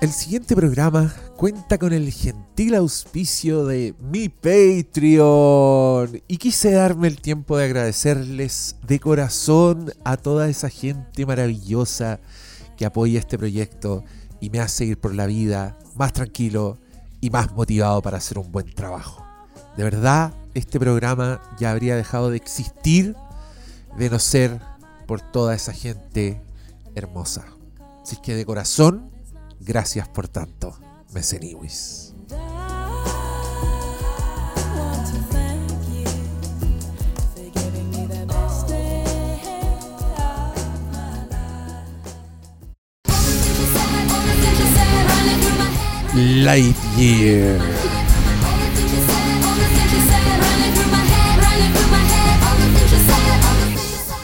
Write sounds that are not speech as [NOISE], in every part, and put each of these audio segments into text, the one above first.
El siguiente programa cuenta con el gentil auspicio de mi Patreon y quise darme el tiempo de agradecerles de corazón a toda esa gente maravillosa que apoya este proyecto y me hace ir por la vida más tranquilo y más motivado para hacer un buen trabajo. De verdad, este programa ya habría dejado de existir de no ser por toda esa gente hermosa. Así que de corazón, gracias por tanto, Meseniwis. Lightyear.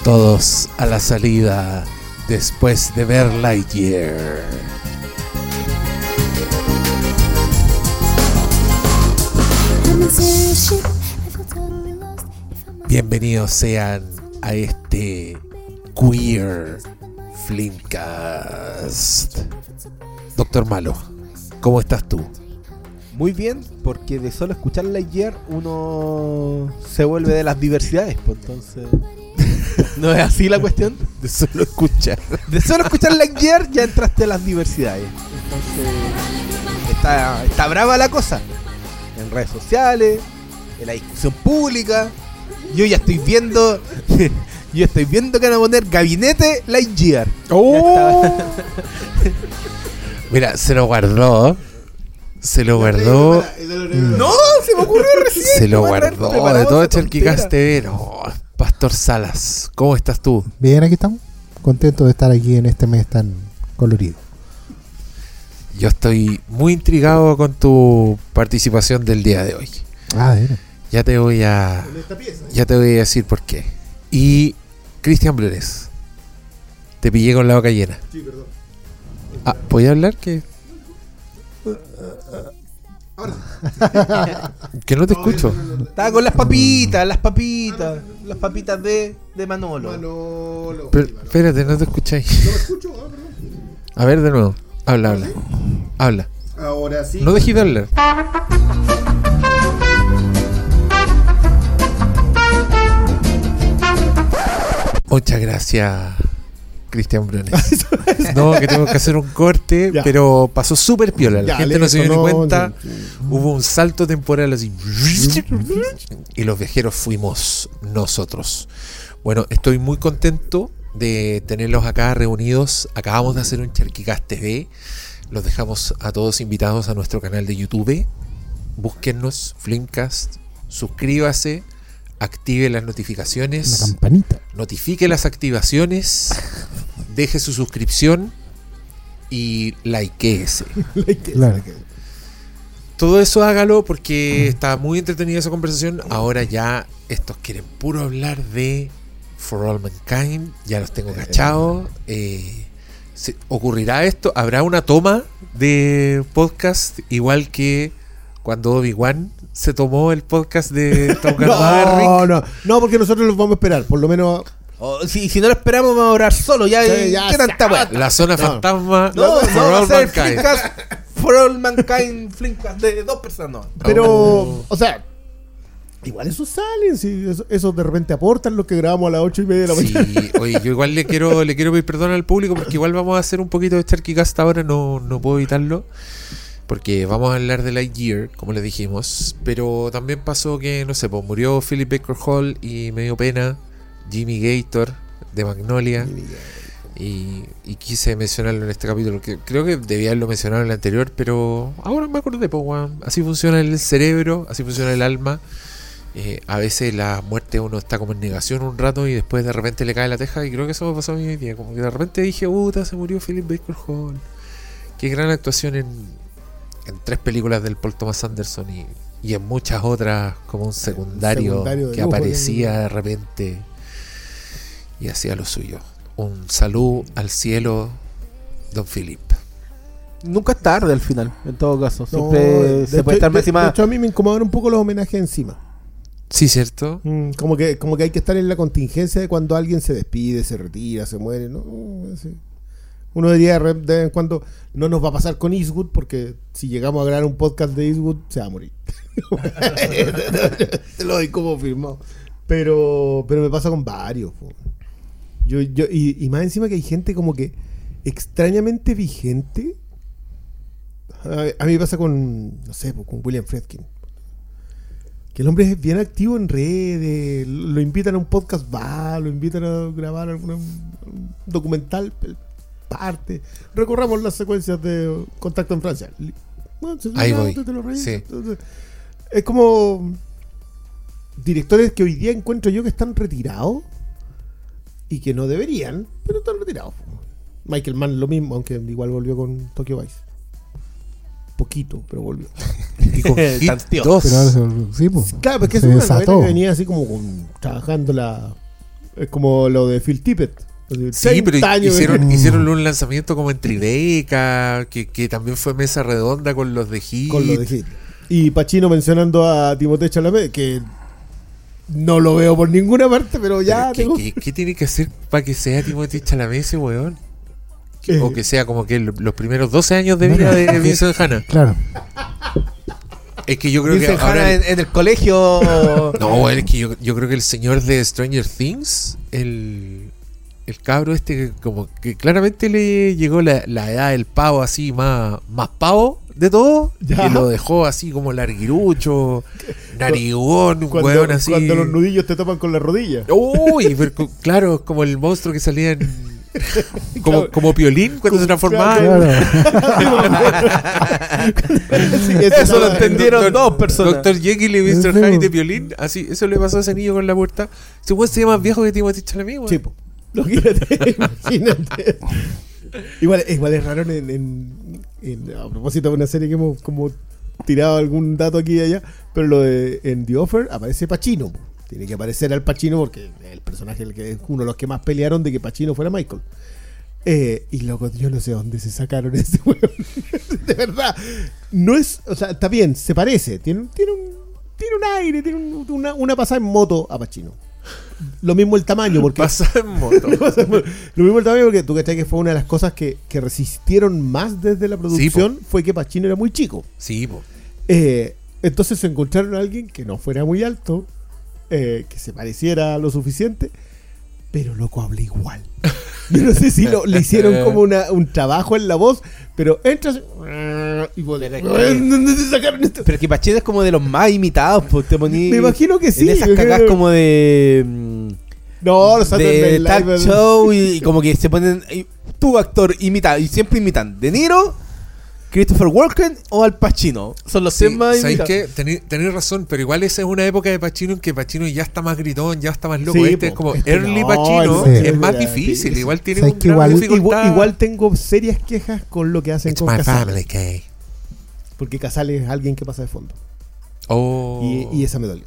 Todos a la salida después de ver Lightyear. Bienvenidos sean a este Queer Flimcast. Doctor Malo, ¿cómo estás tú? Muy bien, porque de solo escuchar Lightyear uno se vuelve de las diversidades, pues entonces... [LAUGHS] ¿No es así la cuestión? De solo escuchar. De solo escuchar Lightyear ya entraste a las diversidades. Entonces, está, está brava la cosa. En redes sociales, en la discusión pública. Yo ya estoy viendo. [LAUGHS] Yo estoy viendo que van a poner gabinete Lightyear. ¡Oh! [LAUGHS] Mira, se lo guardó. Se lo guardó. No, se me ocurrió recién. Se lo guardó de todo esa Cherquicast tontera. TV. No, Pastor Salas, ¿cómo estás tú? Bien, aquí estamos. Contentos de estar aquí en este mes tan colorido. Yo estoy muy intrigado con tu participación del día de hoy. Ah, de veras. Ya te voy a. Ya te voy a decir por qué. Y Cristian Blores, te pillé con la boca llena. Sí, perdón. Ah, ¿podía hablar? Que, [LAUGHS] que no te escucho. Estaba con las papitas, las papitas. Las papitas de, de Manolo. Manolo. Pero, Manolo. espérate, no te escucháis. ¿No me escucho? Ah, perdón. A ver de nuevo. Habla, habla. Habla. Ahora sí. No dejes de hablar. Muchas gracias, Cristian Brunes. [LAUGHS] No, que tengo que hacer un corte, [LAUGHS] Ya. pero pasó súper piola. La Ya, gente no se dio ni cuenta. sí. Hubo un salto temporal así. Y los viajeros fuimos nosotros. Bueno, estoy muy contento de tenerlos acá reunidos. Acabamos de hacer un Charquicast TV. Los dejamos a todos invitados a nuestro canal de YouTube. Búsquennos, Flimcast. Suscríbase. Active las Una notificaciones. campanita. Notifique las activaciones. [LAUGHS] Deje su suscripción. Y likeese. [LAUGHS] Claro. Todo eso hágalo porque está muy entretenida esa conversación. Ahora ya estos quieren puro hablar de For All Mankind. Ya los tengo cachados. Eh, ¿Ocurrirá esto? ¿Habrá una toma de podcast igual que cuando Obi-Wan se tomó el podcast de [LAUGHS] Maverick? No, no, no, porque nosotros los vamos a esperar. Por lo menos. Oh, si, si no lo esperamos, vamos a orar solo. Ya, Sí, ya ¿Qué tanta weá? La zona No. fantasma No, For no, va a All Mankind. For All Mankind Flimcast de dos personas. Pero, Oh. o sea. Igual esos salen, sí, eso, esos de repente aportan los que grabamos a las ocho y media de la mañana. Sí, [LAUGHS] oye, yo igual le quiero, le quiero pedir perdón al público porque igual vamos a hacer un poquito de Charquicast ahora, no, no puedo evitarlo. Porque vamos a hablar de Lightyear, como les dijimos. Pero también pasó que, no sé, pues murió Philip Baker Hall y me dio pena. Jimmy Gator de Magnolia. Y, y quise mencionarlo en este capítulo, que creo que debía haberlo mencionado en el anterior, pero ahora me acordé, pues. Así funciona el cerebro, así funciona el alma. Eh, a veces la muerte uno está como en negación un rato y después de repente le cae la teja y creo que eso me pasó a mí hoy día. Como que de repente dije, puta, se murió Philip Baker Hall. Qué gran actuación en, en tres películas del Paul Thomas Anderson y, y en muchas otras como un secundario, que aparecía de repente y hacía lo suyo. Un saludo al cielo, don Philip. Nunca es tarde al final, en todo caso. Siempre se hecho- puede estar de- encima. De hecho, a mí me incomodaron un poco los homenajes encima. Sí, ¿cierto? Mm, como, que, como que hay que estar en la contingencia de cuando alguien se despide, se retira, se muere. ¿no? Sí. Uno diría de vez en cuando, no nos va a pasar con Eastwood, porque si llegamos a grabar un podcast de Eastwood, se va a morir. [LAUGHS] Lo doy como firmado. Pero, pero me pasa con varios. po. Yo, yo, y, y más encima que hay gente como que extrañamente vigente. A, a mí me pasa con, no sé, con William Fredkin. Que el hombre es bien activo en redes, lo invitan a un podcast, va, lo invitan a grabar algún documental, él parte. Recorramos las secuencias de Contacto en Francia. Li- bueno, se- Ahí voy. te- te lo reís. Sí. Entonces, es como directores que hoy día encuentro yo que están retirados y que no deberían, pero están retirados. Michael Mann lo mismo, aunque igual volvió con Tokyo Vice. Poquito, pero volvió. [LAUGHS] Y con Hit Tanteó. 2. Pero ahora se- sí, po. Claro, porque es una novela que venía así como con- trabajando la. Es como lo de Phil Tippett. Sí, 30 pero años hicieron, hicieron un lanzamiento como en Tribeca, que, que también fue mesa redonda con los de Hit. con lo de Hit. Y Pachino mencionando a Timothée Chalamet, que no lo veo por ninguna parte, pero ya Pero ¿qué, tengo- qué- qué tiene que hacer para que sea Timothy Chalamet ese weón? Eh. O que sea como que lo- los primeros 12 años de vida de Vincent Hanna. Claro. Es que yo creo Vincent que ahora... En, en el colegio. [LAUGHS] No, es que yo, yo creo que el señor de Stranger Things, el, el cabro este, que como que claramente le llegó la, la edad del pavo así más, más pavo de todo, Ya. que lo dejó así como larguirucho, [LAUGHS] narigón, un cuando, weón así. cuando los nudillos te topan con la rodilla. Uy, [LAUGHS] pero claro, es como el monstruo que salía en. [LAUGHS] Como, Claro. como Piolín cuando se transformaba. Claro. Sí, Eso lo entendieron dos personas. Doctor Jekyll y Mr. Hyde de Piolín. Así, eso le pasó a ese niño con la puerta. Se llama más viejo que Timothy Chalamet, weón. Sí, po. [LAUGHS] Imagínate, imagínate. Igual, es raro en, a propósito de una serie que hemos como tirado algún dato aquí y allá, pero lo de en The Offer aparece Pacino. Tiene que aparecer al Pacino porque el personaje el que es uno de los que más pelearon de que Pacino fuera Michael. Eh, y loco, yo no sé dónde se sacaron [LAUGHS] ese weón. de verdad. No es, o sea, está bien, se parece. Tiene, tiene un tiene un aire, tiene un- una, una pasada en moto a Pacino. Lo mismo el tamaño, porque Pasa en [LAUGHS] moto. lo mismo el tamaño porque tú cachai que fue una de las cosas que, que resistieron más desde la producción fue que Pacino era muy chico. Sí, po. Eh, entonces se encontraron a alguien que no fuera muy alto, eh, que se pareciera lo suficiente, pero loco habla igual. [LAUGHS] Yo no sé si lo, le hicieron como una- un trabajo en la voz, pero entras y vos- Pero es que- ¿Dónde se sacaron esto? Pero que Pachino es como de los más imitados, pues te poní. Me imagino que sí. En esas creo- como de. No, los de Live- show y, y [LAUGHS] como que se ponen. y Tu actor imita, y siempre imitan. De Niro, Christopher Walken o Al Pacino. Son los Sí, tres más ¿sabéis qué? Tenéis razón, pero igual esa es una época de Pacino en que Pacino ya está más gritón, ya está más loco. Sí, este es como Este early no, Pacino, es más difícil. Igual tiene ¿Sabes un de igual- dificultad. Igual, igual tengo serias quejas con lo que hacen It's con my Casale. Porque Casale es alguien que pasa de fondo. Oh. Y, y esa me dolió.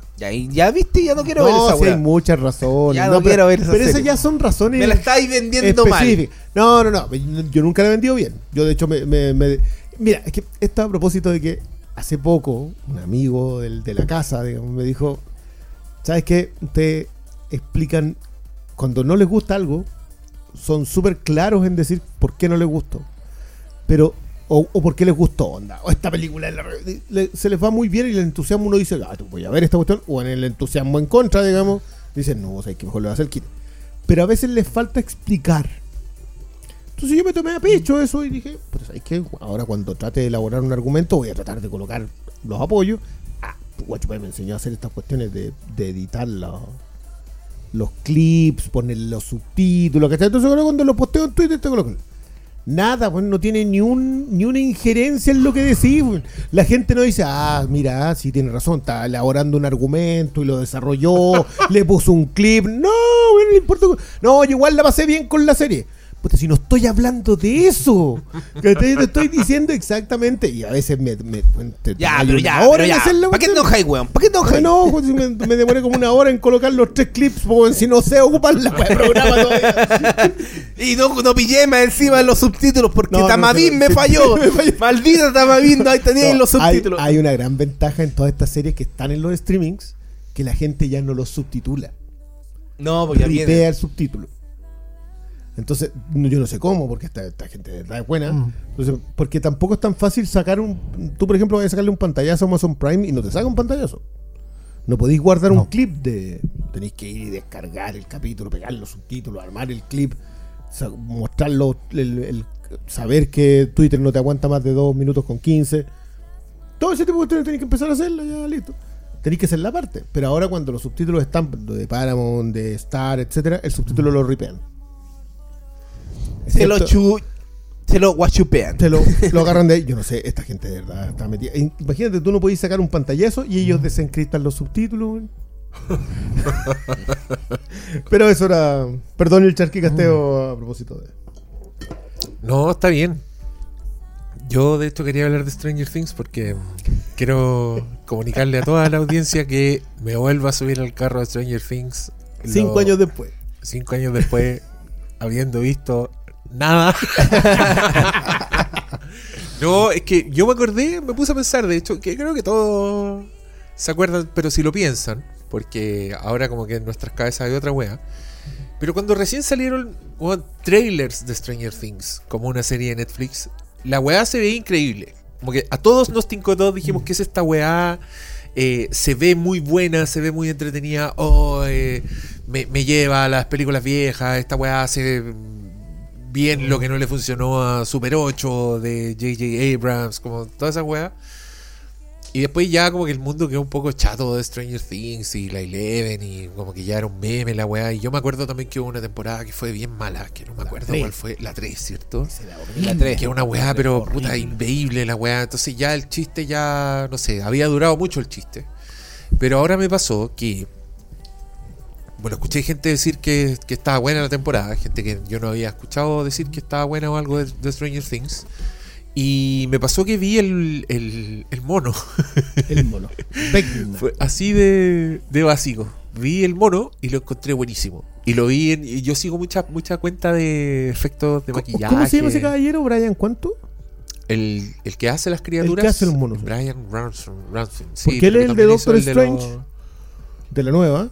Ya, viste, ya no quiero ver esa sí hay muchas razones. Ya no pero, quiero ver esa pero esas ya son razones Me la estáis vendiendo mal. No, no, no. Yo nunca la he vendido bien. Yo, de hecho, me, me- me- Mira, es que esto a propósito de que hace poco un amigo del- de la casa digamos, me dijo: ¿Sabes qué? Ustedes explican cuando no les gusta algo, son súper claros en decir por qué no les gustó. Pero, o, o por qué les gustó, onda. O esta película le- se les va muy bien y el entusiasmo uno dice, ah, voy a ver esta cuestión. O en el entusiasmo en contra, digamos, dicen, no, o sea, que mejor le va a hacer quito. Pero a veces les falta explicar. Entonces yo me tomé a pecho eso y dije, pues ¿sabes qué? Ahora cuando trate de elaborar un argumento voy a tratar de colocar los apoyos. Ah, Guachupé me enseñó a hacer estas cuestiones de, editar los, los clips, poner los subtítulos, ¿cachai? Entonces ahora cuando lo posteo en Twitter te colocan. Nada, pues no tiene ni un ni una injerencia en lo que decís. pues. La gente no dice, ah, mira, sí tiene razón, está elaborando un argumento y lo desarrolló, [LAUGHS] le puso un clip. No, no importa. No, igual la pasé bien con la serie. Puta, si no estoy hablando de eso. ¿cachai? Te estoy diciendo exactamente. Y a veces me. me te- Ya, pero ya, pero en ya. ¿Para qué te enojáis, weón? ¿Para qué te enojáis? Pues, si me, me demoré como una hora en colocar los tres clips, porque si no sé ocupar la programa todavía. [LAUGHS] Y no, no pillé más encima de los subtítulos porque No, no, Tamavín me falló. [LAUGHS] me falló. Maldita Tamavín, ahí teníais No, los subtítulos. hay una gran ventaja en todas estas series que están en los streamings, que la gente ya no los subtitula. no, porque ya viene. el subtítulo. Entonces, yo no sé cómo, porque esta, esta gente de verdad es buena. Mm. Entonces, porque tampoco es tan fácil sacar un. Tú, por ejemplo, vas a sacarle un pantallazo a Amazon Prime y no te saca un pantallazo. No podéis guardar un clip de. Tenéis que ir y descargar el capítulo, pegar los subtítulos, armar el clip, mostrarlo, el, el- saber que Twitter no te aguanta más de 2 minutos con 15. Todo ese tipo de cuestiones tenéis que empezar a hacerlo, ya listo. Tenéis que hacer la parte. Pero ahora cuando los subtítulos están de Paramount, de Star, etcétera, el subtítulo lo ripean. Se lo chu... Se lo guachupean. te lo, [LAUGHS] lo agarran de ahí. Yo no sé, esta gente de verdad está metida. Imagínate, tú no podías sacar un pantallazo y ellos desencriptan los subtítulos. [LAUGHS] Pero eso era. Perdón el charquicasteo a propósito de. No, está bien. Yo de hecho quería hablar de Stranger Things porque quiero comunicarle a toda la audiencia que me vuelva a subir al carro de Stranger Things. Cinco Lo- años después. cinco años después, habiendo visto nada. [LAUGHS] no, es que yo me acordé, me puse a pensar, de hecho, que creo que todos se acuerdan, pero si lo piensan, porque ahora como que en nuestras cabezas hay otra wea. Pero cuando recién salieron weón, trailers de Stranger Things, como una serie de Netflix, la weá se veía increíble. Como que a todos nos tincó todos, dijimos que es esta weá. eh, se ve muy buena, se ve muy entretenida. Oh, eh, me, me lleva a las películas viejas. Esta weá hace bien lo que no le funcionó a Super 8 de J.J. Abrams, como toda esa weá. Y después ya como que el mundo quedó un poco chato de Stranger Things y la Eleven y como que ya era un meme la weá. Y yo me acuerdo también que hubo una temporada que fue bien mala, que no me acuerdo cuál fue, la 3, ¿cierto? La tres. Que una weá, pero puta, inveíble la weá. Entonces ya el chiste ya, no sé, había durado mucho el chiste. Pero ahora me pasó que, bueno, escuché gente decir que, que estaba buena la temporada, gente que yo no había escuchado decir que estaba buena o algo de, de Stranger Things. Y me pasó que vi el, el, el mono. El mono. [LAUGHS] Fue así de, de básico. Vi el mono y lo encontré buenísimo. Y lo vi en. y yo sigo mucha, mucha cuenta de efectos de maquillaje. ¿Cómo se llama ese caballero? ¿Brian cuánto? El, el que hace las criaturas. El que hace los monos. Brian Ransom. Ransom. Porque él es el de Doctor Strange. De la nueva.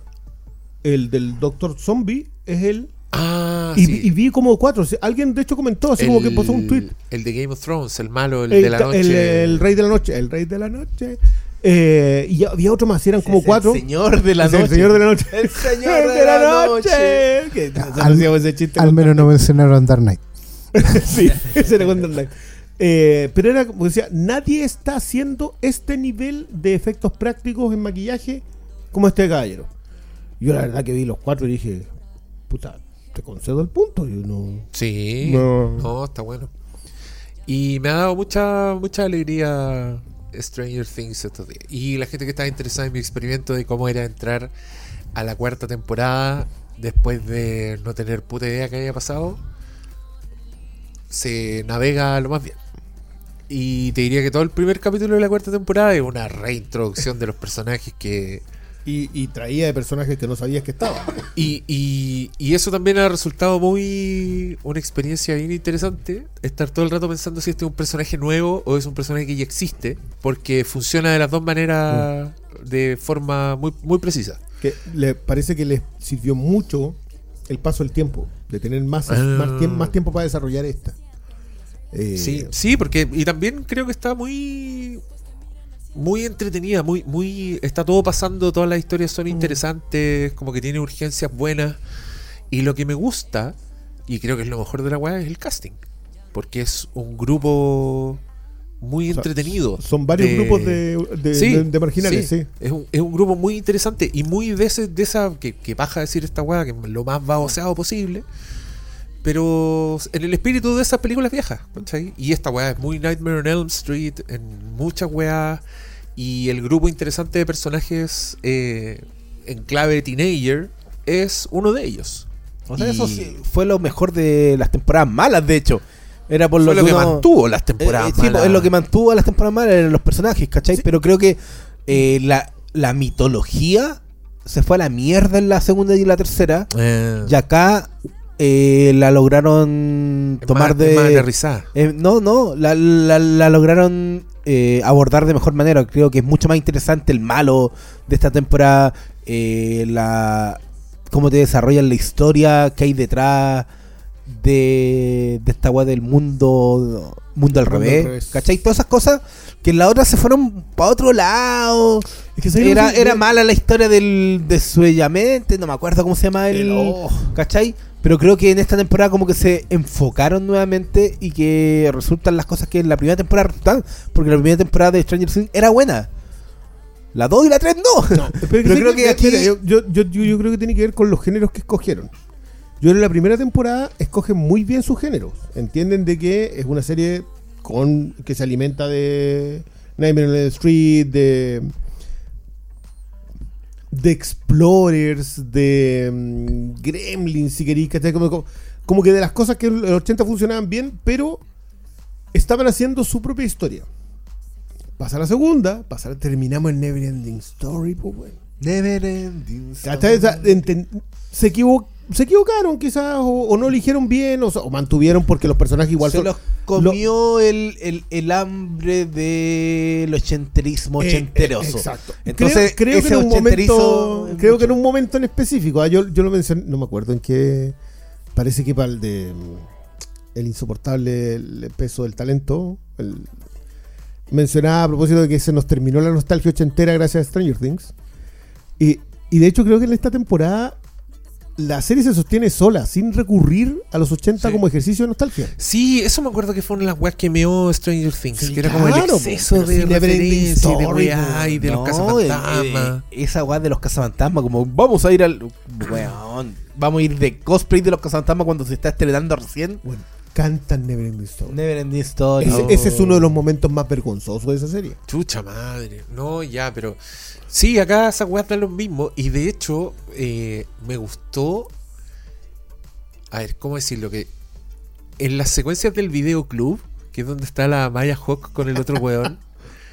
El del Doctor Zombie es él. Ah, y, sí. vi- y vi como cuatro. Alguien de hecho comentó, así como que puso un tweet. El de Game of Thrones, el malo, el, El, de la noche. el- el rey de la noche. El rey de la noche. Eh, y había otro más, eran como Es cuatro. El señor de la Es noche. El señor de la noche. El señor [LAUGHS] de la noche. Que Al- hacíamos ese chiste. Al menos no mencionaron Dark Knight. [LAUGHS] sí, ese era Wonder Knight. Eh, pero era como decía, nadie está haciendo este nivel de efectos prácticos en maquillaje como este caballero. Yo la verdad que vi los cuatro y dije, puta, te concedo el punto. Yo no. Sí. No. No. está bueno. Y me ha dado mucha, mucha alegría Stranger Things estos días. Y la gente que estaba interesada en mi experimento de cómo era entrar a la cuarta temporada después de no tener puta idea que había pasado, se navega lo más bien. Y te diría que todo el primer capítulo de la cuarta temporada es una reintroducción de los personajes que... Y, y traía de personajes que no sabías que estaban. Y, y, y eso también ha resultado muy una experiencia bien interesante. Estar todo el rato pensando si este es un personaje nuevo o es un personaje que ya existe. Porque funciona de las dos maneras de forma muy, muy precisa. Que le parece que les sirvió mucho el paso del tiempo, de tener más, Ah. más, tiempo, más tiempo para desarrollar esta. Eh, Sí, sí, porque. Y también creo que está muy. Muy entretenida, muy, muy. Está todo pasando, todas las historias son interesantes, como que tiene urgencias buenas. Y lo que me gusta, y creo que es lo mejor de la weá, es el casting. Porque es un grupo muy O sea, entretenido. Son varios de- grupos de, de, Sí, de- de marginales, sí. Es, un, es un grupo muy interesante y muy ese, de esa. Que, que baja a decir esta weá, que es lo más baboseado posible. Pero en el espíritu de esas películas viejas, ¿cachai? Y esta weá es muy Nightmare on Elm Street, en muchas weas. Y el grupo interesante de personajes eh, en clave teenager es uno de ellos. O sea, Y eso sí, fue lo mejor de las temporadas malas, de hecho. Era por lo, lo que uno- mantuvo las temporadas Eh, eh, sí, malas. es lo que mantuvo a las temporadas malas eran los personajes, ¿cachai? Sí. Pero creo que eh, la, la mitología se fue a la mierda en la segunda y en la tercera. Eh, Y acá eh, la lograron es tomar más- de. es más aterrizada. Eh, no, no, la, la- la lograron eh, abordar de mejor manera. Creo que es mucho más interesante el malo de esta temporada, eh, la cómo te desarrollan la historia, qué hay detrás. de, de esta weá del mundo mundo al revés, revés. ¿cachai? Todas esas cosas que en la otra se fueron para otro lado. Es que, ¿sabes lo Era, que- era mala la historia del de Suellamente, no me acuerdo cómo se llama el, El- oh. ¿cachai? Pero creo que en esta temporada como que se enfocaron nuevamente y que resultan las cosas que en la primera temporada resultaban, porque la primera temporada de Stranger Things era buena. La 2 y la 3 no. [LAUGHS] Pero, Pero ¿sabes creo qué? que aquí- Mira, yo, yo, yo, yo- creo que tiene que ver con los géneros que escogieron. Yo en la primera temporada escogen muy bien sus géneros. Entienden de que es una serie con que se alimenta de Nightmare on Elm Street, de de Explorers, de mm, Gremlins, si queréis, ¿cachai? Como, como, como que de las cosas que en los 80 funcionaban bien, pero estaban haciendo su propia historia. Pasa la segunda, pasa, terminamos el Never Ending Story, pues bueno. Never ending ¿Cachai? O sea, enten- se, equivo- se equivocaron quizás o, o no eligieron bien o, o mantuvieron porque los personajes igual se son... los comió el, el, el hambre del ochenterismo Eh, ochenteroso. eh, exacto. Entonces, creo, creo que en un momento, es creo que en un momento en específico, ah, yo, yo lo mencioné, no me acuerdo en qué, parece que para el de el insoportable el peso del talento, el- mencionaba a propósito de que se nos terminó la nostalgia ochentera gracias a Stranger Things. Y, y de hecho creo que en esta temporada la serie se sostiene sola, sin recurrir a los 80 Sí. como ejercicio de nostalgia. Sí, eso me acuerdo que fue una de las weas que meó Stranger Things. Sí, que era como el exceso de referencia de weá y de los cazafantasmas. eh, esa weá de los cazafantasmas, como vamos a ir al. Weón, vamos a ir de cosplay de los cazafantasmas cuando se está estrenando recién. Bueno, cantan Neverending Story. Never Ending Story. Ese, Oh. ese es uno de los momentos más vergonzosos de esa serie. Chucha madre. No, ya, pero. Sí, acá esas weas dan lo mismo. Y de hecho, eh, me gustó. A ver, ¿cómo decirlo? Que en las secuencias del videoclub, que es donde está la Maya Hawk con el otro weón,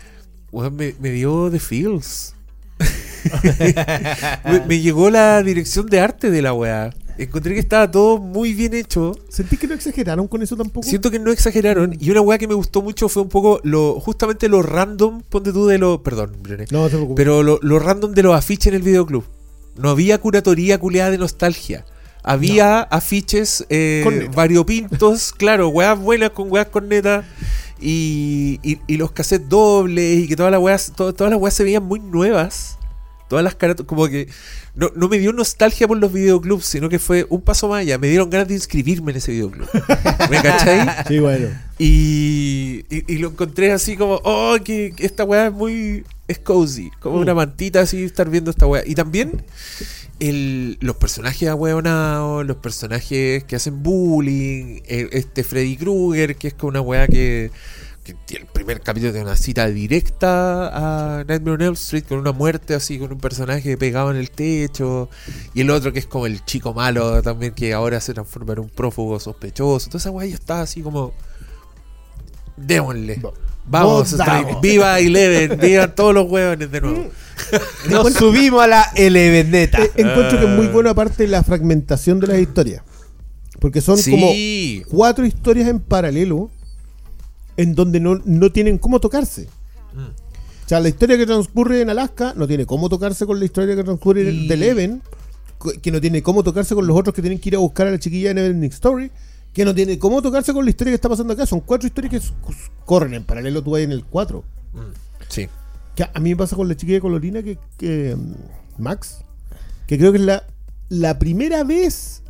[LAUGHS] weón, me, me dio the feels. [LAUGHS] [LAUGHS] me, me llegó la dirección de arte de la wea. Encontré que estaba todo muy bien hecho. ¿Sentí que no exageraron con eso tampoco? Siento que no exageraron. Y una weá que me gustó mucho fue un poco lo justamente lo random, ponte tú de lo. Perdón, Brené. No, te preocupes. Pero lo, lo random de los afiches en el videoclub. No había curatoría culeada de nostalgia. Había afiches eh, variopintos, [LAUGHS] claro, weas buenas con weas cornetas. Y, y, y los cassettes dobles y que todas las weas, to- todas las weas se veían muy nuevas. Todas las caras, como que no, no me dio nostalgia por los videoclubs, sino que fue un paso más allá. Me dieron ganas de inscribirme en ese videoclub. ¿Me cachai? [LAUGHS] Sí, bueno. Y, y, y lo encontré así como, oh, que, que esta weá es muy. Es cozy, como Mm. una mantita así estar viendo esta weá. Y también el, los personajes ahueonados, los personajes que hacen bullying, el- este Freddy Krueger, que es como una weá que, el primer capítulo de una cita directa a Nightmare on Elm Street con una muerte así, con un personaje pegado en el techo. Y el otro que es como el chico malo también, que ahora se transforma en un prófugo sospechoso. Toda esa weá ya está así como. Démosle. Va- Vamos, damos. viva Eleven, viva todos los hueones de nuevo. Nos subimos a la Eleveneta. Eh, encuentro que es muy bueno aparte la fragmentación de las historias. Porque son como cuatro historias en paralelo en donde no, no tienen cómo tocarse. Mm. O sea, la historia que transcurre en Alaska no tiene cómo tocarse con la historia que transcurre Y- de Eleven, co- que no tiene cómo tocarse con los otros que tienen que ir a buscar a la chiquilla de Neverending Story, que no tiene cómo tocarse con la historia que está pasando acá. Son cuatro historias que corren en paralelo, tú vas en el 4. sí. Que a a mí me pasa con la chiquilla colorina que, que, mm, Max, que creo que es la, la primera vez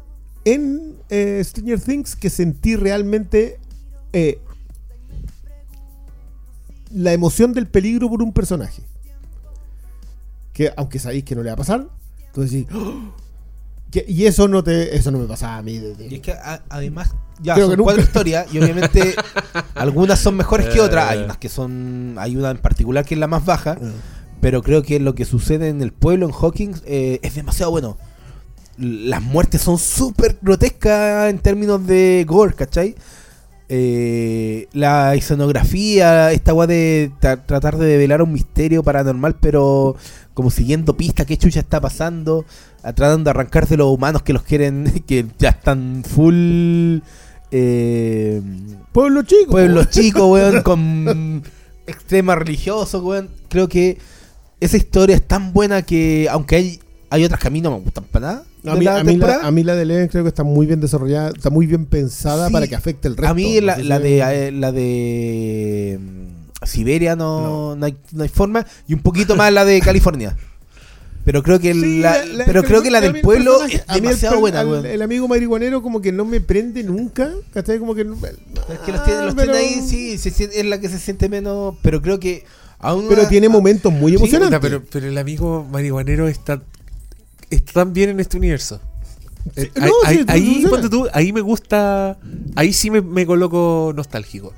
en eh, Stranger Things que sentí realmente eh, la emoción del peligro por un personaje. Que aunque sabéis que no le va a pasar, tú decís, "Oh". Que- y eso no te eso no me pasaba a mí Y es que a- además, ya Creo son cuatro historias y obviamente [LAUGHS] algunas son mejores que otras. Hay Eh. unas que son. Hay una en particular que es la más baja. Ah. Pero creo que lo que sucede en el pueblo, en Hawkins, eh, es demasiado bueno. Las muertes son súper grotescas en términos de gore, ¿cachai? Eh, la escenografía, esta weá de tra- tratar de develar un misterio paranormal, pero como siguiendo pistas, qué chucha está pasando, a- tratando de arrancar de los humanos que los quieren, [LAUGHS] que ya están full. Eh, Pueblo chico. pueblos [LAUGHS] chicos, weón, con extrema religioso, weón. Creo que esa historia es tan buena que, aunque hay, hay otras que a mí no me gustan para nada, A de mí, la a, mí temporada. la, a mí la de Eleven creo que está muy bien desarrollada, está muy bien pensada Sí. para que afecte el resto. A mí la, No sé la si- de eh, la de mm, Siberia no, no. hay, no hay forma y un poquito más la de California. Pero creo que Sí, la, la- la- pero creo que la del el pueblo es a mí el demasiado per- buena, al-. El amigo marihuanero como que no me prende nunca, ¿cachai? Como que... no- Es que los tiene, los Ah, pero- tiene ahí, sí, se siente- es la que se siente menos, pero creo que aún Pero tiene momentos muy emocionantes. Pero, pero el amigo marihuanero está, está tan bien en este universo. Eh, no, ahí, sí, ahí- tú- ahí, tú ponte sabes. tú, ahí me gusta. Ahí sí me, me coloco nostálgico.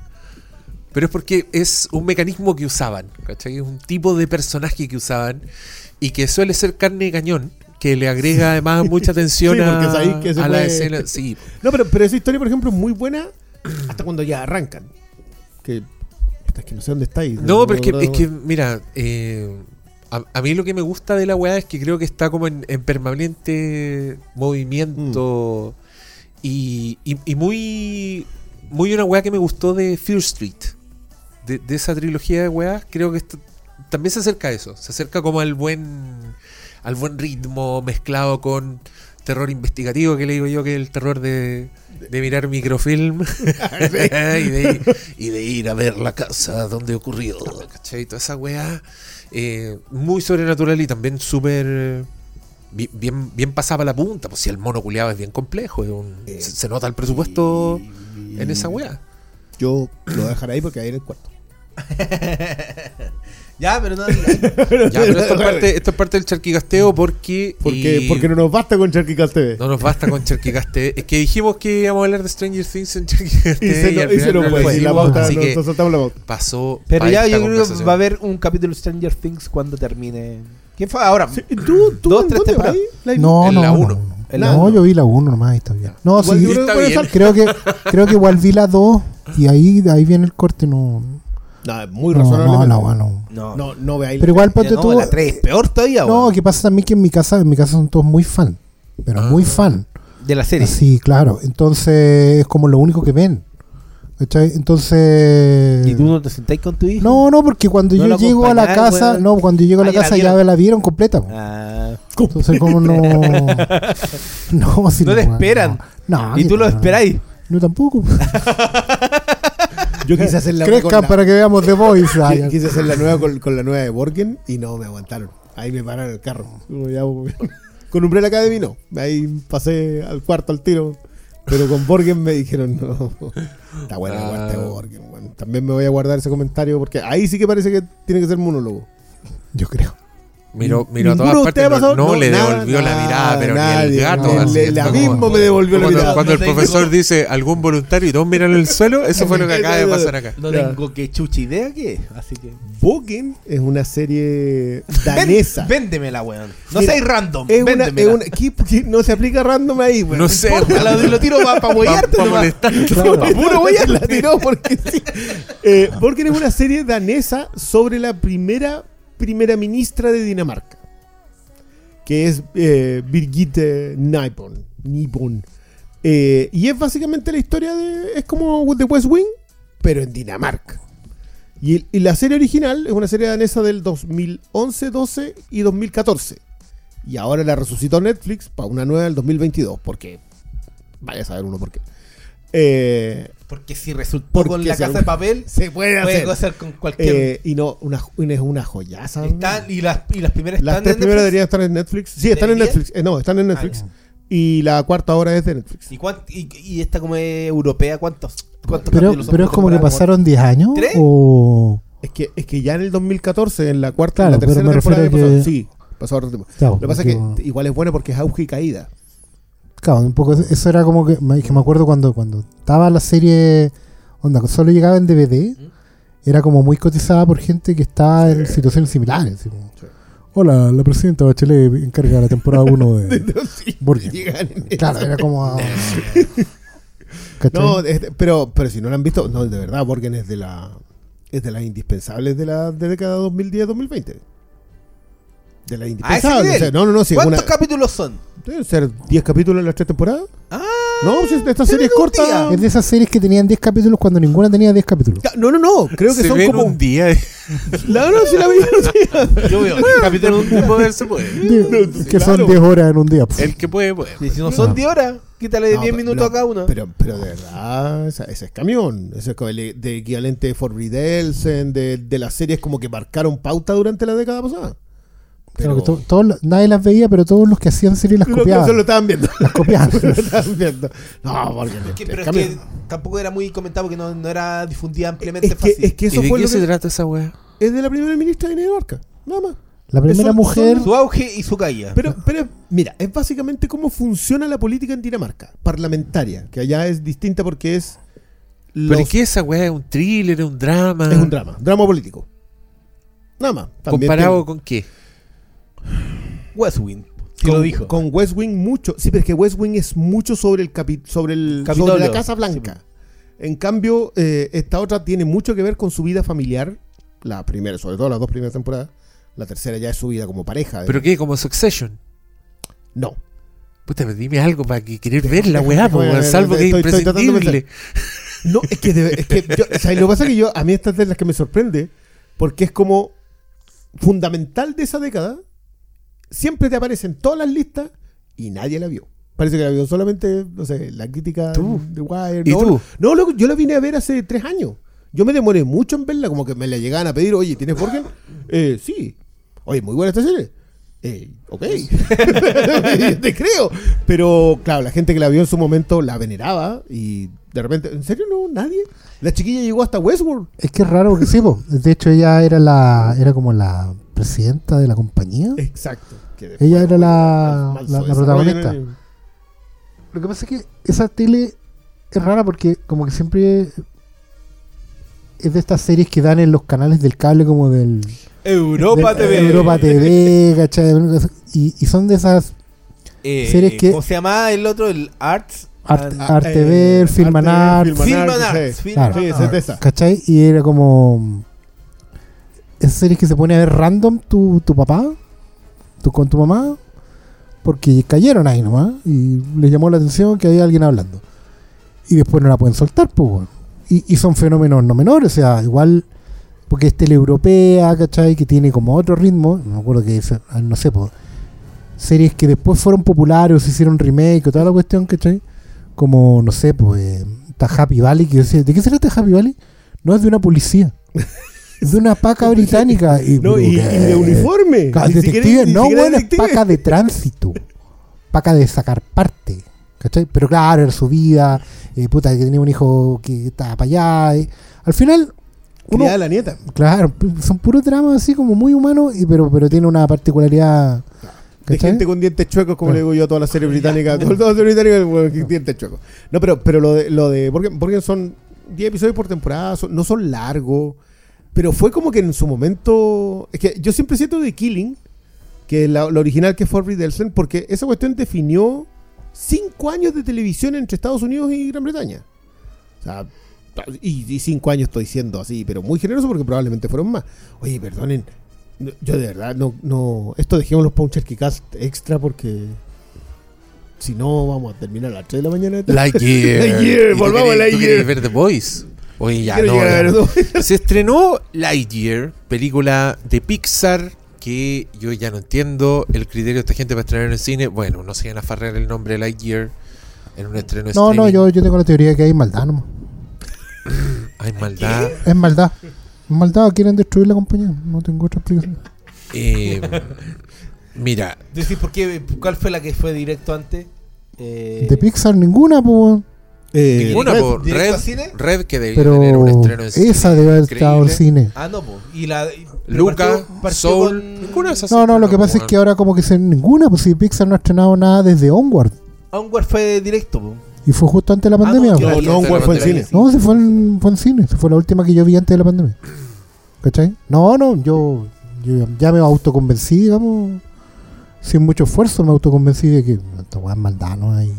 Pero es porque es un mecanismo que usaban, ¿cachai? Es un tipo de personaje que usaban y que suele ser carne de cañón, que le agrega además mucha [LAUGHS] tensión a, que se a la escena. Sí, No, pero, pero esa historia, por ejemplo, es muy buena hasta cuando ya arrancan. Que, es que no sé dónde estáis. No, pero es que, es que mira, eh, a, mí lo que me gusta de la weá es que creo que está como en, en permanente movimiento y, y- muy, muy una weá que me gustó de Fear Street, de, esa trilogía de weas, creo que también se acerca a eso, se acerca como al buen, al buen ritmo mezclado con terror investigativo, que le digo yo que es el terror de, de mirar microfilm [LAUGHS] [LAUGHS] y, de ir, y de ir a ver la casa donde ocurrió, ¿cachai? Toda esa weá eh, muy sobrenatural y también súper eh, bi- bien, bien pasaba la punta, pues si el mono culiado es bien complejo, es un- Eh, se, se nota el presupuesto en esa weá. Yo lo voy a dejar ahí porque ahí en el cuarto. [LAUGHS] Ya, pero no. [LAUGHS] Ya, pero esto es parte, esto es parte del charquicasteo porque, Porque, y porque no nos basta con Charquicast TV. no nos basta con charquicasteo. Es que dijimos que íbamos a hablar de Stranger Things en charquicasteo y se, no, y se no fue. la pauta, así nos, que nos saltamos la pauta. pasó Pero ya yo creo que va a haber un capítulo de Stranger Things cuando termine. ¿Quién fue ahora? Sí, ¿Tú, tú Dos, en tres temporadas. No, En no, la no, uno. no. En la No, uno. yo vi la 1 nomás y está bien. No, sí, yo creo que creo que creo que igual vi la 2 y ahí de ahí viene el corte no No, es muy no, razonable. no, la bueno. No, No, no veáis. Pero igual ponte no, tú la 3 peor todavía, No, weón. que pasa también que en mi casa en mi casa son todos muy fan, pero muy Ah. fan. De la serie. Sí, claro. Entonces es como lo único que ven. ¿Cachai? Entonces ¿Y tú no te sentáis con tu hijo? No, no, porque cuando ¿No yo llego a la casa, no, cuando llego a la Ah, ya la casa ya vieron. la vieron completa. Ah. Entonces como no [LAUGHS] No, si No te weón, esperan. No, ¿Y tú lo no. esperáis? No tampoco. [LAUGHS] Yo [LAUGHS] quise hacer la Crezcan con la- para que veamos The Voice. [LAUGHS] Quise hacer la nueva con, con la nueva de Borgen y no me aguantaron. Ahí me pararon el carro. Con Umbrella Academy no. Ahí pasé al cuarto al tiro. Pero con Borgen me dijeron no. Está buena la Ah. de Borgen. También me voy a guardar ese comentario porque ahí sí que parece que tiene que ser monólogo. Yo creo. Miró, miró a ¿Ninguno todas partes. No, no, No, le nada, devolvió la mirada, pero ni nadie, el gato. no, así, como- mismo me devolvió la cuando, mirada. cuando el profesor dice algún voluntario y todos miran el suelo, eso fue lo que [LAUGHS] acaba de pasar acá. No tengo que chucha idea qué es, así que. Borgen es una serie danesa. Ven- véndemela, weón. No seas random. es una, es véndemela. una- ¿qué- qué- no se aplica random ahí, weón. No sé, lo, lo tiro para pa para [LAUGHS] huearte nomás. molestar. [LAUGHS] Pa' puro la tiró porque sí. Eh, es una serie danesa sobre la primera primera ministra de Dinamarca. Que es eh, Birgitte. Nibon. Eh, y es básicamente la historia de. Es como The West Wing, pero en Dinamarca. Y la serie original es una serie danesa del 2011, 12 y 2014. Y ahora la resucitó Netflix para una nueva del 2022. Porque. Vaya a saber uno por qué. Eh, Porque si resultó Porque con la casa de papel, [LAUGHS] se puede puede hacer. hacer con cualquier. Eh, y no, una, es una joyaza. Están- y, las, y las primeras Las están tres en primeras Netflix? deberían estar en Netflix. Sí, están en. Netflix. Eh, no, están en Netflix. Ah, y la cuarta ahora es de Netflix. ¿Y, cuánt- y, y esta como es europea, ¿cuántos? cuántos Pero, pero es como que pasaron 10 años ¿Tres? o Es que, es que ya en el 2014, en la cuarta, Claro, en la tercera temporada que que- Sí, pasó Lo que pasa es que igual es bueno porque es auge y caída. Claro, un poco eso era como que que me acuerdo cuando cuando estaba la serie onda solo llegaba en DVD era como muy cotizada por gente que estaba en situaciones similares así como, Sí. Hola, la presidenta Bachelet encarga la temporada 1 de [LAUGHS] Sí, en Claro, era como. [LAUGHS] No, es de- pero, pero si no lo han visto, no, de verdad, Borgen es de la es de las indispensables de la de década 2010-2020. De o sea, no, no, no, ¿Cuántos una- capítulos son? deben ser 10 capítulos en las tres temporadas. Ah, No, si esta serie es corta. día. Es de esas series que tenían 10 capítulos cuando ninguna tenía 10 capítulos. No, no, no. Creo que Se son ve en como. un día. La no, si la vi en un día. [LAUGHS] Yo veo capítulo de un poder se puede. Que claro. son 10 horas en un día. pf. El que puede, puede. Y si no son No. 10 horas, quítale No, 10 pero- minutos no, a cada una. Pero, pero de verdad, ese es camión. Ese es como el de equivalente de Fort Elsen, de, de las series como que marcaron pauta durante la década pasada. Claro que los- nadie las veía, pero todos los que hacían series las que copiaban. lo estaban viendo. Las copiaban. [LAUGHS] Lo estaban viendo. No, porque Que- es pero es que tampoco era muy comentado porque no, no era difundida ampliamente es, que, fácil. es que eso ¿Y de fue qué lo se que trata esa weá? es de la primera ministra de Dinamarca. Nada más. La primera mujer. Su auge y su caída. Pero, pero mira, es básicamente cómo funciona la política en Dinamarca, parlamentaria, que allá es distinta porque es ¿Pero los- qué esa weá? ¿Es un thriller? ¿Es un drama? es un drama, drama político. Nada más. ¿Comparado tiene- con qué? West Wing. Sí con, lo dijo. con West Wing mucho. Sí, pero es que West Wing es mucho sobre el capi- sobre el Capitolio. sobre la Casa Blanca. En cambio, eh, esta otra tiene mucho que ver con su vida familiar. La primera, sobre todo las dos primeras temporadas. La tercera ya es su vida como pareja. ¿Pero qué? ¿Como Succession? No. Puta, pero dime algo para que querer ver la weá, salvo que es imprescindible. No, es que, de- es que yo, o sea, lo que pasa es que yo, a mí esta es de las que me sorprende, porque es como fundamental de esa década, siempre te aparecen todas las listas y nadie la vio. Parece que la vio solamente, no sé, la crítica Tú. de Wire. ¿Y no, tú? No, yo la vine a ver hace tres años. Yo me demoré mucho en verla, como que me la llegaban a pedir, oye, ¿tienes Borgen? [LAUGHS] Eh, sí. Oye, muy buena esta serie. Eh, ok. [LAUGHS] Te creo. Pero, claro, la gente que la vio en su momento la veneraba y de repente, ¿en serio no? ¿Nadie? La chiquilla llegó hasta Westworld. Es que es raro porque sí, po. de hecho ella era la era como la presidenta de la compañía. Exacto. Que Ella era la- protagonista. Lo que pasa es que esa tele es rara porque como que siempre es de estas series que dan en los canales del cable como del Europa TV. Europa TV, ¿cachai? Y, y son de esas Eh, series que- ¿Cómo se llamaba el otro? El Arts. Art, Ah, Art eh, TV, Film and Art, Film and Film Art, and sí. Arts. Film Claro. and Sí, Arts. esa es de esa. ¿cachai? Y era como esas series que se pone a ver random tu, tu papá, tú con tu mamá, porque cayeron ahí nomás y les llamó la atención que había alguien hablando. Y después no la pueden soltar, pues, y, y son fenómenos no menores, o sea, igual, porque es tele europea, ¿cachai? Que tiene como otro ritmo, no me acuerdo que, es, ah, no sé, pues, series que después fueron populares se hicieron remake o toda la cuestión, ¿cachai? Como, no sé, pues, eh, está Happy Valley, que ¿de qué se trata Happy Valley? No es de una policía. [LAUGHS] De una paca británica. Y, No, y, y ¿qué? de uniforme. Ca- Ni detective, siquiera- ni no, bueno, es paca de tránsito. Paca de sacar parte. ¿Cachai? Pero claro, era su vida. eh, puta, que tenía un hijo que estaba para allá. eh. Al final, uno, Criada la nieta. claro, son puros dramas así como muy humanos, y, pero, pero tiene una particularidad. De ¿cachai? gente con dientes chuecos, como le digo yo a todas las series británicas. Todas las series británicas bueno, con dientes chuecos. No, pero, pero lo de. Lo de porque, porque son 10 episodios por temporada, son- no son largos. Pero fue como que en su momento. Es que yo siempre siento de Killing, que la, la original que fue Elsen, porque esa cuestión definió 5 años de televisión entre Estados Unidos y Gran Bretaña. O sea. Y, y cinco años estoy diciendo así, pero muy generoso porque probablemente fueron más. Oye, perdonen, Yo de verdad no, no. Esto dejémoslo para un Cherkicast extra porque. Si no, vamos a terminar a las 3 de la mañana. Lightyear. [LAUGHS] Lightyear, ¿Y tú volvamos a Lightyear. ver The Boys? Oye, ya Quiero no. llegar. Se estrenó Lightyear, película de Pixar que yo ya no entiendo el criterio de esta gente para estrenar en el cine. Bueno, no se vayan a farrear el nombre de Lightyear en un estreno No, no, streaming. yo, yo tengo la teoría que hay maldad nomás. [CLEARS THROAT] Hay maldad. Es maldad. Es maldad, quieren destruir la compañía. No tengo otra explicación. Eh, mira, Decís, ¿por qué? ¿Cuál fue la que fue directo antes? Eh, De Pixar ninguna, pues. Eh, ninguna Red, por ¿directo Red, cine? Red que debió tener un Pero estreno en cine esa debe haber estado en cine. Ah, no, pues. Y la. pero Luca, partió- partió Soul, con- ninguna de esas No, no, lo que pasa es que ahora como que se ninguna, pues si Pixar no ha estrenado nada desde Onward. Onward fue directo, po. Y fue justo antes de la Ah, pandemia. no, pues. No, no, Onward fue en cine. No, se fue en, fue en cine. Se fue la última que yo vi antes de la pandemia. ¿Cachai? No, no, yo, yo ya me autoconvencí, digamos, sin mucho esfuerzo, me autoconvencí de que esta weá es maldad, ¿no? Hay-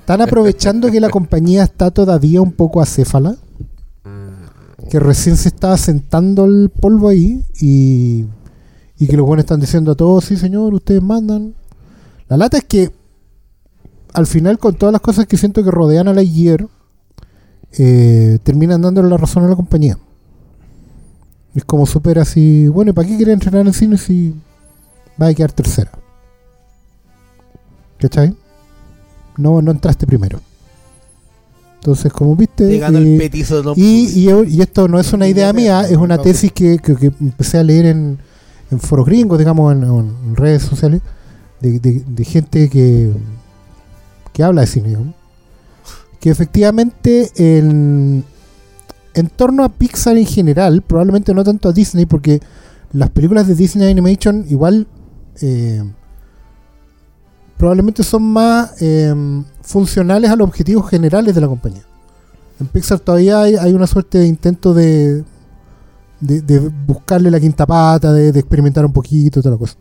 Están aprovechando que la [LAUGHS] compañía está todavía un poco acéfala, que recién se está asentando el polvo ahí y, y que los buenos están diciendo a todos, sí señor, ustedes mandan. La lata es que al final, con todas las cosas que siento que rodean a la Lightyear, eh, terminan dándole la razón a la compañía. Es como súper así, bueno, ¿y para qué quería entrenar en cine si va a quedar tercera? ¿Cachai? No, no entraste primero. Entonces, como viste... Eh, el petizo y, y, y esto no es una idea mía, es una tesis que, que- que empecé a leer en, en foros gringos, digamos, en, en redes sociales, de, de- de gente que, que habla de cine. Que efectivamente en, en torno a Pixar en general, probablemente no tanto a Disney, porque las películas de Disney Animation igual eh, probablemente son más eh, funcionales a los objetivos generales de la compañía. En Pixar todavía hay, hay una suerte de intento de, de, de buscarle la quinta pata, de, de experimentar un poquito, toda la cosa.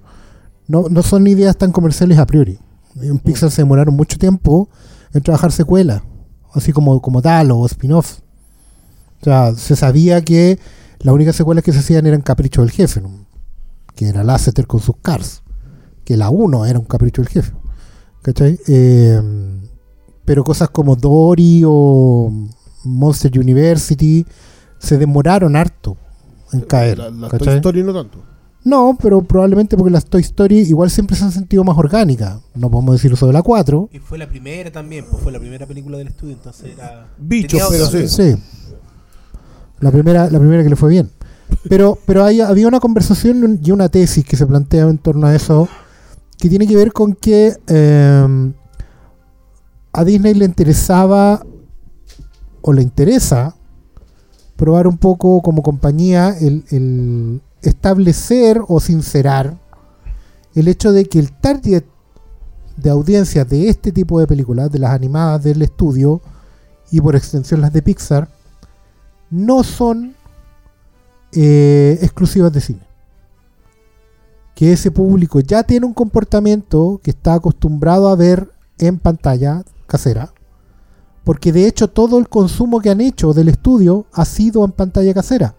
No, no son ideas tan comerciales a priori. En Pixar se demoraron mucho tiempo en trabajar secuelas, así como, como tal, o spin-off. O sea, se sabía que las únicas secuelas que se hacían eran Capricho del Jefe, ¿no? que era Lasseter con sus Cars, que la 1 era un Capricho del Jefe. ¿Cachai? Eh, pero cosas como Dory o Monster University se demoraron harto en caer. La, la ¿cachai? Toy Story no tanto. No, pero probablemente porque las Toy Story igual siempre se han sentido más orgánicas. No podemos decir eso de la 4. Y fue la primera también, pues fue la primera película del estudio, entonces era... Bichos, pero sí. Sí. La primera, la primera que le fue bien. Pero, pero hay, había una conversación y una tesis que se plantea en torno a eso que tiene que ver con que eh, a Disney le interesaba o le interesa probar un poco como compañía el, el establecer o sincerar el hecho de que el target de audiencia de este tipo de películas, de las animadas del estudio y por extensión las de Pixar, no son eh, exclusivas de cine. Que ese público ya tiene un comportamiento que está acostumbrado a ver en pantalla casera. Porque de hecho todo el consumo que han hecho del estudio ha sido en pantalla casera.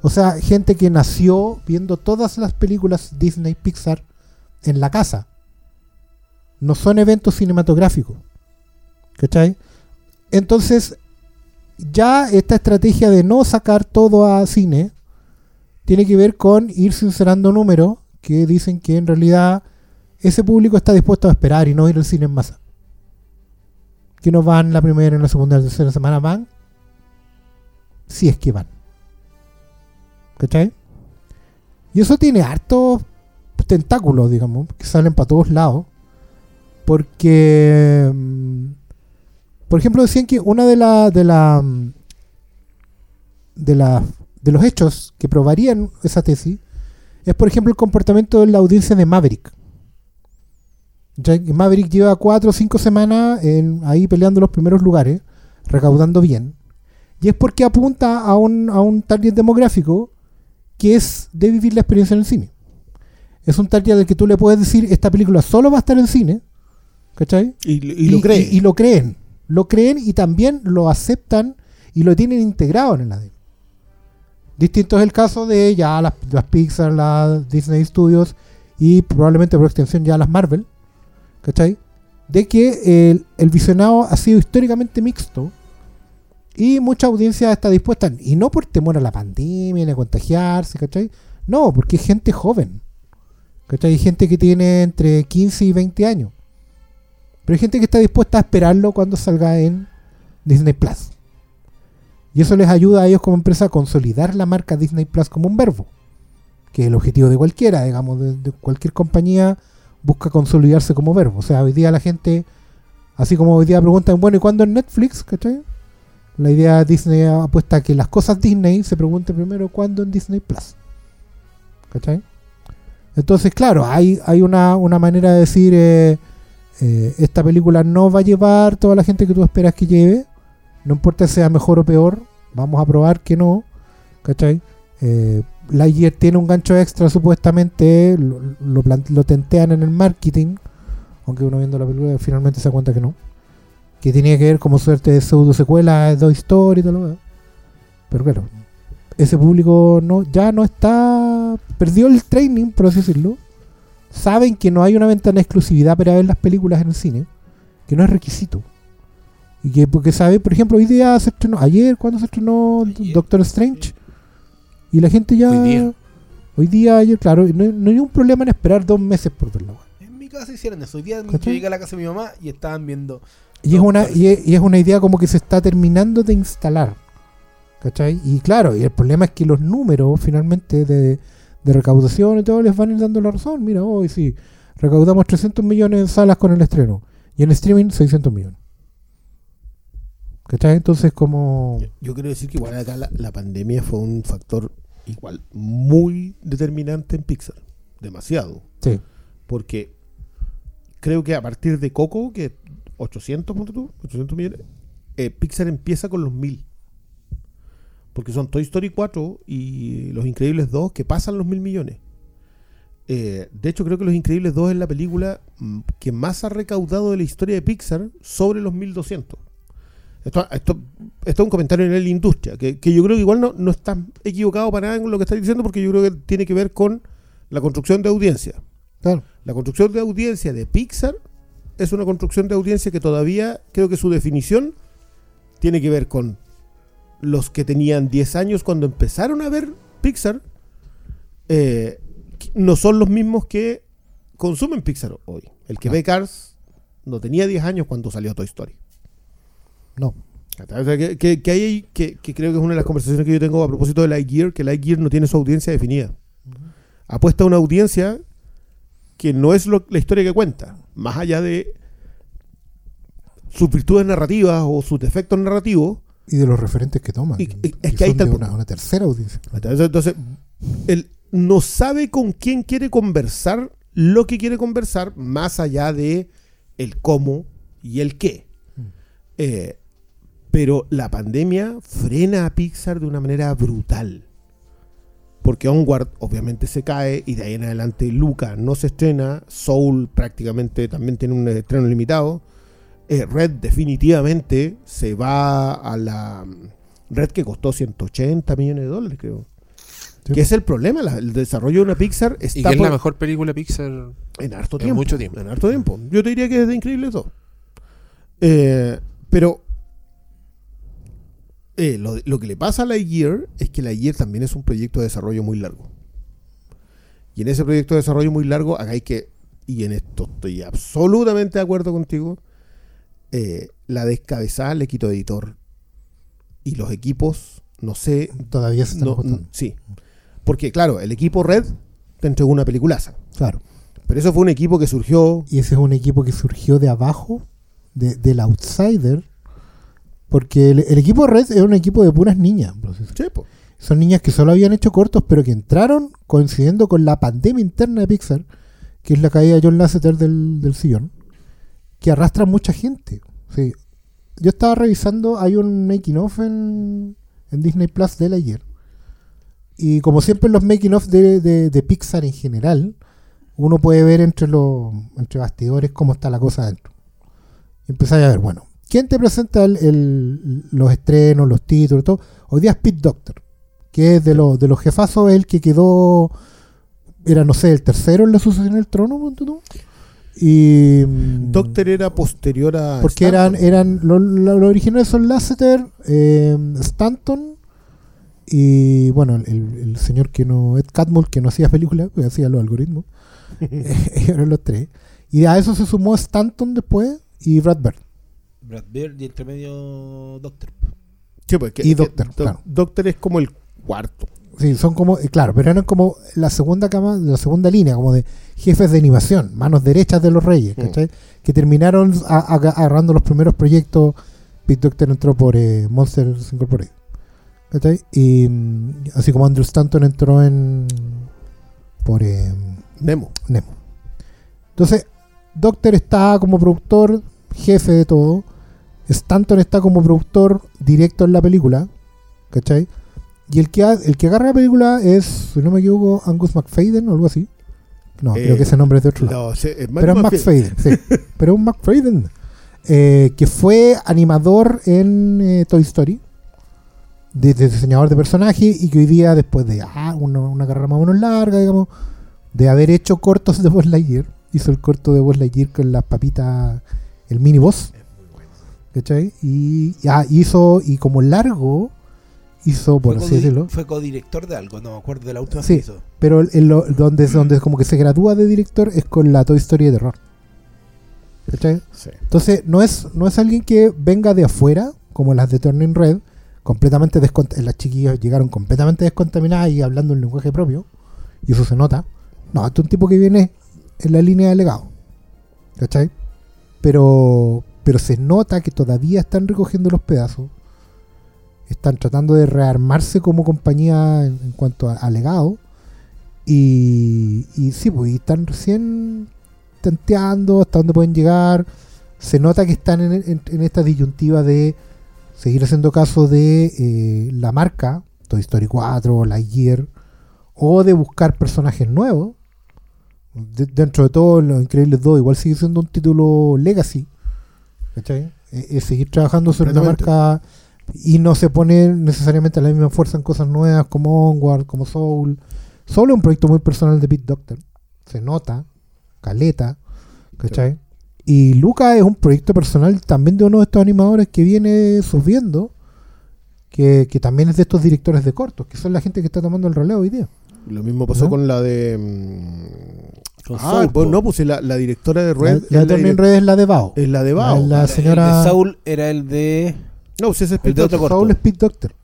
O sea, gente que nació viendo todas las películas Disney Pixar en la casa. No son eventos cinematográficos. ¿Cachai? Entonces, ya esta estrategia de no sacar todo a cine tiene que ver con ir sincerando números que dicen que en realidad ese público está dispuesto a esperar y no ir al cine en masa. Que no van la primera, en la segunda, en la tercera semana, van si es que van. ¿Cachai? Y eso tiene hartos tentáculos, digamos, que salen para todos lados. Porque, mm, por ejemplo, decían que una de la, de la, mm, de la, de los hechos que probarían esa tesis es, por ejemplo, el comportamiento de la audiencia de Maverick. Ya que Maverick lleva cuatro o cinco semanas en- ahí peleando los primeros lugares, recaudando bien. Y es porque apunta a un, a un target demográfico que es de vivir la experiencia en el cine. Es un target al que tú le puedes decir, esta película solo va a estar en cine, ¿cachai? Y, y lo cree. Y, lo creen. Lo creen y también lo aceptan y lo tienen integrado en el ADN. Distinto es el caso de ya las, las Pixar, las Disney Studios y probablemente por extensión ya las Marvel, ¿cachai? De que el, el visionado ha sido históricamente mixto y mucha audiencia está dispuesta, y no por temor a la pandemia, ni a contagiarse, ¿cachai? No, porque es gente joven, ¿cachai? Hay gente que tiene entre 15 y 20 años. Pero hay gente que está dispuesta a esperarlo cuando salga en Disney Plus. Y eso les ayuda a ellos como empresa a consolidar la marca Disney Plus como un verbo. Que es el objetivo de cualquiera, digamos, de, cualquier compañía busca consolidarse como verbo. O sea, hoy día la gente, así como hoy día preguntan, bueno, ¿y cuándo en Netflix? ¿Cachai? La idea de Disney apuesta a que las cosas Disney se pregunte primero cuándo en Disney Plus. ¿Cachai? Entonces, claro, hay, hay una, una manera de decir, eh, eh, esta película no va a llevar toda la gente que tú esperas que lleve. No importa si sea mejor o peor, vamos a probar que no. ¿Cachai? Eh, Lightyear tiene un gancho extra, supuestamente. Lo, lo, lo tentean en el marketing. Aunque uno viendo la película finalmente se da cuenta que no. Que tenía que ver como suerte de pseudo secuela de Toy Story y todo. Pero claro, ese público no ya no está. Perdió el training, por así decirlo. Saben que no hay una ventana de exclusividad para ver las películas en el cine. que no es requisito. Y que, porque sabe, por ejemplo, hoy día se estrenó, ayer, cuando se estrenó Ayer. Doctor Strange, y la gente ya. Hoy día. hoy día, ayer, claro, no, no hay ningún problema en esperar dos meses por verla. En mi casa hicieron eso. Hoy día yo ¿Cachai? llegué a la casa de mi mamá y estaban viendo. Y es, una, y, es, y es una idea como que se está terminando de instalar. ¿Cachai? Y claro, y el problema es que los números finalmente de, de recaudación y todo les van a ir dando la razón. Mira, hoy sí, recaudamos 300 millones en salas con el estreno. Y en streaming 600 millones. ¿Cachai? Entonces como... Yo, yo quiero decir que igual acá la, la pandemia fue un factor igual muy determinante en Pixar. Demasiado. Sí. Porque creo que a partir de Coco, que 800, ponte tú, 800 millones, eh, Pixar empieza con los 1000. Porque son Toy Story 4 y Los Increíbles 2 que pasan los 1000 millones. Eh, de hecho, creo que Los Increíbles 2 es la película mm, que más ha recaudado de la historia de Pixar sobre los 1200. Esto, esto, esto es un comentario en la industria, que, que yo creo que igual no, no está equivocado para nada en lo que está diciendo, porque yo creo que tiene que ver con la construcción de audiencia. Claro. La construcción de audiencia de Pixar es una construcción de audiencia que todavía creo que su definición tiene que ver con los que tenían 10 años cuando empezaron a ver Pixar. eh, no son los mismos que consumen Pixar hoy. El que Ah. ve Cars no tenía 10 años cuando salió Toy Story. No. O sea, que, que- que hay- que- que creo que es una de las conversaciones que yo tengo a propósito de Lightyear, que Lightyear no tiene su audiencia definida. Apuesta a una audiencia que no es lo- la historia que cuenta, más allá de sus virtudes narrativas o sus defectos narrativos. Y de los referentes que toman. Y- y- es que ahí está una, una tercera audiencia. Entonces, entonces, él no sabe con quién quiere conversar lo que quiere conversar, más allá de el cómo y el qué. Eh, pero la pandemia frena a Pixar de una manera brutal. Porque Onward obviamente se cae y de ahí en adelante Luca no se estrena. Soul prácticamente también tiene un estreno limitado. Eh, Red definitivamente se va a la Red que costó 180 millones de dólares, creo. Sí. Que es el problema, la- el desarrollo de una Pixar está Y que es por- la mejor película Pixar. en harto en tiempo. mucho tiempo. En harto tiempo. Yo te diría que es de Increíbles 2. Eh, pero eh, lo, lo que le pasa a Lightyear es que Lightyear también es un proyecto de desarrollo muy largo. Y en ese proyecto de desarrollo muy largo, acá hay que, y en esto estoy absolutamente de acuerdo contigo, eh, la descabezada le quito editor. Y los equipos, no sé, Todavía se están no, sí. Porque claro, el equipo Red te entregó una peliculaza. Claro. Pero eso fue un equipo que surgió. Y ese es un equipo que surgió de abajo, de- del outsider. Porque el, el equipo Red es un equipo de puras niñas. bro. Sí, po. Son niñas que solo habían hecho cortos, pero que entraron coincidiendo con la pandemia interna de Pixar, que es la caída de John Lasseter del, del sillón, que arrastran mucha gente. Sí. Yo estaba revisando, hay un making of en, en Disney Plus de él ayer. Y como siempre en los making of de, de- de Pixar en general, uno puede ver entre los entre bastidores cómo está la cosa adentro. Y empezáis a ver, bueno, ¿quién te presenta el- el- los estrenos, los títulos, todo? Hoy día es Pete Doctor, que es de, los de los jefazos, el que quedó, era, no sé, el tercero en la sucesión del trono, tú. Y. mm, Doctor era posterior a. porque eran, Stanton. eran los, los originales son Lasseter, eh, Stanton y bueno, el, el señor que no, Ed Catmull, que no hacía películas, pues hacía los algoritmos. [LAUGHS] [LAUGHS] eran los tres. Y a eso se sumó Stanton después y Brad Bird. Brad Bird y entre medio Doctor. Sí, pues, que- y Doctor, Doc- claro. Doctor es como el cuarto. Sí, son como, eh, claro, pero eran como la segunda cama, la segunda línea, como de jefes de animación, manos derechas de los reyes, Mm. ¿cachai? Que terminaron a- a- agarrando los primeros proyectos. Pete Doctor entró por eh, Monsters Incorporated, ¿cachai? Y mm, así como Andrew Stanton entró en por eh, Nemo. Nemo. Entonces, Doctor está como productor, jefe de todo. Stanton está como productor directo en la película, ¿cachai? Y el que, el que agarra la película es, si no me equivoco, Angus McFadden o algo así. No, Eh, creo que ese nombre es de otro lado. No, sí, es Pero es McFadden, sí. [LAUGHS] Pero es un McFadden. eh, que fue animador en eh, Toy Story. De, de diseñador de personajes y que hoy día, después de ah, una, una carrera más o menos larga, digamos, de haber hecho cortos de Buzz Lightyear, hizo el corto de Buzz Lightyear con las papitas el mini boss. ¿Cachai? Y ah, hizo, y como largo, hizo, por fue, así decirlo. fue codirector de algo, no me acuerdo de la última Sí. que hizo. Pero en lo- donde, donde como que se gradúa de director es con la Toy Story de terror. ¿Cachai? Sí. Entonces, no es, no es alguien que venga de afuera, como las de Turning Red, completamente descontaminadas. Las chiquillas llegaron completamente descontaminadas y hablando un lenguaje propio, y eso se nota. No, este es un tipo que viene en la línea de legado. ¿Cachai? Pero, pero se nota que todavía están recogiendo los pedazos. Están tratando de rearmarse como compañía en, cuanto a, legado. Y, y sí, pues están recién tanteando hasta dónde pueden llegar. Se nota que están en, esta disyuntiva de seguir haciendo caso de eh, la marca, Toy Story 4, Lightyear, o de buscar personajes nuevos. De- dentro de todo, Los Increíbles 2 igual sigue siendo un título legacy. ¿Cachai? Es, es seguir trabajando sobre una marca y no se pone necesariamente la misma fuerza en cosas nuevas como Onward, como Soul. Soul es un proyecto muy personal de Pete Doctor. Se nota, caleta, ¿cachai? Y Luca es un proyecto personal también de uno de estos animadores que viene subiendo, que, que también es de estos directores de cortos, que son la gente que está tomando el relevo hoy día. Lo mismo pasó con la de. Con ah, Soul, pues no, pues la, la directora de La, Red. la Turning direc- Red es la de Bao. es la de Bao. La- la señora- El de Saul era el de. No, si ese es Pete corto. Soul es Pete Doctor.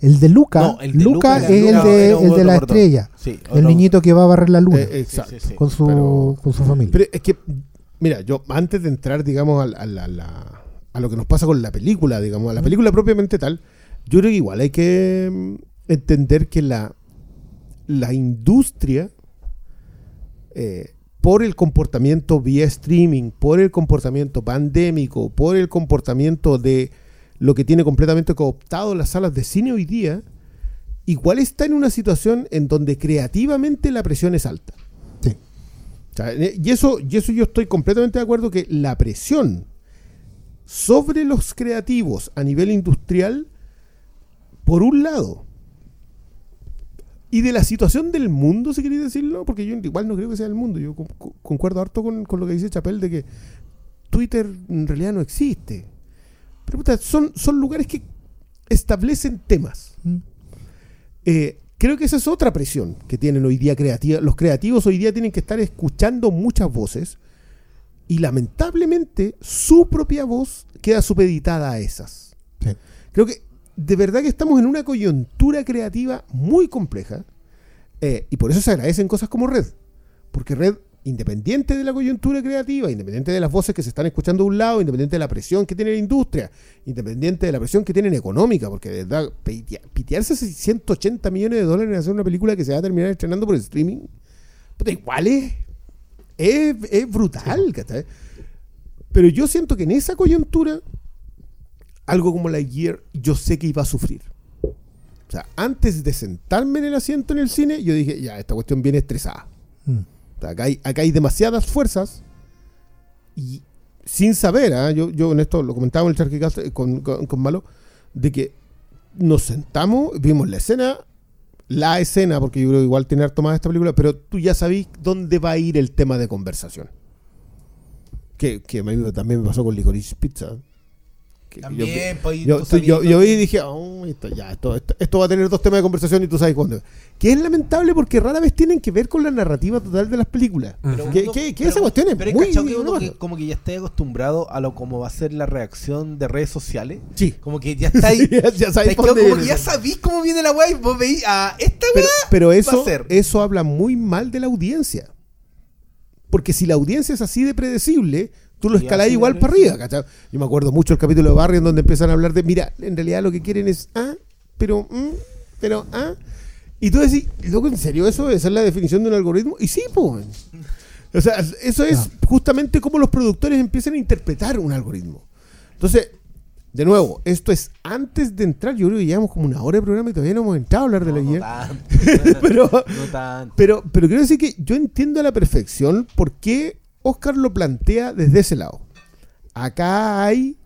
El de Luca, No, el de Luca, Luca es el de, el de la corto. estrella, Sí, el niñito que va a barrer la luna Eh, exacto. Sí, sí, sí. con, su, pero- con su familia. Pero es que, mira, yo antes de entrar, digamos, la- a lo que nos pasa con la película, digamos, a la película propiamente tal, yo creo que igual hay que mm, entender que la, la industria, eh, por el comportamiento vía streaming, por el comportamiento pandémico, por el comportamiento de lo que tiene completamente cooptado las salas de cine hoy día, igual está en una situación en donde creativamente la presión es alta. Sí. O sea, eh, y, eso, y eso yo estoy completamente de acuerdo que la presión sobre los creativos a nivel industrial, por un lado, y de la situación del mundo, si queréis decirlo, porque yo igual no creo que sea el mundo, yo con- con- concuerdo harto con, con lo que dice Chapel de que Twitter en realidad no existe. Pero puta, son, son lugares que establecen temas. Mm. Eh, creo que esa es otra presión que tienen hoy día creativa. Los creativos hoy día tienen que estar escuchando muchas voces y lamentablemente su propia voz queda supeditada a esas. Sí. Creo que de verdad que estamos en una coyuntura creativa muy compleja eh, y por eso se agradecen cosas como Red. Porque Red, independiente de la coyuntura creativa, independiente de las voces que se están escuchando de un lado, independiente de la presión que tiene la industria, independiente de la presión que tienen económica, porque de verdad, pitea- pitearse 180 millones de dólares en hacer una película que se va a terminar estrenando por streaming, puta, igual es, es, es brutal, ¿cachai? Pero yo siento que en esa coyuntura, algo como la Gear, yo sé que iba a sufrir. O sea, antes de sentarme en el asiento en el cine, yo dije, ya, esta cuestión viene estresada. Mm. O sea, acá, hay, acá hay demasiadas fuerzas y sin saber, ¿ah? yo, yo en esto lo comentaba en el Charquicast eh, con, con, con Malo, de que nos sentamos, vimos la escena, la escena, porque yo creo que igual tiene harto más esta película, pero tú ya sabís dónde va a ir el tema de conversación. Que, que también me pasó con Licorice Pizza. Que yo- También, pues, yo, tú tú- yo, vi y dije, "Oh, esto, ya, esto, esto, esto va a tener dos temas de conversación y tú sabes cuándo. Que es lamentable porque rara vez tienen que ver con la narrativa total de las películas. Ujú. Que, uno- que- que pero- esa cuestión es pero muy... que uno que como que ya está acostumbrado a lo como va a ser la reacción de redes sociales. Sí. Como que ya está ahí. [LAUGHS] ya, ya dónde como que ya eso. sabís cómo viene la weá y vos veís a esta pero, weá. pero eso, a ser. eso habla muy mal de la audiencia. Porque si la audiencia es así de predecible, tú lo escalás igual para arriba. ¿cachai? Yo me acuerdo mucho el capítulo de Barry en donde empiezan a hablar de, mira, en realidad lo que quieren es, ah, pero, mm, pero, ah. Y tú decís, loco, ¿en serio eso? ¿Esa es la definición de un algoritmo? Y sí, pues. O sea, eso es justamente como los productores empiezan a interpretar un algoritmo. Entonces, de nuevo, esto es antes de entrar, yo creo que llevamos como una hora de programa y todavía no hemos entrado a hablar de la no, guía. tanto. [LAUGHS] Pero, no tanto. pero, pero quiero decir que yo entiendo a la perfección por qué Oscar lo plantea desde ese lado. Acá hay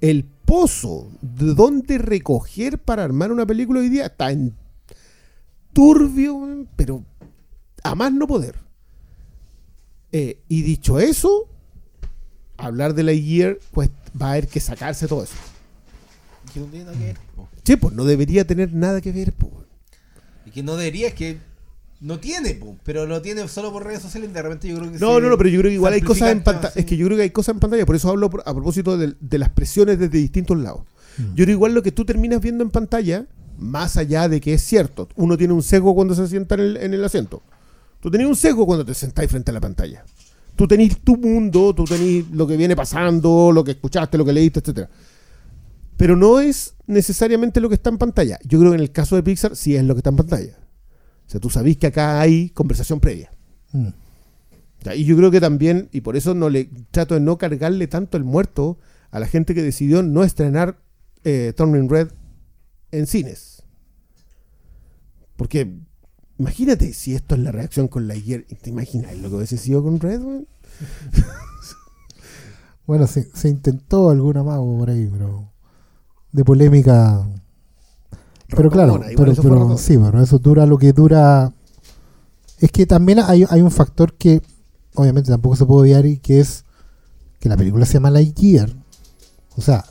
el pozo de dónde recoger para armar una película hoy día. Está en turbio, pero a más no poder. Eh, y dicho eso, hablar de la Lightyear, pues va a haber que sacarse todo eso. Que no tiene nada que ver. po. Sí, pues no debería tener nada que ver, pues. Y que no debería, es que no tiene, po, pero lo tiene solo por redes sociales y de repente yo creo que No, no, no, pero yo creo que igual hay cosas en pantalla. Es que yo creo que hay cosas en pantalla, por eso hablo por- a propósito de, de las presiones desde distintos lados. Mm. Yo creo igual lo que tú terminas viendo en pantalla, más allá de que es cierto, uno tiene un sesgo cuando se sienta en el, en el asiento. Tú tenés un sesgo cuando te sentáis frente a la pantalla. Tú tenés tu mundo, tú tenés lo que viene pasando, lo que escuchaste, lo que leíste, etcétera. Pero no es necesariamente lo que está en pantalla. Yo creo que en el caso de Pixar sí es lo que está en pantalla. O sea, tú sabés que acá hay conversación previa. Mm. Y yo creo que también, y por eso no le trato de no cargarle tanto el muerto a la gente que decidió no estrenar eh, Turning Red en cines. Porque imagínate si esto es la reacción con la ¿Te imaginas lo que hubiese sido con Red? [LAUGHS] Bueno, se, se intentó alguna más por ahí, pero de polémica. Pero claro, pero, eso pero sí, pero eso dura lo que dura. Es que también hay, hay un factor que obviamente tampoco se puede obviar y que es que la película se llama Lightyear. O sea,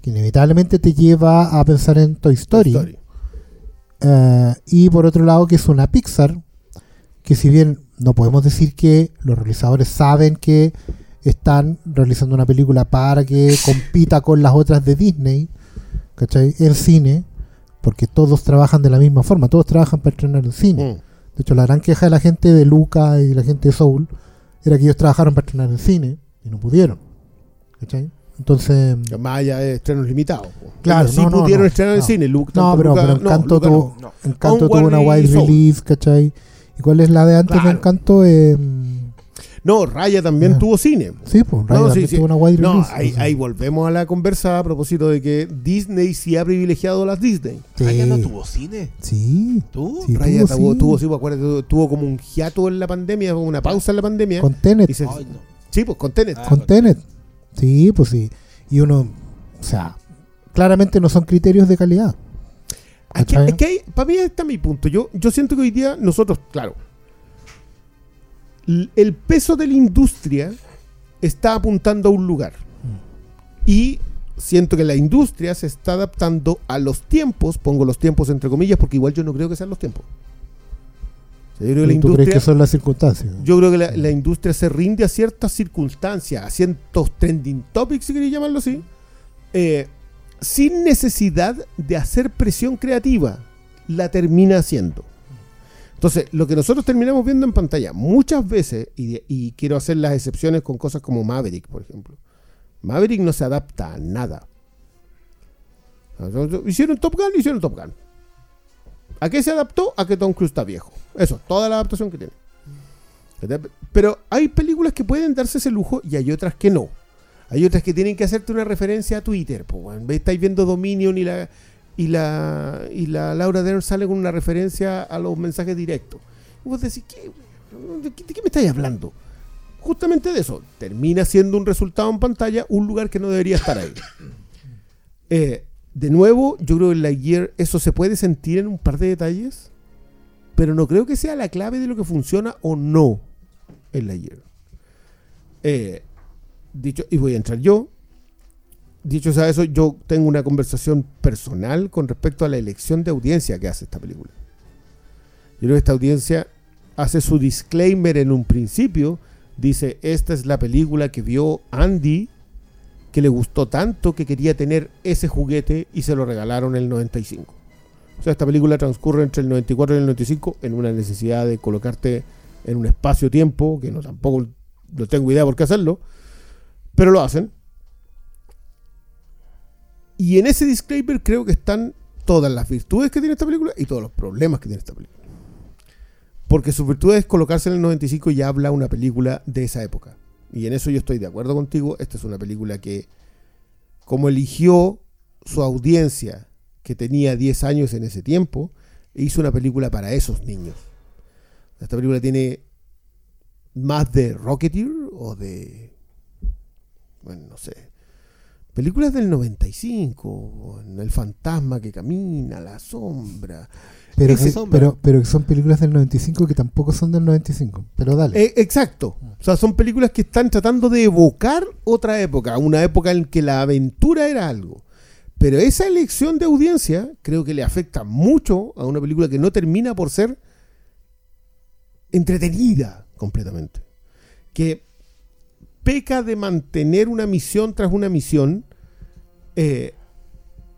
que inevitablemente te lleva a pensar en Toy Story. Story. Eh, y por otro lado, que es una Pixar, que si bien no podemos decir que los realizadores saben que están realizando una película para que compita con las otras de Disney, ¿cachai? En cine, porque todos trabajan de la misma forma, todos trabajan para estrenar en cine. Mm. De hecho, la gran queja de la gente de Luca y la gente de Soul era que ellos trabajaron para estrenar en cine y no pudieron, ¿cachai? Entonces, Más allá de estrenos limitados. Claro, sí no, no, pudieron no, estrenar en cine. Luke, no, pero, Luca- pero no, Encanto, tuvo. Encanto tuvo una wide release, ¿cachai? ¿Y cuál es la de antes de Claro. Encanto? Eh, No, Raya también Ah. tuvo cine. sí, pues Raya No, también sí, sí. tuvo una wide No, release. ahí, o sea. ahí volvemos a la conversa a propósito de que Disney sí ha privilegiado a las Disney. Sí. Raya no tuvo cine. Sí, ¿Tú? Sí, Raya tuvo, tuvo, sí. tuvo, sí, pues, acuérdate, tuvo como un hiato en la pandemia, como una pausa en la pandemia. con Tenet. se- Ay, no. sí, pues con Tenet. Ah, con Tenet. Sí, pues sí. Y uno, o sea, claramente no son criterios de calidad. Es que hay- para mí está mi punto. Yo, yo siento que hoy día nosotros, claro, el peso de la industria está apuntando a un lugar. Y siento que la industria se está adaptando a los tiempos, pongo los tiempos entre comillas, porque igual yo no creo que sean los tiempos. O sea, yo creo que la ¿Tú crees industria, que son las circunstancias? yo creo que la, la industria se rinde a ciertas circunstancias, a ciertos trending topics, si queréis llamarlo así, eh, sin necesidad de hacer presión creativa, la termina haciendo. Entonces, lo que nosotros terminamos viendo en pantalla muchas veces, y, y quiero hacer las excepciones con cosas como Maverick, por ejemplo. Maverick no se adapta a nada. Hicieron Top Gun, hicieron Top Gun. ¿A qué se adaptó? A que Tom Cruise está viejo. Eso, toda la adaptación que tiene. Pero hay películas que pueden darse ese lujo y hay otras que no. Hay otras que tienen que hacerte una referencia a Twitter. Pues, weón. Ve, estáis viendo Dominion y la, y la y la Laura Dern sale con una referencia a los mensajes directos. Y vos decís, ¿qué? ¿De, qué, de qué me estáis hablando? Justamente de eso. Termina siendo un resultado en pantalla, un lugar que no debería estar ahí. [LAUGHS] Eh, de nuevo, yo creo que en la Gear eso se puede sentir en un par de detalles, pero no creo que sea la clave de lo que funciona o no en la Gear. Eh, dicho, y voy a entrar yo. Dicho sea eso, yo tengo una conversación personal con respecto a la elección de audiencia que hace esta película. Yo creo que esta audiencia hace su disclaimer en un principio. Dice, esta es la película que vio Andy, que le gustó tanto que quería tener ese juguete y se lo regalaron en el 95. O sea, esta película transcurre entre el 94 y el 95 en una necesidad de colocarte en un espacio-tiempo, que no tampoco no tengo idea por qué hacerlo, pero lo hacen. Y en ese disclaimer creo que están todas las virtudes que tiene esta película y todos los problemas que tiene esta película. Porque sus virtudes es colocarse en el 95 y habla una película de esa época. Y en eso yo estoy de acuerdo contigo. Esta es una película que, como eligió su audiencia, que tenía 10 años en ese tiempo, hizo una película para esos niños. Esta película tiene más de Rocketeer o de. Bueno, no sé. Películas del 95, el fantasma que camina, la sombra. Pero, que, sombra. pero, pero que son películas del 95 que tampoco son del 95. Pero dale. Eh, exacto. O sea, son películas que están tratando de evocar otra época, una época en que la aventura era algo. Pero esa elección de audiencia creo que le afecta mucho a una película que no termina por ser entretenida completamente. Que peca de mantener una misión tras una misión eh,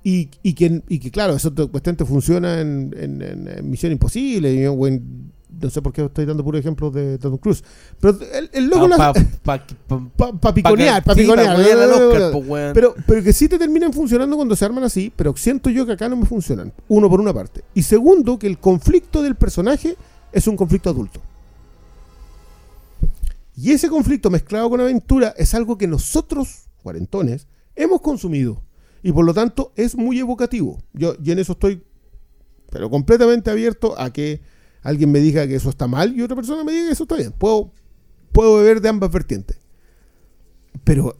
y, y que, y que, claro, eso te, cuestión te funciona en, en- en- en Misión Imposible y en- no sé por qué estoy dando puro ejemplo de Tom Cruise. Pero el, el loco Ah, pa- pa- pa- pa, piconear, pa sí, piconear. Oscar, weón. Pero, pero que sí te terminan funcionando cuando se arman así, pero siento yo que acá no me funcionan. Uno por una parte. Y segundo, que el conflicto del personaje es un conflicto adulto. Y ese conflicto mezclado con aventura es algo que nosotros, cuarentones, hemos consumido. Y por lo tanto es muy evocativo. Yo y en eso estoy, pero completamente abierto a que alguien me diga que eso está mal y otra persona me diga que eso está bien. Puedo, puedo beber de ambas vertientes. Pero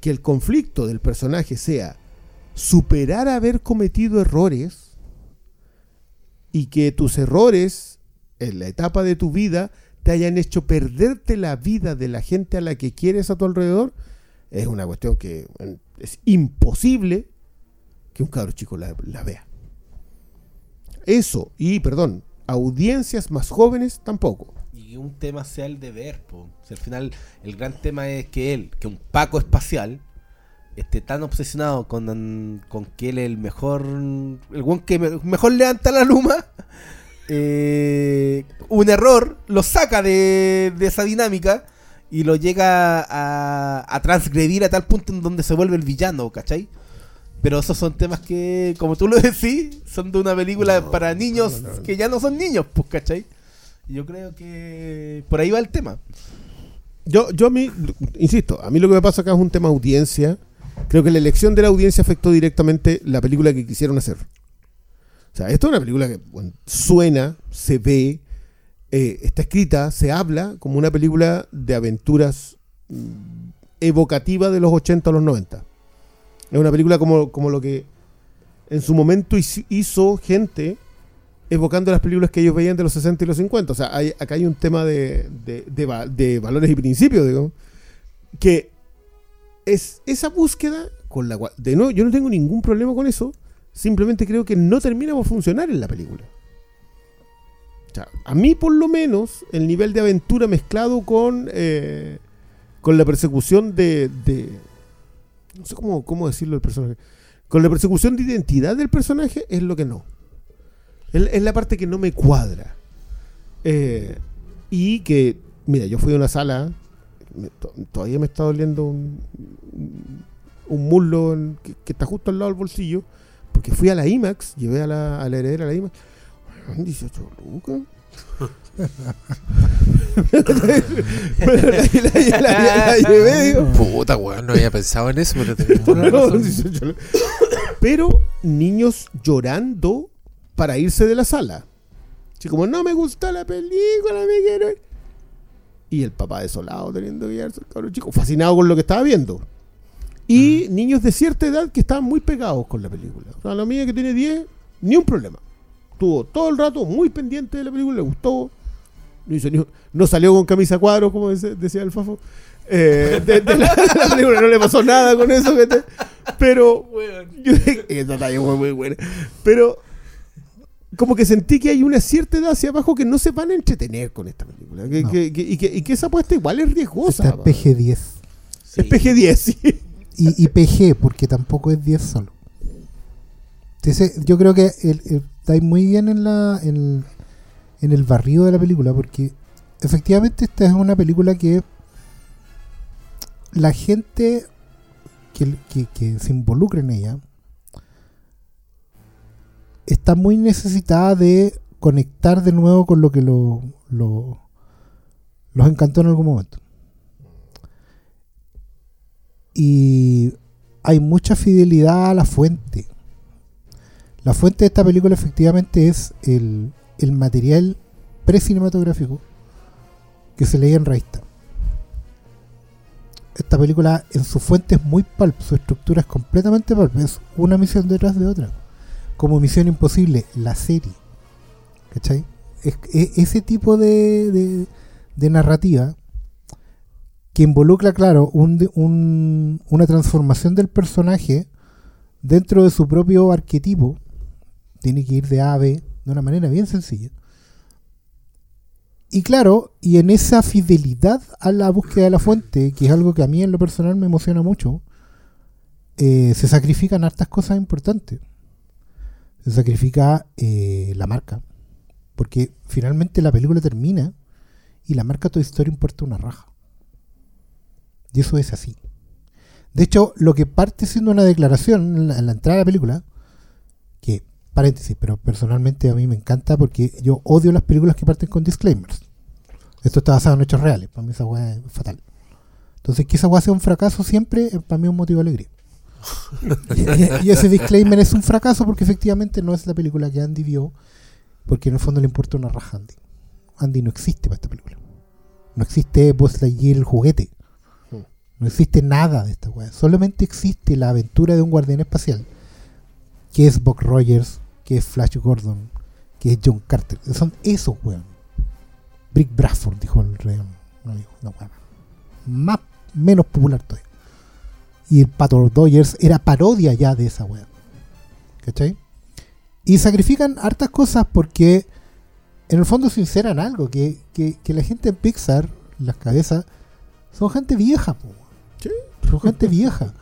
que el conflicto del personaje sea superar haber cometido errores y que tus errores en la etapa de tu vida te hayan hecho perderte la vida de la gente a la que quieres a tu alrededor, es una cuestión que es imposible que un cabro chico la, vea. Eso, y perdón, audiencias más jóvenes tampoco. Y un tema sea el deber, po. O sea, al final, el gran tema es que él, que un Paco espacial, esté tan obsesionado con, con que él es el mejor. El buen que me- mejor levanta la luma. eh, un error lo saca de, de esa dinámica y lo llega a, a transgredir a tal punto en donde se vuelve el villano, ¿cachai? Pero esos son temas que, como tú lo [LAUGHS] decís, son de una película para niños que ya no son niños, pues, ¿cachai? Yo creo que por ahí va el tema. Yo, yo a mí, insisto, a mí lo que me pasa acá es un tema audiencia. Creo que la elección de la audiencia afectó directamente la película que quisieron hacer. O sea, esto es una película que bueno, suena, se ve, eh, está escrita, se habla como una película de aventuras mm, evocativa de los 80 a los 90. Es una película como, como lo que en su momento hizo- gente evocando las películas que ellos veían de los 60 y los 50. O sea, acá hay un tema de, de- de valores y principios, digo, que es esa búsqueda con la cual, de nuevo, yo no tengo ningún problema con eso, simplemente creo que no termina por funcionar en la película. A mí por lo menos el nivel de aventura mezclado con, eh, con la persecución de, no sé cómo, cómo decirlo el personaje, con la persecución de identidad del personaje es lo que no. Es, la parte que no me cuadra. Eh, y que, mira, yo fui a una sala, me- to- todavía me está doliendo un, un muslo que, está justo al lado del bolsillo, porque fui a la IMAX, llevé a la, a la heredera a la IMAX, 18 lucas. La, llevé, digo, Puta, weón, no había pensado en eso, pero tenés toda la [LAUGHS] no, razón. 18 lucas. Pero niños llorando para irse de la sala. Así como, no me gusta la película, me quiero ir". Y el papá desolado teniendo que llevarse cabrón chico, fascinado con lo que estaba viendo. Y niños de cierta edad que estaban muy pegados con la película. O sea, la mía que tiene 10, ni un problema. Estuvo todo el rato muy pendiente de la película, le gustó. No, hizo ni no salió con camisa a cuadros, como dice- decía el Fafo. Eh, [LAUGHS] de, de la, de la película no le pasó nada con eso. que te- pero yo esa talla fue muy buena. Pero como que sentí que hay una cierta edad hacia abajo que no se van a entretener con esta película. Que- No. que- que- y, que, y que esa apuesta igual es riesgosa. Está pa. PG-10. Es PG-10, sí. Y, y PG, porque tampoco es 10 solo. Entonces, yo creo que el, el- está ahí muy bien en, la, en, en el barrio de la película, porque efectivamente esta es una película que la gente que, que- que se involucra en ella está muy necesitada de conectar de nuevo con lo que lo, lo- los encantó en algún momento. Y hay mucha fidelidad a la fuente. La fuente de esta película efectivamente es el, el material precinematográfico que se leía en revista. esta película en su fuente es muy pulp, su estructura es completamente pulp, es una misión detrás de otra. Como Misión Imposible, la serie. ¿Cachai? Es, es- ese tipo de, de- de narrativa que involucra, claro, un, un- una transformación del personaje dentro de su propio arquetipo. Tiene que ir de A a B de una manera bien sencilla. Y claro, y en esa fidelidad a la búsqueda de la fuente, que es algo que a mí en lo personal me emociona mucho, eh, se sacrifican hartas cosas importantes. Se sacrifica eh, la marca. Porque finalmente la película termina y la marca Toy Story importa una raja. Y eso es así. De hecho, lo que parte siendo una declaración en la, en la entrada de la película, que, paréntesis, pero personalmente a mí me encanta porque yo odio las películas que parten con disclaimers. Esto está basado en hechos reales, para mí esa weá es fatal. Entonces, que esa weá sea un fracaso siempre, eh, para mí es un motivo de alegría. [LAUGHS] y, y ese disclaimer es un fracaso porque efectivamente no es la película que Andy vio, porque en el fondo le importa una raja a Andy. Andy no existe para esta película. No existe Buzz Lightyear el juguete. No existe nada de esta weá. Solamente existe la aventura de un guardián espacial. Que es Buck Rogers, que es Flash Gordon, que es John Carter. Son esos weón. Brick Bradford, dijo el rey. No, weón. Más, menos popular todavía. Y el Pato Dodgers era parodia ya de esa weá. ¿Cachai? Y sacrifican hartas cosas porque en el fondo sinceran algo, que, que, que la gente en Pixar, las cabezas, son gente vieja, po. Sí. Son gente vieja.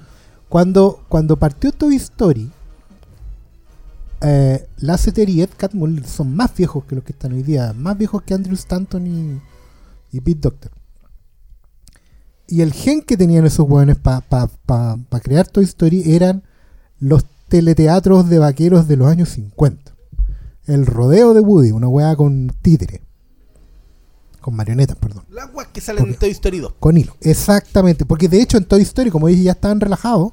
Cuando, cuando partió Toy Story, eh, Lasseter y Ed Catmull son más viejos que los que están hoy día, más viejos que Andrew Stanton y, y Pete Doctor. Y el gen que tenían esos hueones para crear Toy Story eran los teleteatros de vaqueros de los años 50. El rodeo de Woody, una hueá con títere. Con marionetas, perdón. Las weas que salen en Toy Story 2. Con hilo, exactamente. Porque de hecho en Toy Story, como ellos ya estaban relajados,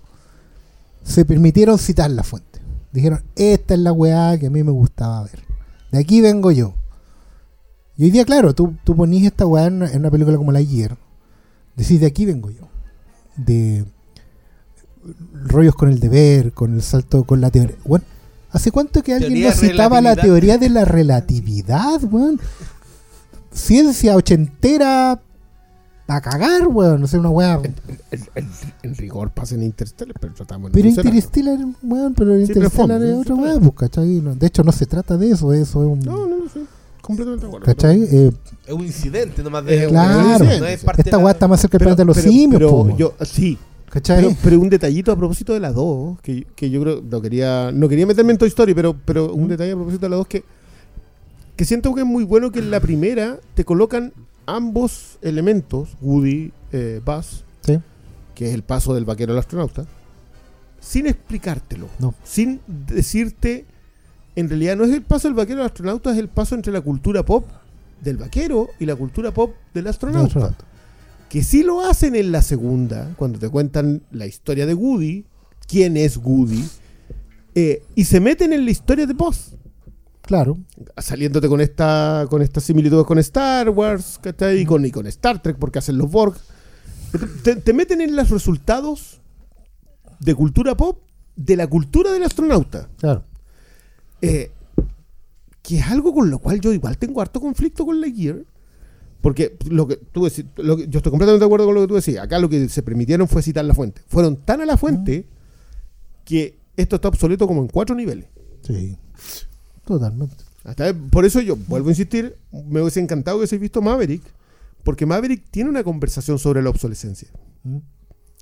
se permitieron citar la fuente. Dijeron, esta es la weá que a mí me gustaba ver. De aquí vengo yo. Y hoy día, claro, tú, tú ponís esta weá en una, en una película como La Ayer. Decís, de aquí vengo yo. De rollos con el deber, con el salto, con la teoría. Bueno, ¿hace cuánto que alguien nos citaba la teoría de la relatividad, weón? Ciencia ochentera a cagar, weón. No sé, una weá. En, en- en rigor pasa en Interstellar, pero tratamos de Pero no. Interstellar, weón, pero Sí, Interstellar es otra weá, pues, ¿cachai? No, De hecho, no se trata de eso, eso es un. No, no, no, sí. Completamente de acuerdo. ¿cachai? Eh, Es un incidente nomás de. Eh, Claro. No es parte esta weá está más cerca del planeta de los pero- simios, pero po, yo, sí, ¿cachai? pero, pero un detallito a propósito de la 2, que, que yo creo, no quería, no quería meterme en Toy Story, pero, pero un detalle a propósito de la 2 que, que siento que es muy bueno que en la primera te colocan ambos elementos, Woody, eh, Buzz, Sí. que es el paso del vaquero al astronauta, sin explicártelo, No. sin decirte, en realidad no es el paso del vaquero al astronauta, es el paso entre la cultura pop del vaquero y la cultura pop del astronauta astronauta. que sí lo hacen en la segunda, cuando te cuentan la historia de Woody, quién es Woody, eh, y se meten en la historia de Buzz, Claro. saliéndote con esta con estas similitudes con Star Wars, ¿cachai? Y con, y con Star Trek, porque hacen los Borg. Te, te meten en los resultados de cultura pop de la cultura del astronauta. Claro. Eh, que es algo con lo cual yo igual tengo harto conflicto con la Gear. Porque lo que tú decís, lo que- yo estoy completamente de acuerdo con lo que tú decías. Acá lo que se permitieron fue citar la fuente. Fueron tan a la fuente que esto está obsoleto como en cuatro niveles. Sí. Totalmente. Hasta por eso yo vuelvo a insistir, me hubiese encantado que hubiese visto Maverick, porque Maverick tiene una conversación sobre la obsolescencia. Mm.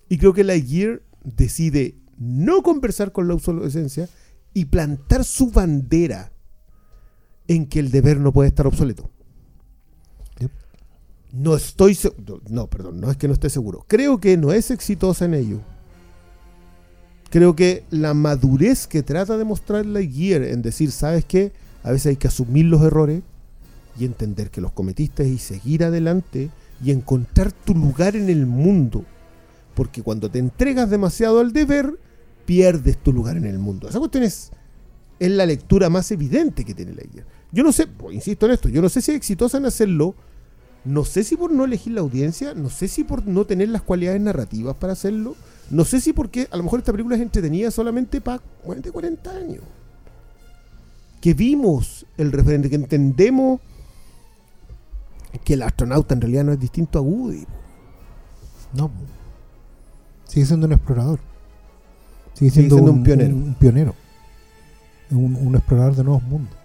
Y creo que Lightyear decide no conversar con la obsolescencia y plantar su bandera en que el deber no puede estar obsoleto. No estoy se- no, no, perdón, no es que no esté seguro. Creo que no es exitosa en ello. Creo que la madurez que trata de mostrar Lightyear en decir, ¿sabes qué? A veces hay que asumir los errores y entender que los cometiste y seguir adelante y encontrar tu lugar en el mundo. Porque cuando te entregas demasiado al deber, pierdes tu lugar en el mundo. Esa cuestión es, es la lectura más evidente que tiene Lightyear. Yo no sé, pues, insisto en esto, yo no sé si es exitosa en hacerlo No sé si por no elegir la audiencia, no sé si por no tener las cualidades narrativas para hacerlo, no sé si porque a lo mejor esta película es entretenida solamente para 40, 40 años. Que vimos el referente, que entendemos que el astronauta en realidad no es distinto a Woody. No. Sigue siendo un explorador. Sigue Sigue siendo, un, un pionero. Un, pionero. Un, un explorador de nuevos mundos.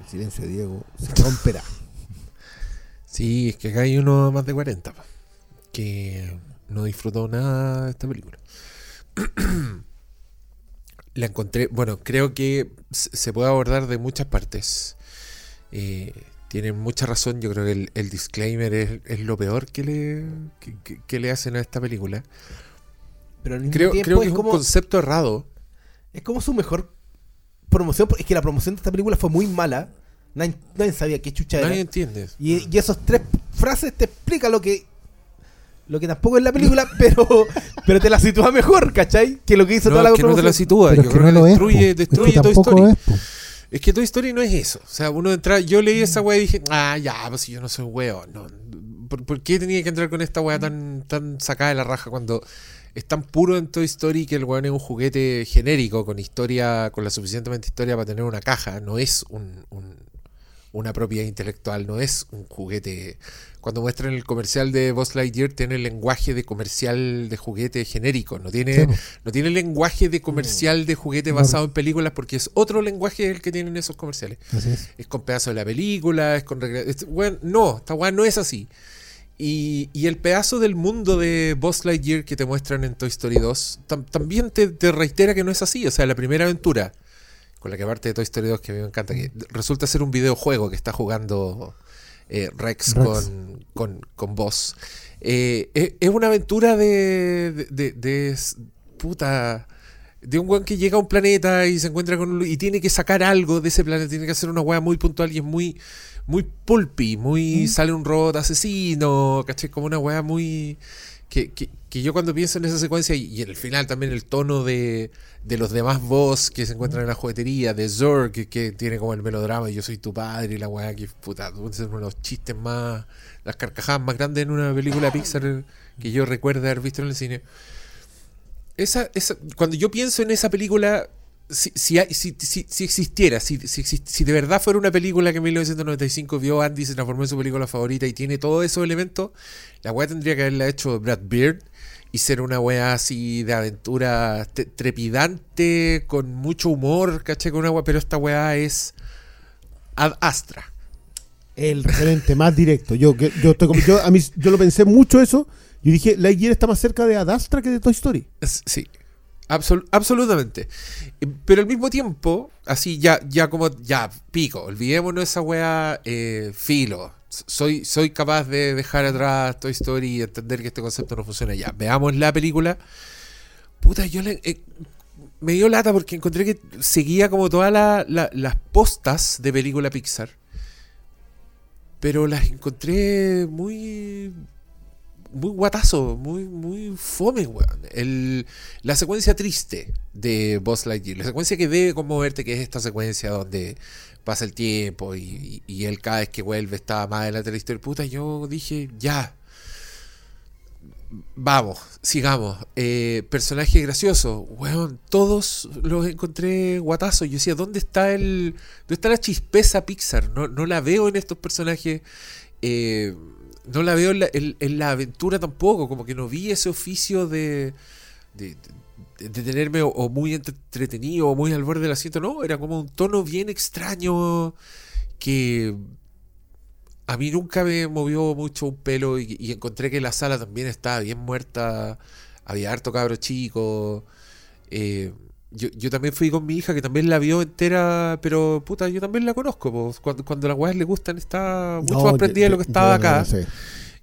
El silencio de Diego se [LAUGHS] romperá. Sí, es que acá hay uno más de 40 pa, que no disfrutó nada de esta película. [CLEARS THROAT] La encontré, bueno, creo que se puede abordar de muchas partes. Eh, tienen mucha razón, yo creo que el, el disclaimer es, es lo peor que le, que, que- que le hacen a esta película. Pero al mismo Creo, que es es un como, concepto errado. es como su mejor promoción. Es que la promoción de esta película fue muy mala. Nadie, nadie sabía qué chucha era. Nadie entiende. Y, y esos tres frases te explican lo que lo que tampoco es la película, [LAUGHS] pero pero te la sitúa mejor, ¿cachai? Que lo que hizo No, toda la es que no te la sitúa. Pero Yo es que creo no que lo es. destruye. Es destruye que Toy Story. es. Es que Toy Story no es eso. O sea, uno entra, yo leí esa weá y dije, ah, ya, pues si yo no soy weón. No. ¿Por, por qué tenía que entrar con esta weá tan, tan sacada de la raja cuando es tan puro en Toy Story que el weón es un juguete genérico con historia, con la suficientemente historia para tener una caja? No es un, un- una propiedad intelectual, no es un juguete. Cuando muestran el comercial de Buzz Lightyear tiene el lenguaje de comercial de juguete genérico, no tiene Sí, po. no tiene lenguaje de comercial de juguete No. basado en películas porque es otro lenguaje el que tienen esos comerciales. Es. Es con pedazos de la película, es con... es- no, esta weá no es así. Y, y el pedazo del mundo de Buzz Lightyear que te muestran en Toy Story 2 tam- también te, te reitera que no es así. O sea, la primera aventura, con la que aparte de Toy Story 2 que a mí me encanta, que resulta ser un videojuego que está jugando eh, Rex, Rex. con, con, con Buzz. Eh, es, es una aventura de, de, de- puta de un weón que llega a un planeta y se encuentra con un, y tiene que sacar algo de ese planeta, tiene que hacer una weá muy puntual y es muy muy pulpy, muy sale un robot asesino, ¿cachai? Como una weá muy que, que, que yo cuando pienso en esa secuencia y, en el final también el tono de, de los demás boss que se encuentran en la juguetería, de Zorg que, tiene como el melodrama yo soy tu padre y la weá que puta, uno de los chistes más, las carcajadas más grandes en una película Pixar que yo recuerdo haber visto en el cine. Esa, esa, cuando yo pienso en esa película, si, si, si, si, existiera, si, si, de verdad fuera una película que en 1995 vio Andy, se transformó en su película favorita y tiene todos esos elementos, la weá tendría que haberla hecho Brad Beard y ser una weá así de aventura te- trepidante, con mucho humor, caché con una weá, pero esta weá es ad astra. El referente más directo. Yo, que- yo, estoy como- yo, a mí, yo lo pensé mucho eso. Yo dije, Lightyear está más cerca de Adastra que de Toy Story. Sí, absol- absolutamente. Eh, Pero al mismo tiempo, así ya, ya como, ya, pico, olvidémonos esa weá, eh, filo. Soy, soy capaz de dejar atrás Toy Story y entender que este concepto no funciona ya. Veamos la película. Puta, yo le, eh, me dio lata porque encontré que seguía como todas la- las postas de película Pixar. Pero las encontré muy muy guatazo, muy, muy fome, weón. El, la secuencia triste de Boss Lightyear, la secuencia que debe conmoverte, que es esta secuencia donde pasa el tiempo y, y- él cada vez que vuelve está más adelante de la historia. Puta, yo dije, ya. Vamos, sigamos. Eh, personaje gracioso, weón. Todos los encontré guatazos. Yo decía, ¿dónde está el. ¿Dónde está la chispeza Pixar? No, no la veo en estos personajes. Eh, no la veo en la, en- la aventura tampoco, como que no vi ese oficio de, de- de tenerme o, o muy entretenido o muy al borde del asiento, no, era como un tono bien extraño que a mí nunca me movió mucho un pelo y, y encontré que la sala también estaba bien muerta, había harto cabro chico, eh, yo, yo también fui con mi hija que también la vio entera, pero puta, yo también la conozco. po. Cuando, cuando las weas le gustan, está mucho No, más prendida de lo que estaba acá.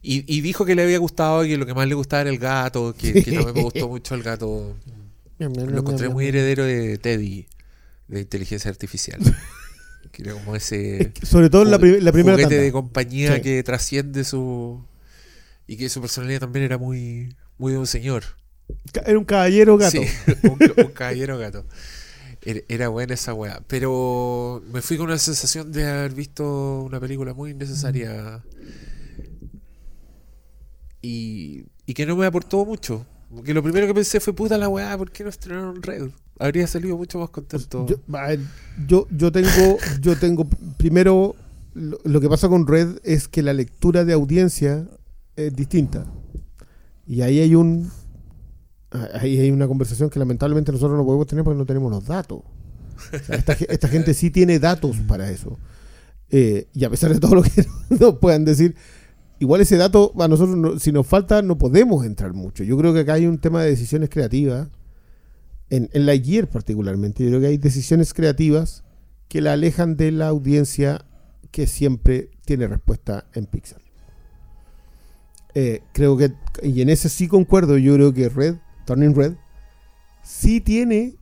y dijo que le había gustado y que lo que más le gustaba era el gato, que, que también me gustó [LAUGHS] mucho el gato. Lo encontré muy heredero de Teddy, de inteligencia artificial. [LAUGHS] que era como ese Sobre todo en la, la primera juguete tanda. de compañía Sí. que trasciende su... Y que su personalidad también era muy, muy de un señor. Era un caballero gato. Sí, [LAUGHS] un, un caballero gato. Era, era buena esa weá. Pero me fui con una sensación de haber visto una película muy innecesaria. Y, y que no me aportó mucho. Porque lo primero que pensé fue, puta la weá, ¿por qué no estrenaron Red? Habría salido mucho más contento. Yo, yo, tengo, yo tengo primero lo, que pasa con Red es que la lectura de audiencia es distinta. Y ahí hay un ahí hay una conversación que lamentablemente nosotros no podemos tener porque no tenemos los datos. Esta, esta gente sí tiene datos para eso. Eh, y a pesar de todo lo que [LAUGHS] nos puedan decir, igual ese dato a nosotros, no- si nos falta, no podemos entrar mucho. Yo creo que acá hay un tema de decisiones creativas, en, en la Gear particularmente. Yo creo que hay decisiones creativas que la alejan de la audiencia que siempre tiene respuesta en Pixar. Eh, creo que, y en ese sí concuerdo, yo creo que Red, Turning Red, sí tiene,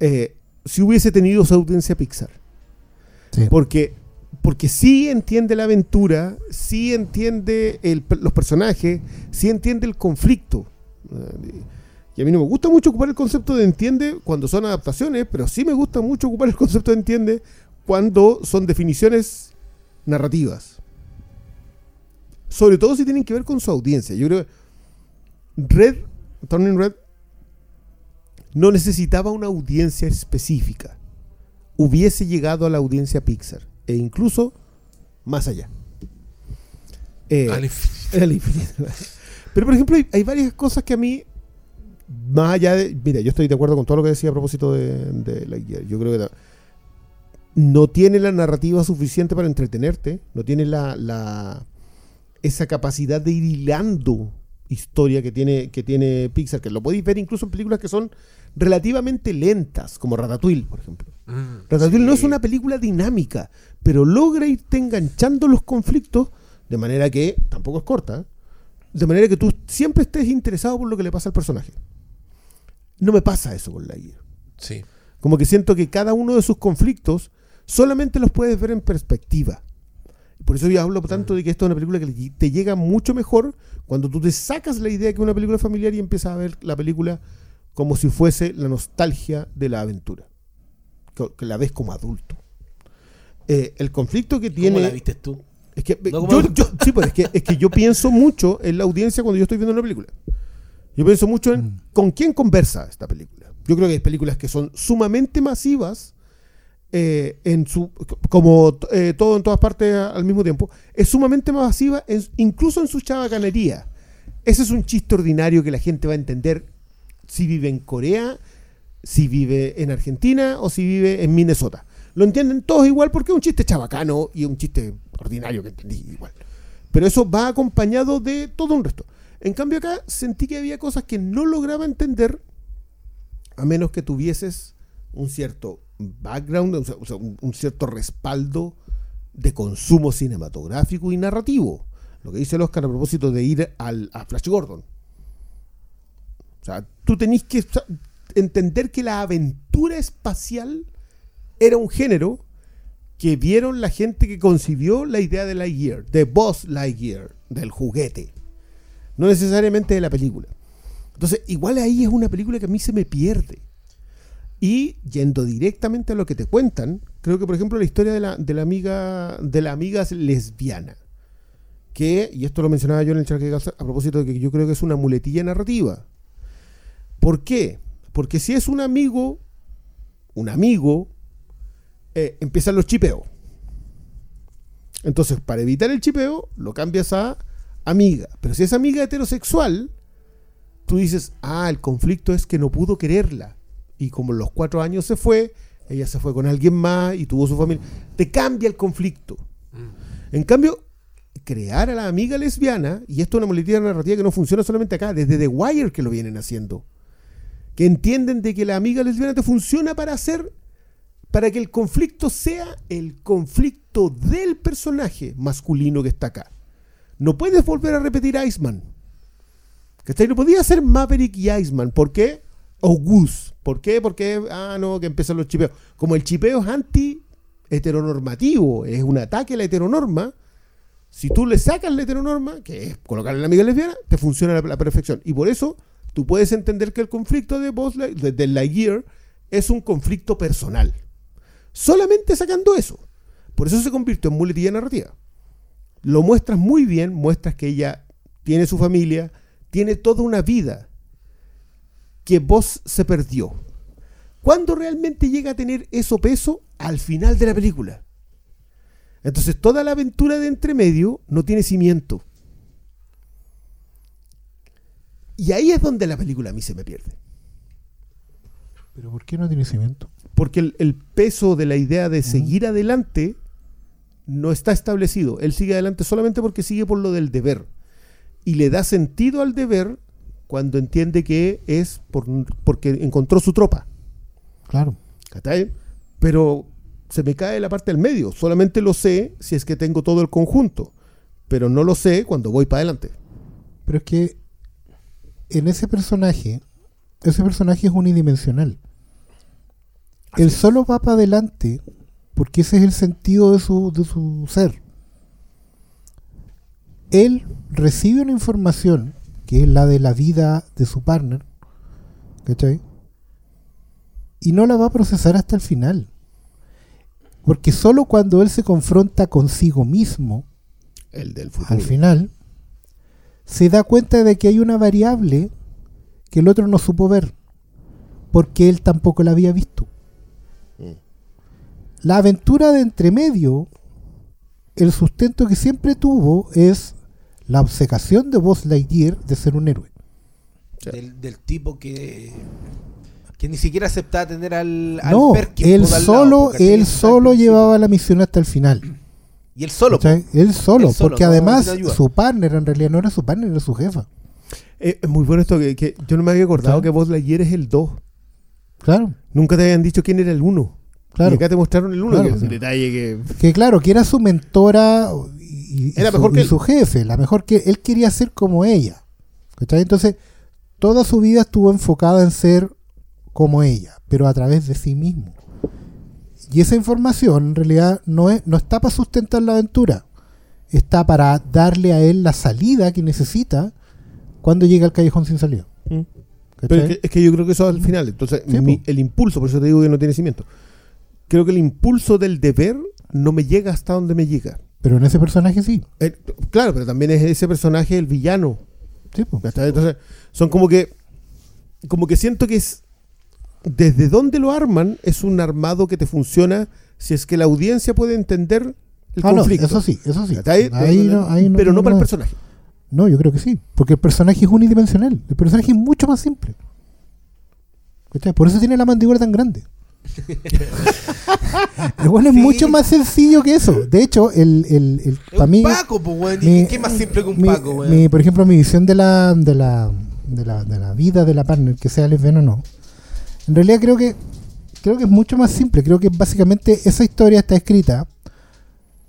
eh, si hubiese tenido su audiencia Pixar. Sí. Porque, porque sí entiende la aventura, sí entiende los personajes, sí entiende el conflicto. Eh, Y a mí no me gusta mucho ocupar el concepto de entiende cuando son adaptaciones, pero sí me gusta mucho ocupar el concepto de entiende cuando son definiciones narrativas. Sobre todo si tienen que ver con su audiencia. Yo creo que Red, Turning Red, no necesitaba una audiencia específica. Hubiese llegado a la audiencia Pixar. E incluso más allá. Eh, Al infinito. al infinito. Pero por ejemplo, hay, hay varias cosas que a mí, más allá de. Mira, yo estoy de acuerdo con todo lo que decía a propósito de, de Lightyear. Yo creo que no tiene la narrativa suficiente para entretenerte. No tiene la, la- esa capacidad de ir hilando historia que tiene, que tiene Pixar, que lo podéis ver incluso en películas que son relativamente lentas, como Ratatouille, por ejemplo. Mm, Ratatouille no es una película dinámica, pero logra irte enganchando los conflictos de manera que, tampoco es corta, ¿eh? de manera que tú siempre estés interesado por lo que le pasa al personaje. No me pasa eso con Lightyear. Sí. Como que siento que cada uno de sus conflictos solamente los puedes ver en perspectiva. Por eso yo hablo tanto de que esto es una película que te llega mucho mejor cuando tú te sacas la idea que es una película familiar y empiezas a ver la película como si fuese la nostalgia de la aventura. Que la ves como adulto. Eh, el conflicto que tiene... ¿Cómo la viste tú? Es que, No, yo, sí, pues, es que, es que yo pienso mucho en la audiencia cuando yo estoy viendo una película. Yo pienso mucho en con quién conversa esta película. Yo creo que hay películas que son sumamente masivas, eh, en su, como eh, todo en todas partes al mismo tiempo, es sumamente masiva, en- incluso en su chabacanería. Ese es un chiste ordinario que la gente va a entender si vive en Corea, si vive en Argentina o si vive en Minnesota. Lo entienden todos igual porque es un chiste chabacano y un chiste ordinario que entendí igual. Pero eso va acompañado de todo un resto. En cambio acá sentí que había cosas que no lograba entender a menos que tuvieses un cierto background, o sea, un, cierto respaldo de consumo cinematográfico y narrativo. Lo que dice el Oscar a propósito de ir al, a Flash Gordon. O sea, tú tenés que entender que la aventura espacial era un género que vieron la gente que concibió la idea de Lightyear, de Buzz Lightyear, del juguete. No necesariamente de la película. Entonces, igual ahí es una película que a mí se me pierde. Y yendo directamente a lo que te cuentan, creo que por ejemplo la historia de la, de la amiga de la amiga lesbiana, que, y esto lo mencionaba yo en el chat que a propósito de que yo creo que es una muletilla narrativa. ¿Por qué? Porque si es un amigo, un amigo, eh, empiezan los chipeos. Entonces, para evitar el chipeo, lo cambias a amiga. Pero si es amiga heterosexual, tú dices, ah, el conflicto es que no pudo quererla. Y como en los cuatro años se fue, ella se fue con alguien más y tuvo su familia. Te cambia el conflicto. En cambio, crear a la amiga lesbiana, y esto es una muletilla narrativa que no funciona solamente acá, desde The Wire que lo vienen haciendo. Que entienden de que la amiga lesbiana te funciona para hacer, para que el conflicto sea el conflicto del personaje masculino que está acá. No puedes volver a repetir Iceman. ¿Cachai? No podía ser Maverick y Iceman. ¿Por qué? O Goose. ¿Por qué? Porque, ah, no, que empiezan los chipeos. Como el chipeo es anti-heteronormativo, es un ataque a la heteronorma, si tú le sacas la heteronorma, que es colocarle a la amiga lesbiana, te funciona a la, perfección. Y por eso tú puedes entender que el conflicto de Light- de, de Lightyear es un conflicto personal. Solamente sacando eso. Por eso se convirtió en muletilla narrativa. Lo muestras muy bien, muestras que ella tiene su familia, tiene toda una vida que vos se perdió. ¿Cuándo realmente llega a tener eso peso? Al final de la película. Entonces toda la aventura de entremedio no tiene cimiento. Y ahí es donde la película a mí se me pierde. ¿Pero por qué no tiene cimiento? Porque el, el peso de la idea de seguir adelante no está establecido. Él sigue adelante solamente porque sigue por lo del deber. Y le da sentido al deber cuando entiende que es por, porque encontró su tropa. Claro. Pero se me cae la parte del medio. Solamente lo sé si es que tengo todo el conjunto. Pero no lo sé cuando voy para adelante. Pero es que en ese personaje, ese personaje es unidimensional. Él solo va para adelante porque ese es el sentido de su, de su ser. Él recibe una información que es la de la vida de su partner, ¿cachai? Y no la va a procesar hasta el final. Porque solo cuando él se confronta consigo mismo, El del futuro. al final, se da cuenta de que hay una variable que el otro no supo ver, porque él tampoco la había visto. La aventura de entremedio, el sustento que siempre tuvo es la obcecación de Buzz Lightyear de ser un héroe. Del, del tipo que que ni siquiera aceptaba tener al, al No, Perkin él lado, solo, él solo llevaba la misión hasta el final. Y él solo. Él solo, Él solo, porque no además su partner en realidad no era su partner, era su jefa. Eh, es muy bueno esto que, que yo no me había acordado Claro. que Buzz Lightyear es el 2. Claro, Nunca te habían dicho quién era el 1. Claro. Y acá te mostraron el 1, Claro, que es un detalle que... Que claro, que era su mentora y, su, mejor que y él. su jefe, la mejor que él quería ser como ella. ¿cachai? Entonces, toda su vida estuvo enfocada en ser como ella, pero a través de sí mismo. Y esa información en realidad no, es, no está para sustentar la aventura, está para darle a él la salida que necesita cuando llega al callejón sin salida. Mm. Pero es que, es que yo creo que eso al final. Entonces, Sí, mi- po. el impulso, por eso te digo que no tiene cimiento. Creo que el impulso del deber no me llega hasta donde me llega. Pero en ese personaje sí. Eh, claro, pero también es ese personaje el villano. Sí. ¿cachai? Entonces, son como que. Como que siento que es. Desde donde lo arman, es un armado que te funciona si es que la audiencia puede entender el Ah, no, conflicto. eso sí, eso sí. ¿cachai? Ahí no- ahí no- pero no, para el personaje. No, yo creo que sí. Porque el personaje es unidimensional. El personaje es mucho más simple. Por eso tiene la mandíbula tan grande. El bueno es Sí. mucho más sencillo que eso. De hecho, el, el, para un mí. Paco, po, weón. mi- ¿Qué más simple que un mi- Paco, mi- por ejemplo, mi visión de la, de la, de la, de la vida de la partner, que sea lesbiana o no. En realidad creo que creo que es mucho más simple. Creo que básicamente esa historia está escrita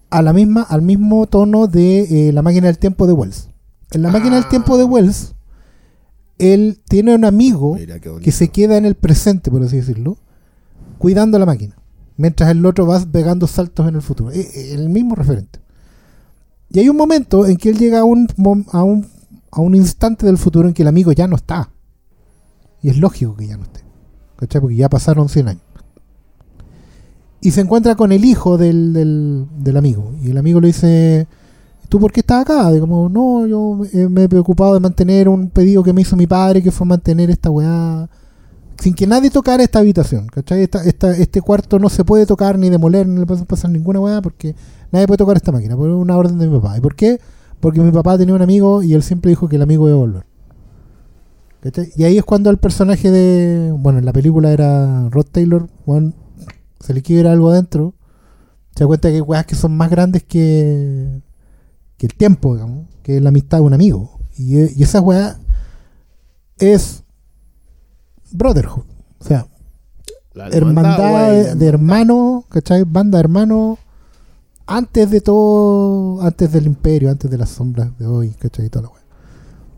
a la misma, al mismo tono de eh, la máquina del tiempo de Wells. En la máquina del Ah. tiempo de Wells, él tiene un amigo que se queda en el presente, por así decirlo, cuidando la máquina, mientras el otro va pegando saltos en el futuro. Eh, eh, El mismo referente. Y hay un momento en que él llega a un, a un, a un instante del futuro en que el amigo ya no está. Y es lógico que ya no esté. ¿Cachai? Porque ya pasaron 100 años. Y se encuentra con el hijo del, del, del amigo. Y el amigo le dice, ¿tú por qué estás acá? Como, no, yo me he preocupado de mantener un pedido que me hizo mi padre, que fue mantener esta weá. Sin que nadie tocara esta habitación, ¿cachai? Esta, esta, este cuarto no se puede tocar ni demoler, ni le puede pasar ninguna weá, porque nadie puede tocar esta máquina, por una orden de mi papá. ¿Y por qué? Porque mi papá tenía un amigo y él siempre dijo que el amigo iba a volver. ¿Cachai? Y ahí es cuando el personaje de. Bueno, en la película era Rod Taylor, weón, se le quiebra algo adentro. Se da cuenta que hay weas que son más grandes que, que el tiempo, digamos, que la amistad de un amigo. Y, y esa wea es brotherhood. O sea, La hermandad de, de hermanos, ¿cachai? Banda de hermanos antes de todo, antes del imperio, antes de las sombras de hoy, ¿cachai? Toda la wea.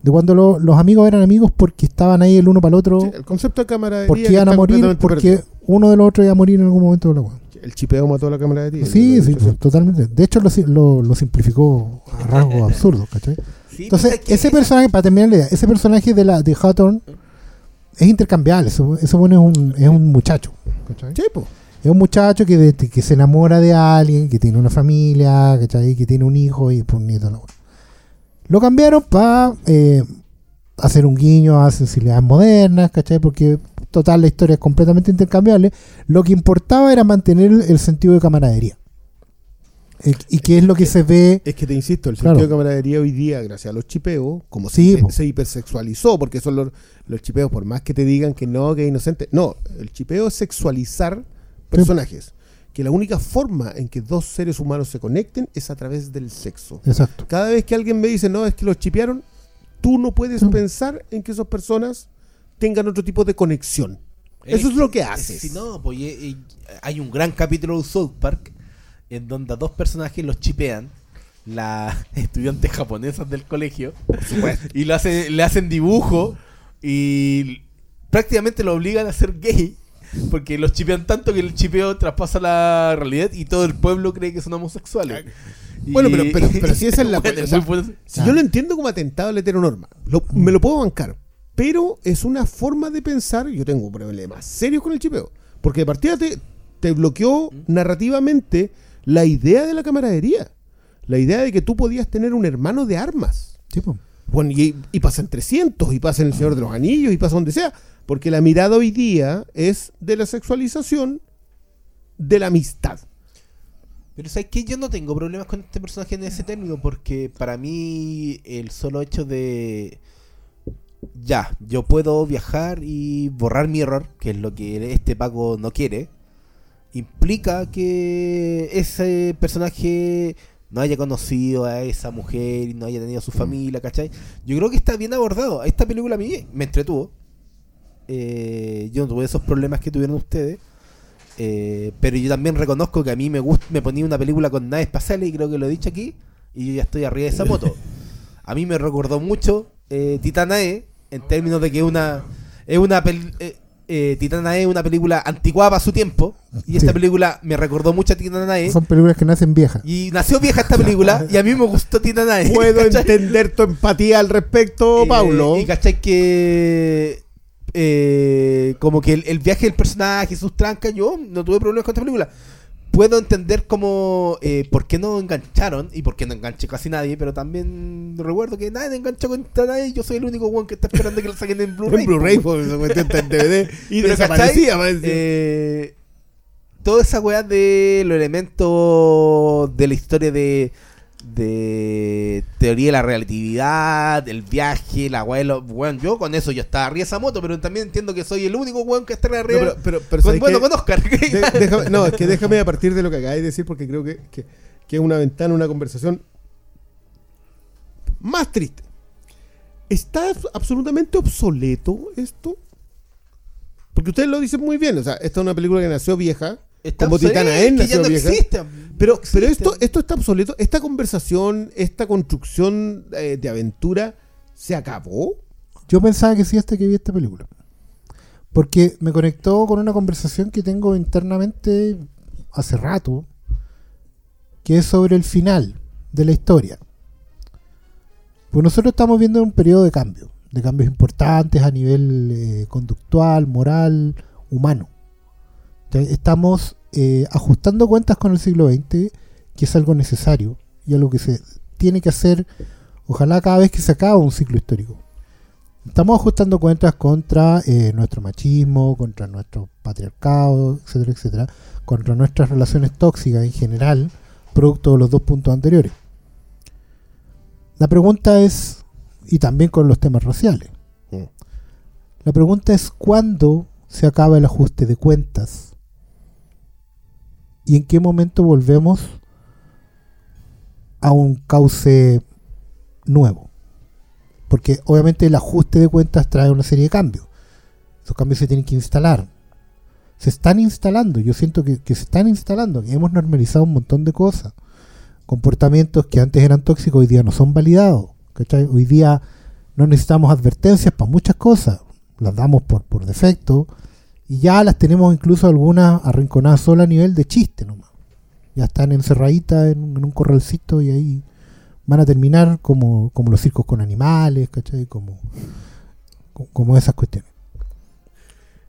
De cuando lo- los amigos eran amigos porque estaban ahí el uno para el otro, Sí, el concepto de camaradería porque que iban a morir, porque perdido. uno de los otros iba a morir en algún momento de la wea. El chipeo mató a la camaradería. Sí, Lo sí, dicho totalmente. De hecho, lo, si- lo- lo simplificó a rasgos [LAUGHS] absurdos, ¿cachai? Sí, Entonces, pues, es que ese personaje, para terminar la idea, ese personaje de la de Hawthorne es intercambiable. Eso, eso bueno, es un, es un muchacho. ¿cachai? Sí, po. Es un muchacho que, de- que se enamora de alguien, que tiene una familia, ¿cachai? que tiene un hijo y después un nieto. wea. Lo cambiaron para hacer un guiño a sensibilidades modernas, ¿cachai? Porque total la historia es completamente intercambiable. Lo que importaba era mantener el sentido de camaradería. ¿Y qué es lo que se ve? Es que te insisto, el Claro. sentido de camaradería hoy día, gracias a los chipeos, como Sí, se, se hipersexualizó, porque son los, los chipeos, por más que te digan que no, que es inocente. No, el chipeo es sexualizar personajes. Que la única forma en que dos seres humanos se conecten es a través del sexo. Exacto. Cada vez que alguien me dice, no, es que los chipearon, tú no puedes Sí. pensar en que esas personas tengan otro tipo de conexión. Eso es lo que haces. Si no, pues eh, hay un gran capítulo de South Park en donde a dos personajes los chipean, las [LAUGHS] estudiantes japonesas del colegio, y lo hace- le hacen dibujo y prácticamente lo obligan a ser gay. Porque los chipean tanto que el chipeo traspasa la realidad y todo el pueblo cree que son homosexuales. Y- Bueno, pero- pero- pero si esa es la [LAUGHS] Bueno, cosa, o sea, muy bueno. Si yo lo entiendo como atentado a la heteronorma, lo- me lo puedo bancar. Pero es una forma de pensar. Yo tengo problemas serios con el chipeo. Porque de partida te, te bloqueó narrativamente la idea de la camaradería. La idea de que tú podías tener un hermano de armas. Bueno, y, y pasa en 300, y pasa en El Señor de los Anillos, y pasa donde sea. Porque la mirada hoy día es de la sexualización de la amistad. Pero ¿sabes qué? Yo no tengo problemas con este personaje en ese término porque para mí el solo hecho de... Ya, yo puedo viajar y borrar mi error, que es lo que este Paco no quiere, implica que ese personaje no haya conocido a esa mujer y no haya tenido su familia, ¿cachai? Yo creo que está bien abordado. Esta película a mí me entretuvo. Eh, yo no tuve esos problemas que tuvieron ustedes. Eh, pero yo también reconozco que a mí me gusta, me ponía una película con naves espaciales y creo que lo he dicho aquí y yo ya estoy arriba de esa moto. [LAUGHS] A mí me recordó mucho eh, Titanae en términos de que una es una pel- eh, eh, Titanae es una película anticuada para su tiempo y esta Sí. película me recordó mucho a Titanae Son películas que nacen viejas. y nació vieja esta película y a mí me gustó Titanae. [LAUGHS] Puedo ¿cachai? entender tu empatía al respecto, Eh, Paulo. Y cachai que. eh, como que el, el viaje del personaje, sus trancas, yo no tuve problemas con esta película. Puedo entender como eh, por qué no engancharon y por qué no enganché casi nadie, pero también recuerdo que nadie enganchó con nadie. Yo soy el único one que está esperando que lo saquen en Blu-ray. en Blu-ray, pues, esa cuestión está en DVD [LAUGHS] y Pero, desaparecía. Eh, toda esa weá de los elementos de la historia de, de teoría de la relatividad, el viaje, la weá. Weón, yo con eso yo estaba arriba de esa moto, pero también entiendo que soy el único weón que está No, arriba. pero, pero, pero con, ¿sabes bueno, qué? con Oscar. De- [LAUGHS] déjame- no, es que déjame a partir de lo que acabáis de decir, porque creo que, que- que es una ventana, una conversación más triste. ¿Está abs- absolutamente obsoleto esto? Porque ustedes lo dicen muy bien, o sea, esta es una película que nació vieja, Está como obsoleto, Titana N que ya nació no vieja. existe. Pero, No pero existe. esto, esto está obsoleto. Esta conversación, esta construcción eh, de aventura, ¿se acabó? Yo pensaba que sí hasta que vi esta película. Porque me conectó con una conversación que tengo internamente hace rato, que es sobre el final de la historia. Pues nosotros estamos viendo un periodo de cambio, de cambios importantes a nivel eh, conductual, moral, humano. Estamos eh, ajustando cuentas con el siglo XX, que es algo necesario y algo que se tiene que hacer, ojalá cada vez que se acaba un ciclo histórico. Estamos ajustando cuentas contra eh, nuestro machismo, contra nuestro patriarcado, etcétera, etcétera, contra nuestras relaciones tóxicas en general, producto de los dos puntos anteriores. La pregunta es, y también con los temas raciales, Mm. la pregunta es cuándo se acaba el ajuste de cuentas y en qué momento volvemos a un cauce nuevo. Porque obviamente el ajuste de cuentas trae una serie de cambios. Esos cambios se tienen que instalar. Se están instalando, yo siento que, se están instalando. Hemos normalizado un montón de cosas. Comportamientos que antes eran tóxicos hoy día no son validados. Hoy día no necesitamos advertencias para muchas cosas. Las damos por, por defecto. Y ya las tenemos incluso algunas arrinconadas solo a nivel de chiste nomás. Ya están encerraditas en, un- en un corralcito y ahí van a terminar como, como los circos con animales, ¿cachai? Como, co- como esas cuestiones.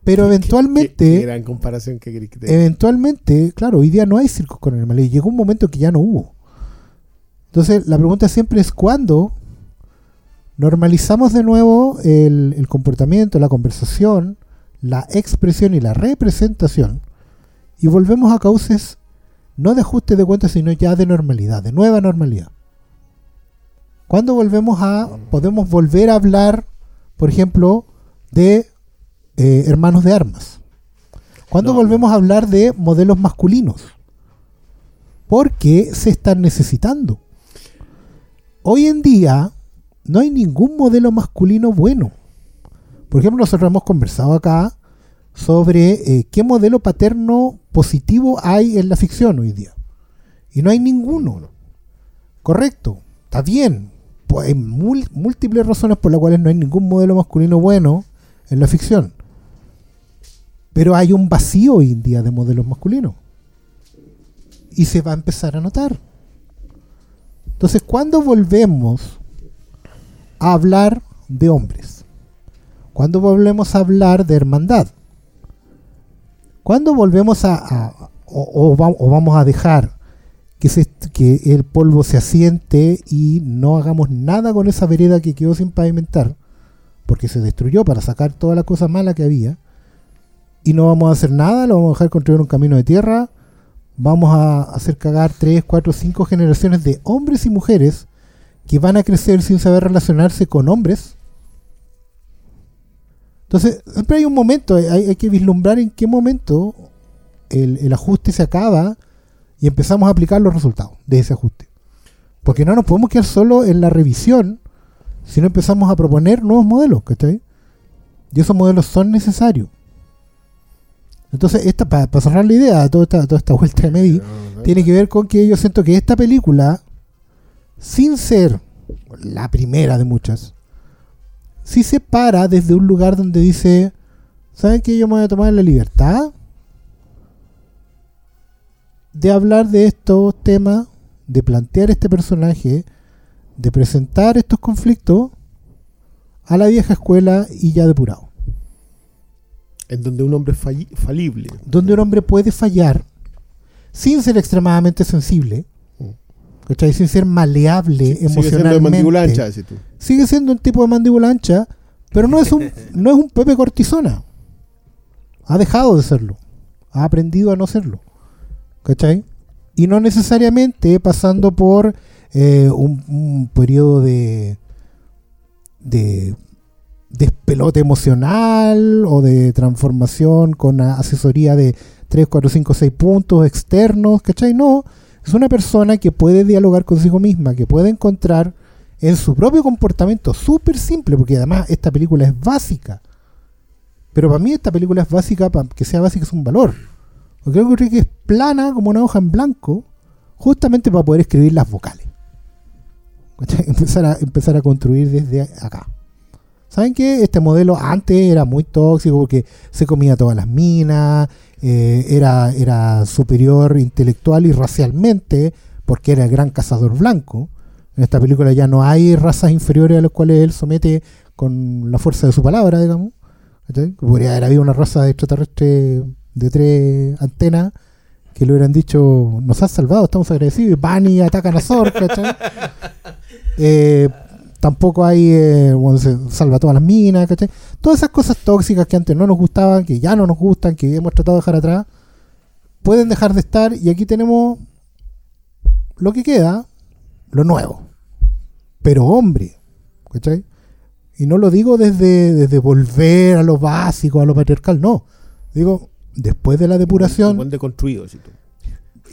Pero Qué- qué- eventualmente, qué gran comparación que eventualmente, claro, hoy día no hay circos con animales. Y llegó un momento que ya no hubo. Entonces, la pregunta siempre es cuándo normalizamos de nuevo el, el comportamiento, la conversación, la expresión y la representación y volvemos a cauces no de ajuste de cuentas, sino ya de normalidad, de nueva normalidad. ¿Cuándo volvemos a, podemos volver a hablar, por ejemplo, de eh, hermanos de armas? ¿Cuándo No, volvemos a hablar de modelos masculinos? Porque se están necesitando. Hoy en día no hay ningún modelo masculino bueno. Por ejemplo, nosotros hemos conversado acá sobre eh, qué modelo paterno positivo hay en la ficción hoy día. Y no hay ninguno. Correcto, está bien. Pues hay múltiples razones por las cuales no hay ningún modelo masculino bueno en la ficción. Pero hay un vacío hoy en día de modelos masculinos. Y se va a empezar a notar. Entonces, ¿cuándo volvemos a hablar de hombres? ¿Cuándo volvemos a hablar de hermandad? ¿Cuándo volvemos a... o, o va- o vamos a dejar que, se, que el polvo se asiente y no hagamos nada con esa vereda que quedó sin pavimentar? Porque se destruyó para sacar toda la cosa mala que había. Y no vamos a hacer nada, lo vamos a dejar construir un camino de tierra. Vamos a hacer cagar 3, 4, 5 generaciones de hombres y mujeres que van a crecer sin saber relacionarse con hombres. Entonces, siempre hay un momento, hay, hay que vislumbrar en qué momento el, el ajuste se acaba y empezamos a aplicar los resultados de ese ajuste. Porque no nos podemos quedar solo en la revisión, sino empezamos a proponer nuevos modelos, ¿cachai? Y esos modelos son necesarios. Entonces, esta, para, para cerrar la idea, toda esta, toda esta vuelta de Medi, tiene que ver con que yo siento que esta película, sin ser la primera de muchas, sí se para desde un lugar donde dice, ¿saben qué? Yo me voy a tomar la libertad de hablar de estos temas, de plantear este personaje, de presentar estos conflictos a la vieja escuela y ya depurado. En donde un hombre es falible. Donde un hombre puede fallar sin ser extremadamente sensible, ¿cachai? sin ser maleable Sigue siendo de emocionalmente. mandíbula ancha, decís tú. sigue siendo un tipo de mandíbula ancha, pero no es un, [LAUGHS] no es un Pepe Cortisona. Ha dejado de serlo. Ha aprendido a no serlo. ¿Cachai? Y no necesariamente pasando por eh, un, un periodo de, de despelote emocional o de transformación con asesoría de 3, 4, 5, 6 puntos externos, ¿cachai? No, es una persona que puede dialogar consigo misma, que puede encontrar en su propio comportamiento súper simple, porque además esta película es básica. Pero para mí esta película es básica, para que sea básica es un valor. Porque creo que es plana como una hoja en blanco, justamente para poder escribir las vocales. Empezar a construir desde acá. ¿Saben qué? Este modelo antes era muy tóxico porque se comía todas las minas, eh, era, era superior intelectual y racialmente, porque era el gran cazador blanco. En esta película ya no hay razas inferiores a las cuales él somete con la fuerza de su palabra, digamos. ¿Cachai? Podría haber habido una raza de extraterrestre de tres antenas que le hubieran dicho, nos has salvado, estamos agradecidos, y van y atacan a Zor, ¿cachai? [LAUGHS] Eh, tampoco hay, eh, bueno, se salva todas las minas, ¿cachai? Todas esas cosas tóxicas que antes no nos gustaban, que ya no nos gustan, que hemos tratado de dejar atrás, pueden dejar de estar y aquí tenemos lo que queda, lo nuevo. Pero hombre, ¿cachai? Y no lo digo desde, desde volver a lo básico, a lo patriarcal, no. Digo, después de la depuración Buen deconstruido, decís tú.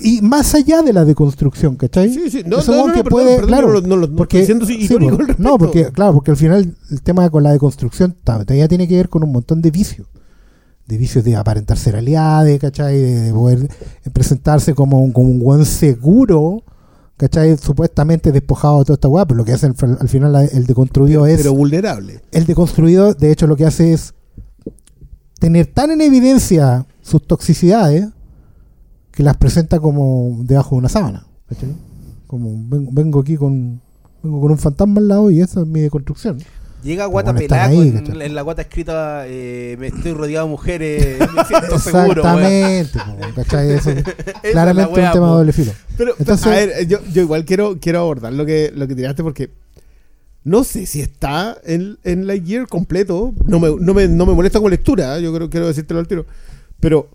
Y más allá de la deconstrucción, ¿cachai? Sí, sí. No, no, no, que puede- perdón, claro, no, no, no porque siendo sí, por- no porque claro porque al final el tema con la deconstrucción todavía tiene que ver con un montón de vicios de vicios de aparentar ser aliade ¿cachai? de, de poder presentarse como un, como un buen seguro ¿cachai? supuestamente despojado de toda esta weá pero lo que hace al, al final el deconstruido es Pero vulnerable. el deconstruido de hecho lo que hace es tener tan en evidencia sus toxicidades que las presenta como debajo de una sábana. ¿cachai? Como ven- vengo aquí con vengo con un fantasma al lado y esa es mi deconstrucción. Llega guata pelada ahí, en la guata escrita eh, me estoy rodeado de mujeres, me siento seguro. Exactamente, ¿cachai? [LAUGHS] Eso, claramente la un tema de doble filo. Pero, Entonces- a ver, yo, yo igual quiero, quiero abordar lo que, lo que tiraste porque no sé si está en, en Lightyear completo. No me, no, me, no me molesta con lectura, ¿eh? yo creo quiero decírtelo al tiro. Pero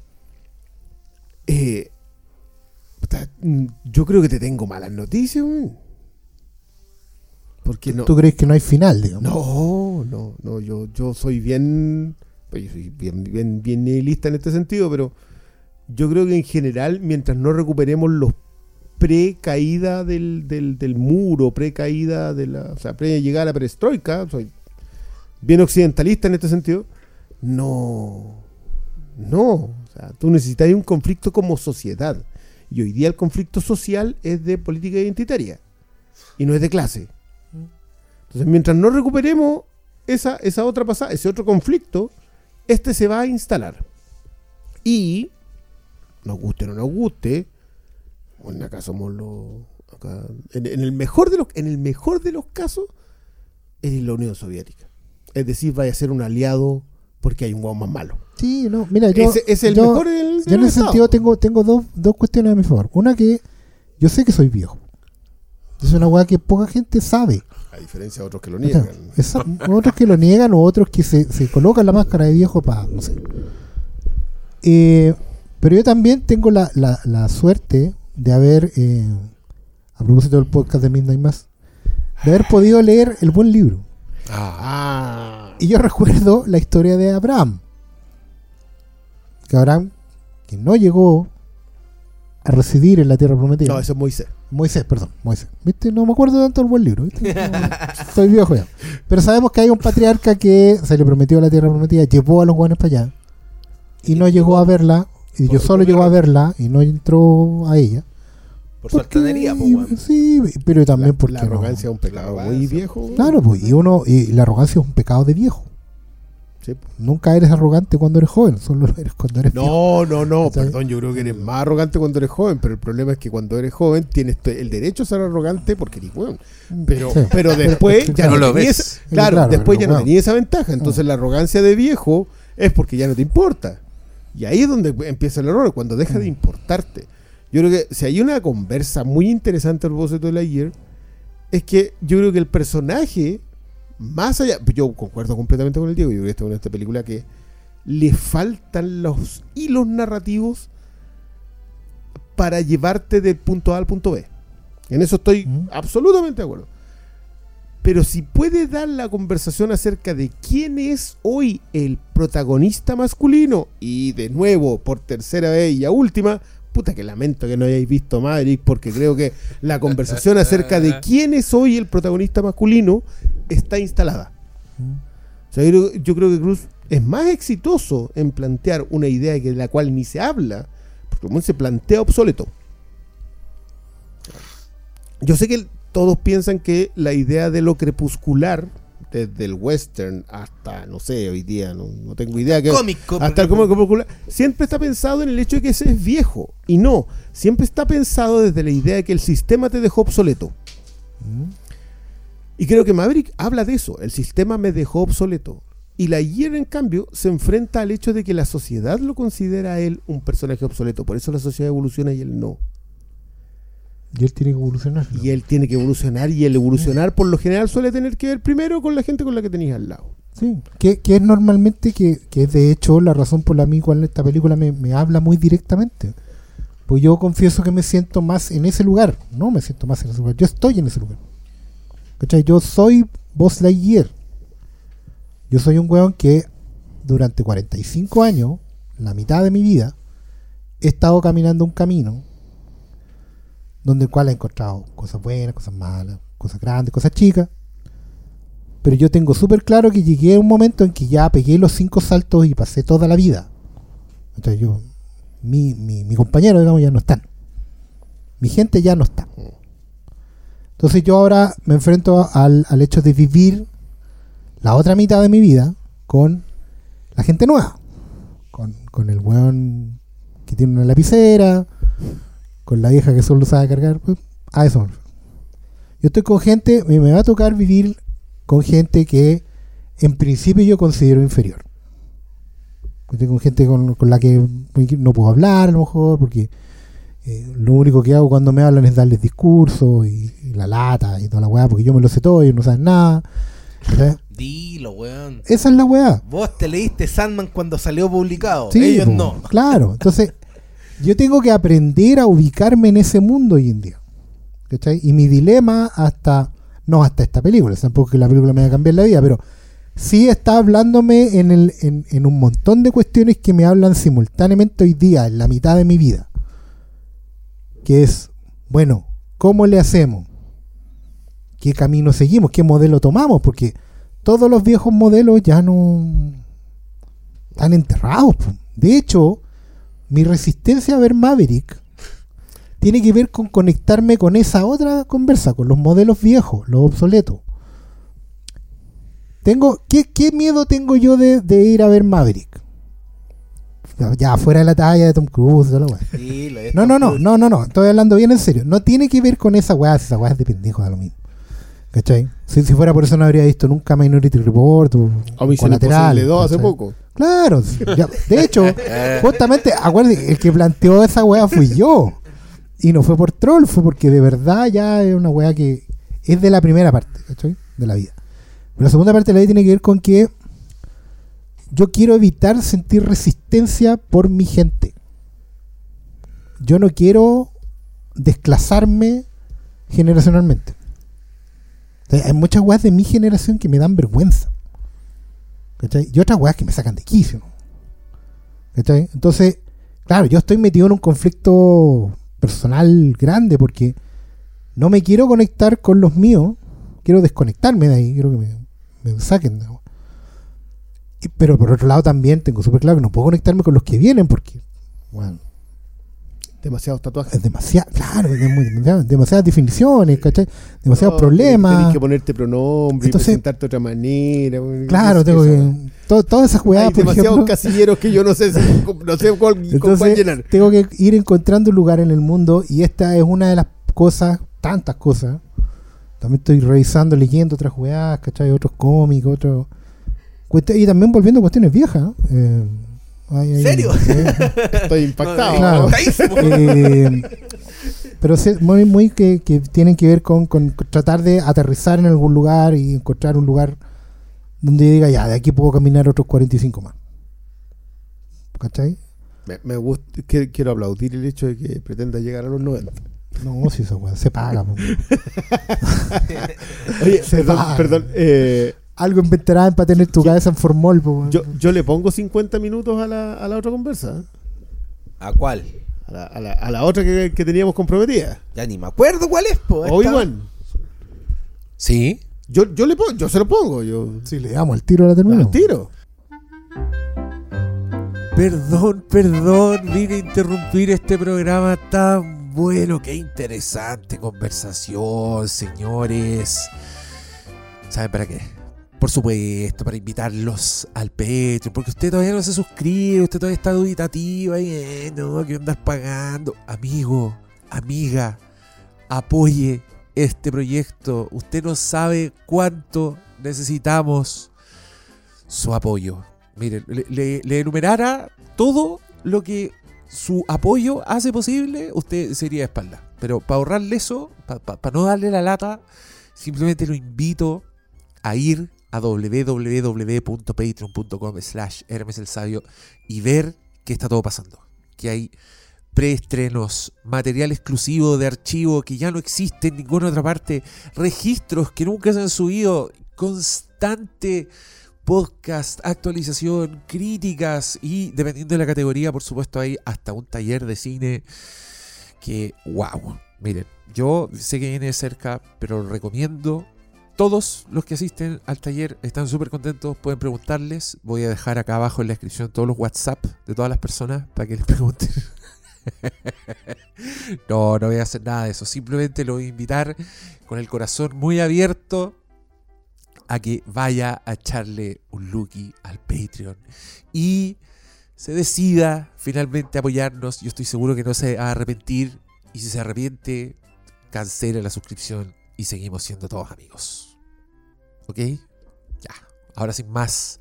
eh, mm, yo creo que te tengo malas noticias, weón. Porque no. ¿Tú crees que no hay final, digamos? No, no, no, yo, yo soy bien, pues yo soy bien, bien, bien nihilista en este sentido, pero yo creo que en general, mientras no recuperemos los pre-caída del, del, del muro, pre-caída de la, o sea, pre-llegada a la perestroika, soy bien occidentalista en este sentido, no, no, tú necesitas un conflicto como sociedad, y hoy día el conflicto social es de política identitaria, y no es de clase. Entonces, mientras no recuperemos esa, esa otra pasada, ese otro conflicto, este se va a instalar. Y, nos guste o no nos guste, bueno, acá somos en el mejor de los, en el mejor de los casos, es la Unión Soviética. Es decir, vaya a ser un aliado porque hay un guau más malo. Sí, no, mira, yo. es el yo- mejor del, Yo en ese sentido tengo, tengo dos, dos cuestiones a mi favor. Una que yo sé que soy viejo. Es una weá que poca gente sabe. A diferencia de otros que lo O niegan. sea, otros que lo niegan o otros que se, se colocan la máscara de viejo para, no sé. Eh, pero yo también tengo la, la- la suerte de haber, eh, a propósito del podcast de Midnight Mass, de haber podido leer el buen libro. Ah, Y yo recuerdo la historia de Abraham. Que Abraham, que no llegó a residir en la tierra prometida. no, eso es Moisés. Moisés, perdón, Moisés. ¿Viste? No me acuerdo tanto del buen libro. ¿viste? No, [LAUGHS] estoy viejo ya. Pero sabemos que hay un patriarca que se le prometió la tierra prometida, llevó a los guanes para allá y no llegó a verla. Y yo solo llegó a verla y no entró a ella. Por su Porque- altanería, weón. Sí, pero también La, porque. la no. arrogancia es un pecado muy viejo. Claro, pues, y uno, y la arrogancia es un pecado de viejo. Sí. Nunca eres arrogante cuando eres joven, solo lo eres cuando eres viejo. No, no, no, ¿Cachai? perdón, yo creo que eres más arrogante cuando eres joven, pero el problema es que cuando eres joven tienes el derecho a ser arrogante porque eres joven. Pero, Sí. pero después ya No no, lo tenías ves. esa- claro, Claro, después pero ya no tenías esa ventaja. Entonces la arrogancia de viejo es porque ya no te importa. Y ahí es donde empieza el error, cuando deja de importarte. Yo creo que si hay una conversa muy interesante al propósito de la year, es que yo creo que el personaje, más allá, yo concuerdo completamente con el Diego, yo creo que esta es una esta película que le faltan los hilos narrativos para llevarte del punto A al punto B. En eso estoy Mm. absolutamente de acuerdo. Pero si puede dar la conversación acerca de quién es hoy el protagonista masculino, y de nuevo, por tercera vez y a última, puta que lamento que no hayáis visto Maverick, porque creo que la conversación acerca de [LAUGHS] quién es hoy el protagonista masculino está instalada. O sea, yo, creo- yo creo que Cruz es más exitoso en plantear una idea de la cual ni se habla, porque como se plantea obsoleto. Yo sé que todos piensan que la idea de lo crepuscular, desde el western hasta, no sé, hoy día, no, no tengo idea que... Cómico. Hasta el cómico crepuscular, siempre está pensado en el hecho de que ese es viejo. Y no, siempre está pensado desde la idea de que el sistema te dejó obsoleto. Y creo que Maverick habla de eso. El sistema me dejó obsoleto. Y la Year, en cambio, se enfrenta al hecho de que la sociedad lo considera a él un personaje obsoleto. Por eso la sociedad evoluciona y él no. Y él tiene que evolucionar. ¿no? Y él tiene que evolucionar. Y el evolucionar, por lo general, suele tener que ver primero con la gente con la que tenías al lado. Sí, que, que es normalmente, que, que es de hecho la razón por la cual esta película me, me habla muy directamente. Pues yo confieso que me siento más en ese lugar, no me siento más en ese lugar, yo estoy en ese lugar. ¿Cachai? Yo soy Buzz Lightyear. Yo soy un weón que durante 45 años, la mitad de mi vida, he estado caminando un camino donde el cual he encontrado cosas buenas, cosas malas, cosas grandes, cosas chicas. Pero yo tengo súper claro que llegué a un momento en que ya pegué los cinco saltos y pasé toda la vida. Entonces yo, mi, mi, mi compañero, digamos, ya no están. Mi gente ya no está. Entonces yo ahora me enfrento al, al hecho de vivir la otra mitad de mi vida con la gente nueva. Con, con el weón que tiene una lapicera, con la vieja que solo sabe cargar. pues, a eso. Yo estoy con gente, me me va a tocar vivir con gente que en principio yo considero inferior. Yo Tengo gente con, con la que no puedo hablar a lo mejor, porque eh, lo único que hago cuando me hablan es darles discursos y, y la lata y toda la weá, porque yo me lo sé todo y no saben nada. ¿cachai? Dilo, weón. Esa es la weá. Vos te leíste Sandman cuando salió publicado. Sí, Ellos no. Claro, entonces yo tengo que aprender a ubicarme en ese mundo hoy en día. ¿cachai? Y mi dilema hasta, no hasta esta película, tampoco que la película me va a cambiar la vida, pero sí está hablándome en, el, en, en un montón de cuestiones que me hablan simultáneamente hoy día, en la mitad de mi vida. Que es, bueno, ¿cómo le hacemos? ¿Qué camino seguimos? ¿Qué modelo tomamos? Porque todos los viejos modelos ya no están enterrados. De hecho, mi resistencia a ver Maverick tiene que ver con conectarme con esa otra conversa, con los modelos viejos, los obsoletos. Tengo, ¿qué, qué miedo tengo yo de, de ir a ver Maverick? Ya, fuera de la talla de Tom Cruise, toda la weá. No, no, no, no, no, no, estoy hablando bien en serio. No tiene que ver con esa weá, esa weá es de pendejo, da lo mismo. ¿Cachai? Si, si fuera por eso no habría visto nunca Minority Report o, O Colateral, 2 hace poco. Claro, ya, de hecho, [LAUGHS] justamente, acuérdense, el que planteó esa weá fui yo. Y no fue por troll, fue porque de verdad ya es una weá que es de la primera parte, ¿cachai? De la vida. Pero la segunda parte de la vida tiene que ver con que yo quiero evitar sentir resistencia por mi gente. Yo no quiero desclasarme generacionalmente. Hay muchas weas de mi generación que me dan vergüenza. ¿Cachai? Y otras weas que me sacan de quicio. ¿Cachai? Entonces, claro, yo estoy metido en un conflicto personal grande porque no me quiero conectar con los míos. Quiero desconectarme de ahí. Quiero que me, me saquen. ¿no? Pero por otro lado también tengo súper claro que no puedo conectarme con los que vienen porque, bueno, Demasiados tatuajes. es demasiado, claro, es muy- demasiado- demasiadas definiciones, ¿cachai? Demasiados No, problemas. Tienes que ponerte pronombre Entonces- presentarte de otra manera. Claro, tengo que. to- todas esas Hay por demasiados ejemplo. casilleros que yo no sé si, no sé cuál, [LAUGHS] con cuál Entonces, llenar. tengo que ir encontrando un lugar en el mundo y esta es una de las cosas, tantas cosas. También estoy revisando, leyendo otras weas, ¿cachai? Otros cómics, otros. Y también volviendo a cuestiones viejas. eh, hay- ¿Serio? eh, [LAUGHS] Estoy impactado. [LAUGHS] Eh, pero sí, muy, muy que, que tienen que ver con, con tratar de aterrizar en algún lugar y encontrar un lugar donde yo diga, ya, de aquí puedo caminar otros 45 más. ¿Cachai? Me, me gusta, que- quiero aplaudir el hecho de que pretenda llegar a los 90. No, si esa weá se paga. [LAUGHS] Oye, Se perdón, perdón, eh, Algo inventarán para tener tu cabeza en formol. po, yo, yo le pongo 50 minutos a la, a la otra conversa. ¿eh? ¿A cuál? A la, a la, a la otra que, que teníamos comprometida. Ya ni me acuerdo cuál es, po. O Esta- igual. Sí. Yo, yo, le pongo, yo se lo pongo. Yo Si le damos el tiro a la terminamos. al tiro. Perdón, perdón, vine a interrumpir este programa tan bueno. Qué interesante conversación, señores. ¿Saben para qué? Por supuesto, para invitarlos al Patreon, porque usted todavía no se suscribe, usted todavía está duditativo ahí, eh, no, que andar pagando. Amigo, amiga, apoye este proyecto. Usted no sabe cuánto necesitamos su apoyo. Miren, le enumerara todo lo que su apoyo hace posible, usted sería de espalda. Pero para ahorrarle eso, para no darle la lata, simplemente lo invito a ir a www.patreon.com slash Hermes el Sabio y ver qué está todo pasando. Que hay preestrenos, material exclusivo de archivo que ya no existe en ninguna otra parte, registros que nunca se han subido, constante podcast, actualización, críticas y dependiendo de la categoría, por supuesto, hay hasta un taller de cine que, wow, miren, yo sé que viene de cerca, pero recomiendo. Todos los que asisten al taller están súper contentos, pueden preguntarles. Voy a dejar acá abajo en la descripción todos los WhatsApp de todas las personas para que les [LAUGHS] pregunten. no, no voy a hacer nada de eso. Simplemente lo voy a invitar con el corazón muy abierto a que vaya a echarle un looky al Patreon y se decida finalmente apoyarnos. Yo estoy seguro que no se va a arrepentir y si se arrepiente, cancela la suscripción y seguimos siendo todos amigos. ¿Ok? Ya. ahora sin más,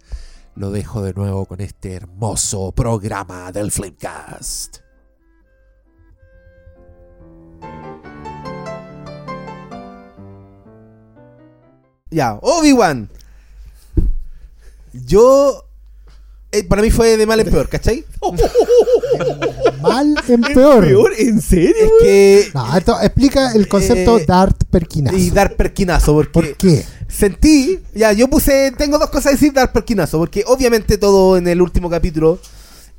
lo dejo de nuevo con este hermoso programa del Flamecast. Ya, Obi-Wan. Yo. eh, para mí fue de mal en peor, ¿cachai? [LAUGHS] Mal en peor. ¿Peor? ¿En serio? Es que. [LAUGHS] No, esto explica el concepto Eh, Dart Perkinazo. Y dar perquinazo, porque. ¿Por qué? Sentí, ya, yo puse, tengo dos cosas a decir dar perquinazo, porque obviamente todo en el último capítulo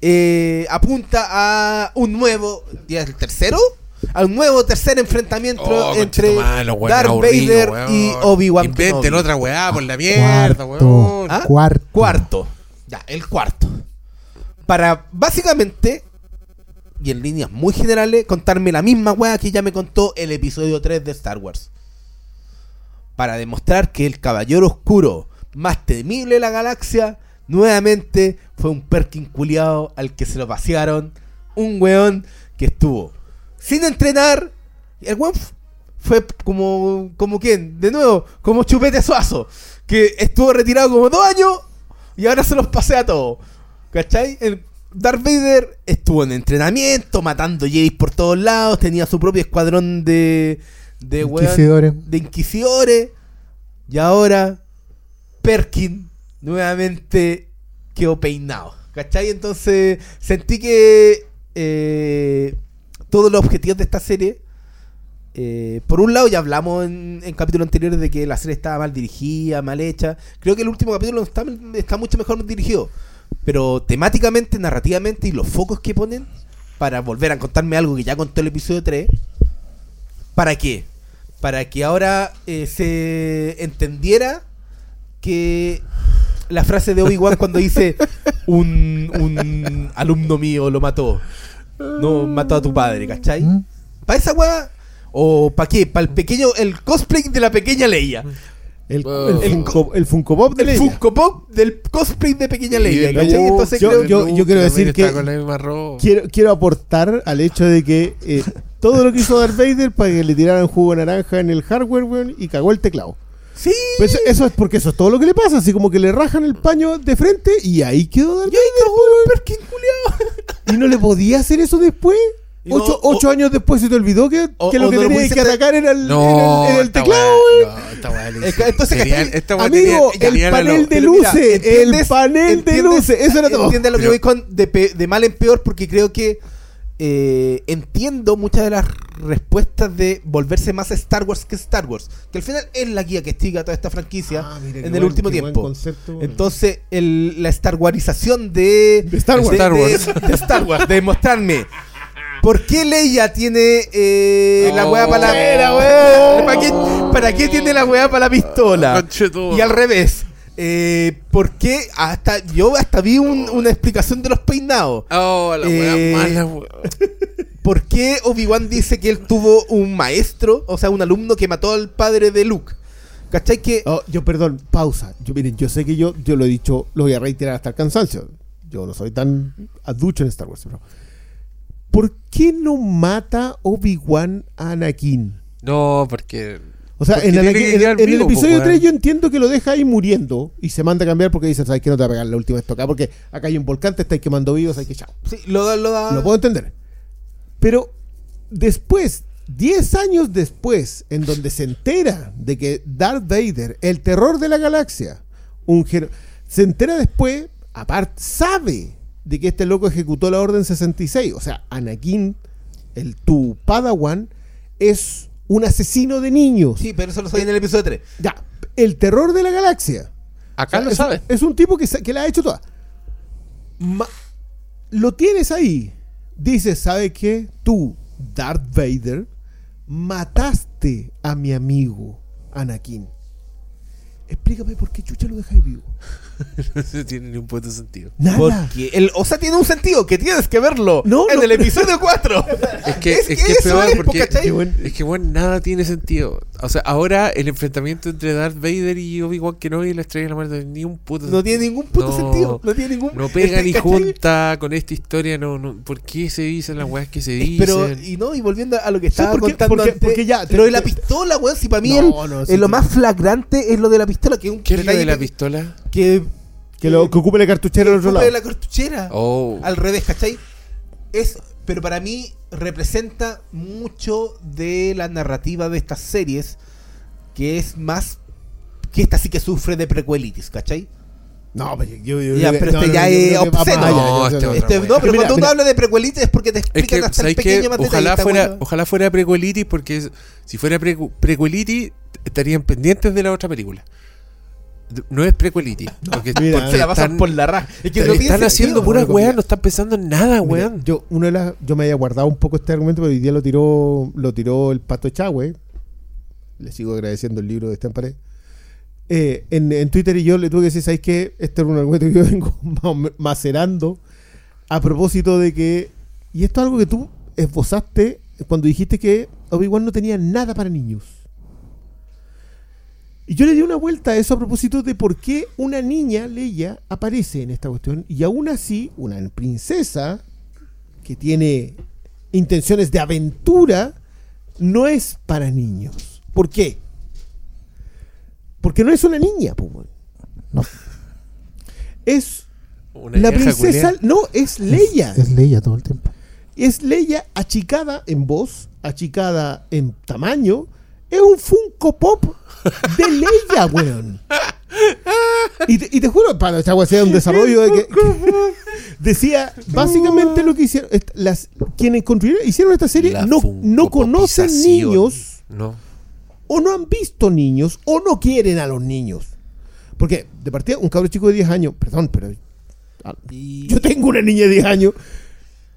eh, apunta a un nuevo, ya es el tercero, a un nuevo tercer enfrentamiento Oh, entre weones Darth Vader weón. y Obi-Wan Inventen Kenobi. otra weá por la mierda, Cuarto. weón. ¿Ah? Cuarto. Cuarto, ya, el cuarto. Para básicamente, y en líneas muy generales, contarme la misma weá que ya me contó el episodio 3 de Star Wars. Para demostrar que el caballero oscuro más temible de la galaxia, nuevamente fue un Perkin culiado al que se lo pasearon. Un weón que estuvo sin entrenar. El weón fue como, como quién, de nuevo, como Chupete Suazo, que estuvo retirado como dos años y ahora se los pasea todos. ¿Cachai? El Darth Vader estuvo en entrenamiento, matando Jedi por todos lados, tenía su propio escuadrón de, de weón- Inquisidores. de inquisidores. Y ahora Perkin nuevamente quedó peinado. ¿Cachai? Entonces sentí que eh, todos los objetivos de esta serie, eh, por un lado ya hablamos en, en capítulos anteriores de que la serie estaba mal dirigida, mal hecha. Creo que el último capítulo está, está mucho mejor dirigido. Pero temáticamente, narrativamente y los focos que ponen para volver a contarme algo que ya contó el episodio 3. ¿Para qué? Para que ahora eh, se entendiera que la frase de Obi-Wan [LAUGHS] cuando dice un, un alumno mío lo mató. No, mató a tu padre, ¿cachai? ¿Mm? ¿Para esa weá? ¿O para qué? ¿Para el pequeño, el cosplay de la pequeña Leia? El, Wow. el, Funko, el Funko Pop de El Leia. Funko Pop del cosplay de pequeña Leia, Entonces yo- creo yo- quiero decir que-. Quiero, quiero aportar al hecho de que eh, [LAUGHS] todo lo que hizo Darth Vader para que le tiraran jugo de naranja en el hardware, weón, y cagó el teclado. Sí. Pues eso, eso es porque eso es todo lo que le pasa, así como que le rajan el paño de frente y ahí quedó Darth Y ahí Vader, cagó. ¿Y no le podía hacer eso después? No, ocho, o- años después se te olvidó que, o- que lo que no tenías que atacar era el, No, era el- era el teclado, no, entonces, weá Amigo, tenía- el panel de mira, luces, el ¿entiendes- panel de luces, eso era todo. Entiende lo que voy con de mal en peor porque creo que eh, entiendo muchas de las respuestas de volverse más Star Wars que Star Wars. Que al final es la guía que estiga toda esta franquicia Ah, mira, en el buen- último tiempo. concepto. Entonces, el- la Star Warización de, De Star Wars. de, Star Wars. de Star Wars, de mostrarme. ¿Por qué Leia tiene eh, la Oh. weá para la weá? ¿Para qué, ¿Para qué tiene la weá para la pistola? Y al revés. Eh, ¿Por qué? Hasta, yo hasta vi un- una explicación de los peinados. Oh, la weá Eh, mala, [LAUGHS] weón. ¿Por qué Obi-Wan dice que él tuvo un maestro, o sea, un alumno que mató al padre de Luke? ¿Cachai? Que Oh, yo, perdón, pausa. Yo, miren, yo sé que yo, yo lo he dicho, lo voy a reiterar hasta el cansancio. Yo no soy tan aducho en Star Wars, pero. ¿Por qué no mata Obi-Wan a Anakin? No, porque. O sea, Porque en, que el vivo, po, episodio weón. 3 yo entiendo que lo deja ahí muriendo y se manda a cambiar porque dice, ¿sabes qué? No te va a pegar la última estocada porque acá hay un volcán, te estáis quemando vivos, hay que chao. sí, lo da, lo da. Lo puedo entender. Pero después, 10 años después, en donde se entera de que Darth Vader, el terror de la galaxia, un se entera después, aparte, sabe de que este loco ejecutó la Orden 66. O sea, Anakin, el tu Padawan, es un asesino de niños. Sí, pero eso lo sabía en el episodio 3. Ya, el terror de la galaxia. Acá O sea, lo es, sabes. Es un tipo que, que la ha hecho toda. Ma- lo tienes ahí. Dices, ¿sabe qué? Tú, Darth Vader, mataste a mi amigo Anakin. Explícame por qué chucha lo dejáis vivo. [LAUGHS] No tiene ni un puto sentido. Nada. Porque el, o sea, tiene un sentido que tienes que verlo No, en no. el episodio 4. Es que es, Es que que es eso peor es, porque es que bueno, nada tiene sentido. O sea, ahora el enfrentamiento entre Darth Vader y Obi-Wan Kenobi y la estrella de la muerte ni un puto No tiene ningún puto No. sentido. No tiene ningún No pega ni junta con esta historia, no, no, ¿por qué se dicen las weas que se dicen? Pero, y no, y volviendo a lo que estaba ¿Sabes por qué? contando Porque- antes, porque ya, pero de la pistola, weón, si para mí No, el- no, el- sí, lo más flagrante es lo de la pistola, que es un ¿Qué es lo de la pistola? Que, Que, lo, que ocupe la cartuchera al otro ocupe lado. la cartuchera. Oh. Al revés, ¿cachai? Es, pero para mí representa mucho de la narrativa de estas series, que es más que esta sí que sufre de prequelitis, ¿cachai? No, pero yo, yo- Ya, pero este no, ya es obsceno. No, este Este, no, pero Mira, cuando uno mira. habla de prequelitis es porque te Es explican que, hasta el ¿sabes pequeño más Ojalá detallista, fuera, weón. ojalá fuera prequelitis, porque es- si fuera precu- prequelitis, estarían pendientes de la otra película. No es prequelitis. [LAUGHS] Porque, Mira, porque Se la pasan están, por la raja. Es que no están haciendo puras weas, no están pensando en nada, weón. yo, uno de las, yo me había guardado un poco este argumento, pero hoy día lo tiró, lo tiró el Pato Chagüe. Le sigo agradeciendo el libro de esta en pared. Eh, en, en Twitter y yo le tuve que decir, ¿sabes qué? Este era un argumento que yo vengo [LAUGHS] ma- macerando a propósito de que, y esto es algo que tú esbozaste cuando dijiste que Obi-Wan no tenía nada para niños. Y yo le di una vuelta a eso a propósito de por qué una niña, Leia, aparece en esta cuestión. Y aún así, una princesa que tiene intenciones de aventura no es para niños. ¿Por qué? Porque no es una niña, weón. No. Es Una la princesa. No, es Leia. Es, es Leia todo el tiempo. Es Leia achicada en voz, achicada en tamaño. Es un Funko Pop de Leia, weón. Y te, y te juro, para esta weá sea un desarrollo de que, que- decía básicamente lo que hicieron las quienes construyeron hicieron esta serie La no, no conocen niños No. o no han visto niños o no quieren a los niños. Porque de partida un cabro chico de 10 años, perdón, pero ah, Y- yo tengo una niña de 10 años.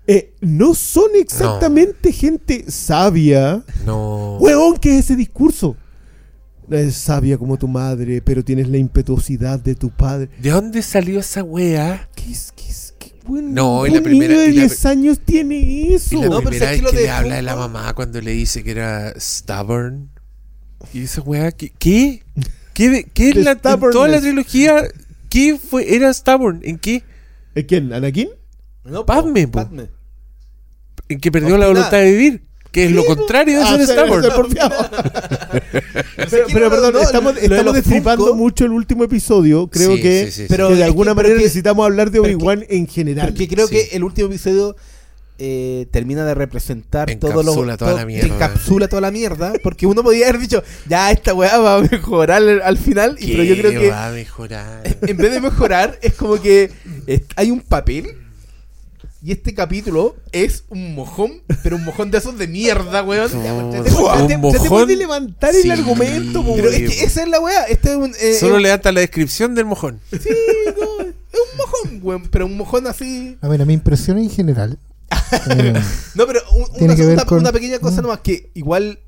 eh, no son exactamente gente sabia. No. Huevón, ¿qué es ese discurso? Es sabia como tu madre, pero tienes la impetuosidad de tu padre. ¿De dónde salió esa wea? ¿Qué es? ¿Qué es? ¿Qué buen, No, y la primera- niño de y la 10 años tiene eso? Y la No, primera vez lo que de le habla de la mamá cuando le dice que era stubborn. Y esa weá, ¿qué? ¿Qué? [LAUGHS] ¿Qué, qué es la, en toda la trilogía? ¿Qué fue? ¿Era stubborn? ¿En qué? ¿Eh, ¿Quién? ¿Anakin? No, Padme, po. Padme. ¿En que perdió la voluntad de vivir? Que es lo contrario de Ah, ser se porfiaba. [LAUGHS] pero, pero perdón, no, estamos, lo de estamos los destripando Funko- mucho el último episodio. Creo Sí, que, sí, sí, sí. Pero que de alguna que- manera necesitamos hablar de pero Obi-Wan en general. Porque creo Sí. que el último episodio eh, termina de representar todo lo Encapsula toda la mierda. Encapsula toda la mierda. Porque uno podía haber dicho, ya esta weá va a mejorar al, al final. Y, pero yo creo ¿Qué que va a mejorar? en vez de mejorar, es como que es- hay un papel. Y este capítulo es un mojón, pero un mojón de esos de mierda, weón. No, Ya, un te- puede levantar el argumento, po, Pero weón. es que esa es la weá. Este es un, eh, Solo es- le da la descripción del mojón. Sí, no, es un mojón, weón. Pero un mojón así. A ver, a mi impresión en general. eh, [LAUGHS] No, pero un- Tiene una, que ver una- con- una pequeña cosa Mm. nomás que igual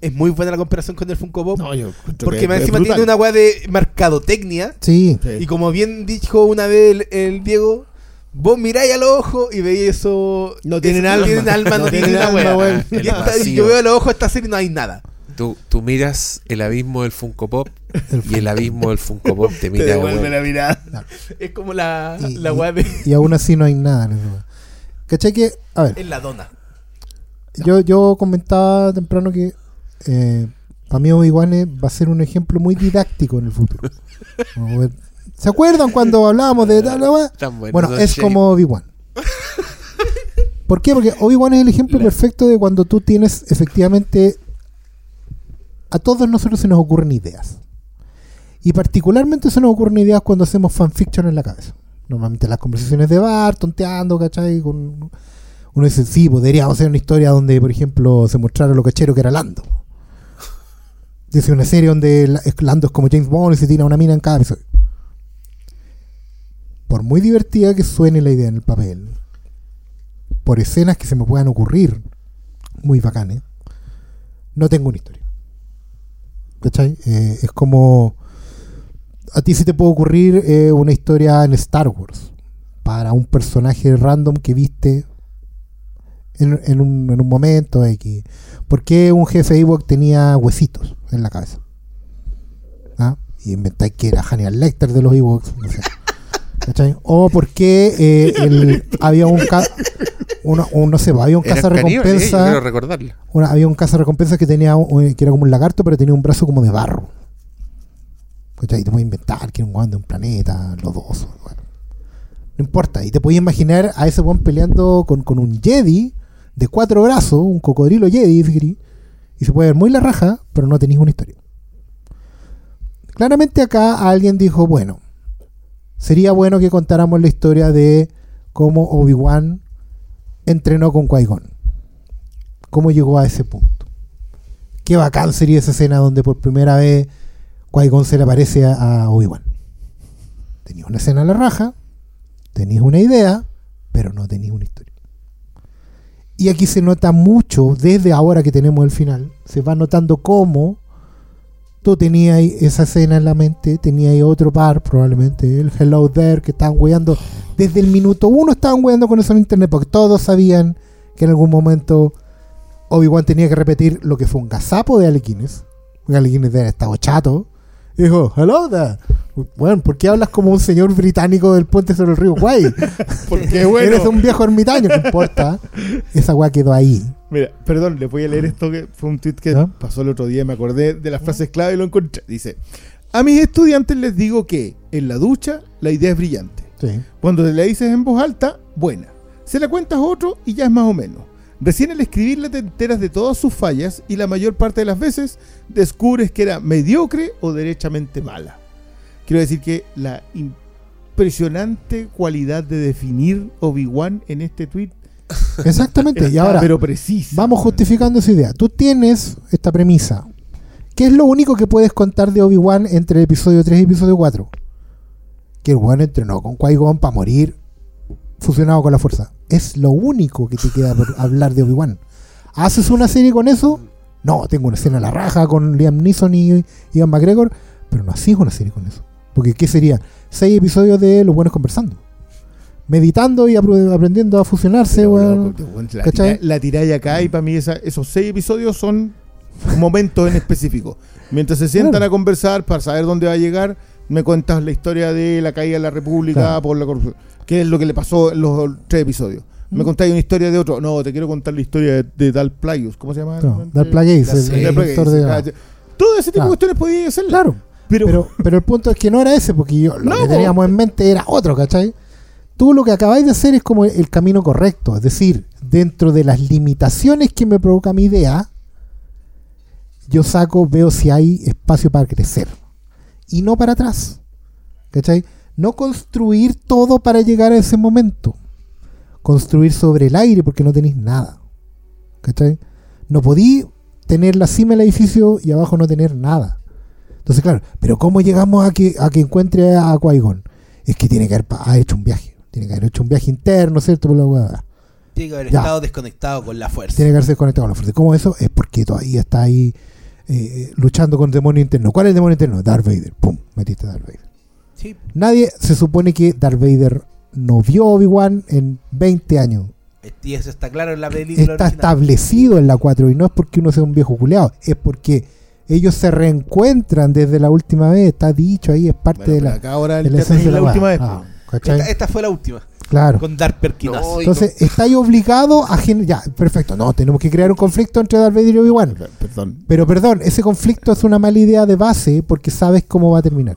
es muy buena la comparación con el Funko Pop. No, yo porque más encima brutal. tiene una weá de mercadotecnia. sí, Sí. Y como bien dijo una vez el, el Diego, vos miráis a los ojos y veis eso. No tienen eso- alma. No tienen alma, no, No tienen tienen una alma, weá. weón. Yo veo a los ojos esta serie y no hay nada. Tú, tú miras el abismo del Funko Pop y el abismo del Funko Pop te [LAUGHS] Te mira, devuelve weón. la mirada. Es como la, Y- la y- de. y aún así no hay nada. en eso. ¿Cachai que? A ver, En la dona. yo, yo comentaba temprano que eh, para mí Obi-Wan es- va a ser un ejemplo muy didáctico en el futuro. [LAUGHS] Vamos a ver. ¿Se acuerdan cuando hablábamos de tal bueno, Bueno, es como Obi-Wan. ¿Por qué? Porque Obi-Wan es el ejemplo La- perfecto de cuando tú tienes efectivamente. A todos nosotros se nos ocurren ideas. Y particularmente se nos ocurren ideas cuando hacemos fanfiction en la cabeza. Normalmente las conversaciones de bar, tonteando, ¿cachai? Con, uno dice, sí, podríamos hacer una historia donde, por ejemplo, se mostrara lo cachero que era Lando. Dice una serie donde la- Lando es como James Bond y se tira una mina en cada episodio. Por muy divertida que suene la idea en el papel, por escenas que se me puedan ocurrir, muy bacanes, no tengo una historia. ¿Cachai? Eh, es como. A ti se te puede ocurrir eh, una historia en Star Wars para un personaje random que viste en, un, en un momento X. ¿Por qué un jefe Ewok tenía huesitos en la cabeza? ¿Ah? Y inventáis que era Hannibal Lecter de los Ewoks. No sé. [LAUGHS] ¿Cachai? O por qué eh, el- había un, ca- uno- un- no sé, había un caza eh, recompensa una- había un caza recompensa que tenía un- que era como un lagarto pero tenía un brazo como de barro ¿Cachai? Te puedes inventar que es un weón de un planeta, los dos. weón. No importa. Y te puedes imaginar a ese weón peleando con, con un Jedi de cuatro brazos, un cocodrilo Jedi, y se puede ver muy la raja, pero no tenéis una historia. Claramente acá alguien dijo, bueno, sería bueno que contáramos la historia de cómo Obi-Wan entrenó con Qui-Gon. Cómo llegó a ese punto. Qué bacán sería esa escena donde por primera vez Qui-Gon se le aparece a, Obi-Wan. Tenías una escena a la raja, tenías una idea, pero no tenías una historia. Y aquí se nota mucho, desde ahora que tenemos el final, se va notando cómo tú tenías esa escena en la mente, tenías otro par, probablemente el Hello There, que estaban weando. Desde el minuto uno estaban weando con eso en internet, porque todos sabían que en algún momento Obi-Wan tenía que repetir lo que fue un gazapo de Alec Guinness. Porque Alec Guinness era estado chato. Y dijo, hello there. Bueno, ¿por qué hablas como un señor británico del puente sobre el río Guay? [LAUGHS] Porque [LAUGHS] bueno. Eres un viejo ermitaño, no importa. Esa weá quedó ahí. Mira, perdón, les voy a leer esto que fue un tweet que pasó el otro día, me acordé de las frases clave y lo encontré. Dice, a mis estudiantes les digo que en la ducha la idea es brillante. Sí. Cuando le dices en voz alta, buena. Se la cuentas a otro y ya es más o menos. Recién al escribirla te enteras de todas sus fallas y la mayor parte de las veces descubres que era mediocre o derechamente mala. Quiero decir que la impresionante cualidad de definir Obi-Wan en este tweet [LAUGHS] Exactamente. Y ahora, pero precisa. vamos justificando esa idea. Tú tienes esta premisa. ¿Qué es lo único que puedes contar de Obi-Wan entre el episodio 3 y el episodio 4? Que el Wan entrenó con Qui-Gon para morir fusionado con la fuerza. Es lo único que te queda por [LAUGHS] hablar de Obi-Wan. ¿Haces una serie con eso? No, tengo una escena a la raja con Liam Neeson y Ian McGregor, pero no haces una serie con eso. Porque ¿qué sería? Seis episodios de los buenos conversando. Meditando y aprendiendo a fusionarse, weón, la, tira- la tiráis acá y para mí esa- esos seis episodios son momentos en específico. Mientras se sientan Claro. a conversar para saber dónde va a llegar, me cuentas la historia de la caída de la República Claro. por la corrupción. ¿Qué es lo que le pasó en los tres episodios? Me Mm. contáis una historia de otro. No, te quiero contar la historia de, de Dal Plagueis. ¿Cómo se llama? No, el, el Dal director de- ah, Todo ese tipo Claro. de cuestiones podía hacerla. Claro, pero, pero, pero el punto es que no era ese, porque yo, lo No, que teníamos en mente era otro, ¿cachai? Tú lo que acabáis de hacer es como el, el camino correcto, es decir, dentro de las limitaciones que me provoca mi idea, yo saco, veo si hay espacio para crecer y no para atrás, ¿cachai? No construir todo para llegar a ese momento, construir sobre el aire porque no tenéis nada, ¿cachai? No podí tener la cima del edificio y abajo no tener nada. Entonces, claro, pero ¿cómo llegamos a que, a que encuentre a Qui-Gon? Es que tiene que haber ha hecho un viaje. Tiene que haber hecho un viaje interno, ¿cierto? Por la hueá. Tiene que haber Ya. estado desconectado con la fuerza. Tiene que haberse conectado con la fuerza. ¿Cómo eso? Es porque todavía está ahí eh, luchando con el demonio interno. ¿Cuál es el demonio interno? Darth Vader. ¡Pum! Metiste a Darth Vader. Sí. Nadie se supone que Darth Vader no vio Obi-Wan en 20 años. Y eso está claro en la película Está original. establecido en la 4 y no es porque uno sea un viejo culeado, es porque ellos se reencuentran desde la última vez. Está dicho ahí, es parte Bueno, de la, acá ahora de el la es de la la última vez. Ah. Esta, esta fue la última. Claro. Con. No, y Entonces, estáis obligado a generar. Ya, perfecto. No, tenemos que crear un conflicto entre Darth Vader y Obi-Wan. Perdón. Pero perdón, ese conflicto es una mala idea de base porque sabes cómo va a terminar.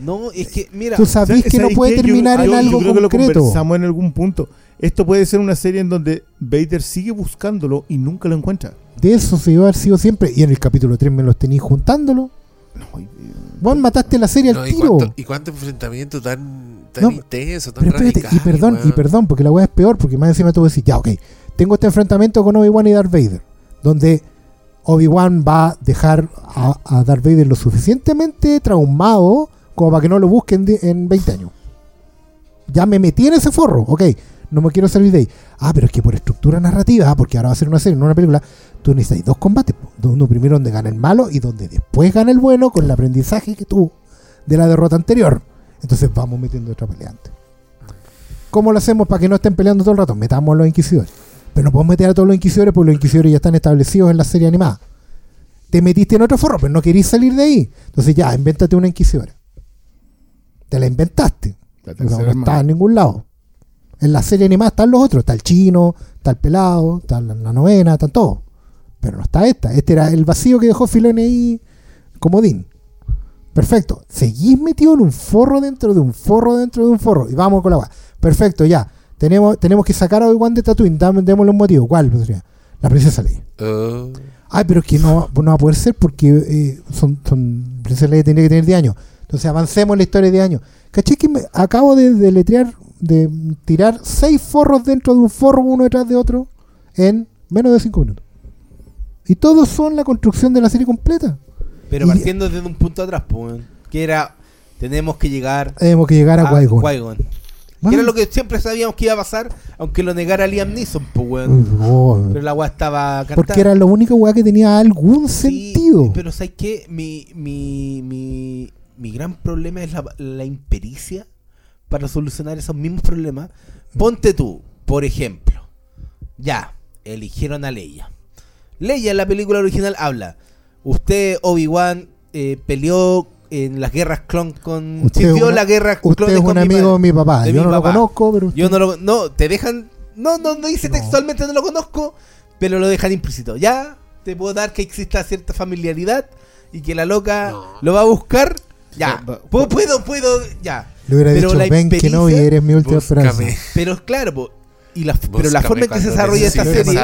No, es que, mira, Tú sabes que no ¿Sabes puede terminar yo- en yo algo creo que lo concreto. conversamos en algún punto. Esto puede ser una serie en donde Vader sigue buscándolo y nunca lo encuentra. De eso se iba a haber sido siempre. Y en el capítulo 3 me los tenéis juntándolo. No, y- Vos mataste la serie No, al y, tiro. cuánto, y cuánto enfrentamiento tan, tan No, intenso, tan Pero espérate, radical. y perdón, y perdón, porque la weá es peor, porque más encima tú decís, ya, ok, tengo este enfrentamiento con Obi-Wan y Darth Vader, donde Obi-Wan va a dejar a, a Darth Vader lo suficientemente traumado como para que no lo busquen de- en 20 años. Ya me metí en ese forro, ok, no me quiero salir de ahí. Ah, pero es que por estructura narrativa, ah, porque ahora va a ser una serie, no una película, tú necesitas dos combates. Uno primero donde gana el malo y donde después gana el bueno con el aprendizaje que tuvo de la derrota anterior. Entonces vamos metiendo otra pelea antes. ¿Cómo lo hacemos para que no estén peleando todo el rato? Metamos a los inquisidores. Pero no podemos meter a todos los inquisidores porque los inquisidores ya están establecidos en la serie animada. Te metiste en otro forro, pero no querís salir de ahí. Entonces ya, invéntate una inquisidora. Te la inventaste. La No, no está en ningún lado. En la serie animada están los otros. Está el chino, está el pelado, está la, la novena, están todos. Pero no está esta. Este era el vacío que dejó Filoni ahí como Dean. Perfecto. Seguís metido en un forro dentro de un forro dentro de un forro. Y vamos con la weá. Perfecto, ya. Tenemos, tenemos que sacar a Obi-Wan de Tatooine. Dame- Démosle un motivo. ¿Cuál? La princesa Leia. Uh, Ay, pero es que no, no va a poder ser porque eh, son, son Princesa Leia tendría que tener 10 años. Entonces avancemos en la historia de 10 años. ¿Caché que me acabo de deletrear, de tirar 6 forros dentro de un forro uno detrás de otro en menos de 5 minutos? Y todos son la construcción de la serie completa. Pero Y- partiendo desde un punto atrás, pues, que era, tenemos que llegar Tenemos que llegar a a Qui-Gon. Bueno, era lo que siempre sabíamos que iba a pasar, aunque lo negara Liam Neeson, pues, weón. Pero la weá estaba cantada. porque era la única weá que tenía algún Sí, sentido. Pero ¿sabes qué? Mi, mi, mi, mi gran problema es la, la impericia para solucionar esos mismos problemas. Ponte tú, por ejemplo, ya, eligieron a Leia. Leia en la película original habla, usted, Obi-Wan, eh, peleó en las guerras clon con... Usted una- la guerra Usted es un con mi amigo padre. de mi papá. de Yo mi no lo conozco, pero usted- Yo no lo... No, te dejan... No, no, no dice No. textualmente no lo conozco, pero lo dejan implícito. Ya te puedo dar que exista cierta familiaridad y que la loca No. lo va a buscar. Ya. Puedo, puedo, puedo, ya. Le hubiera pero dicho, la ven que no, y eres mi última esperanza. Pero claro, po, y la, pero la forma en que se desarrolla esta serie.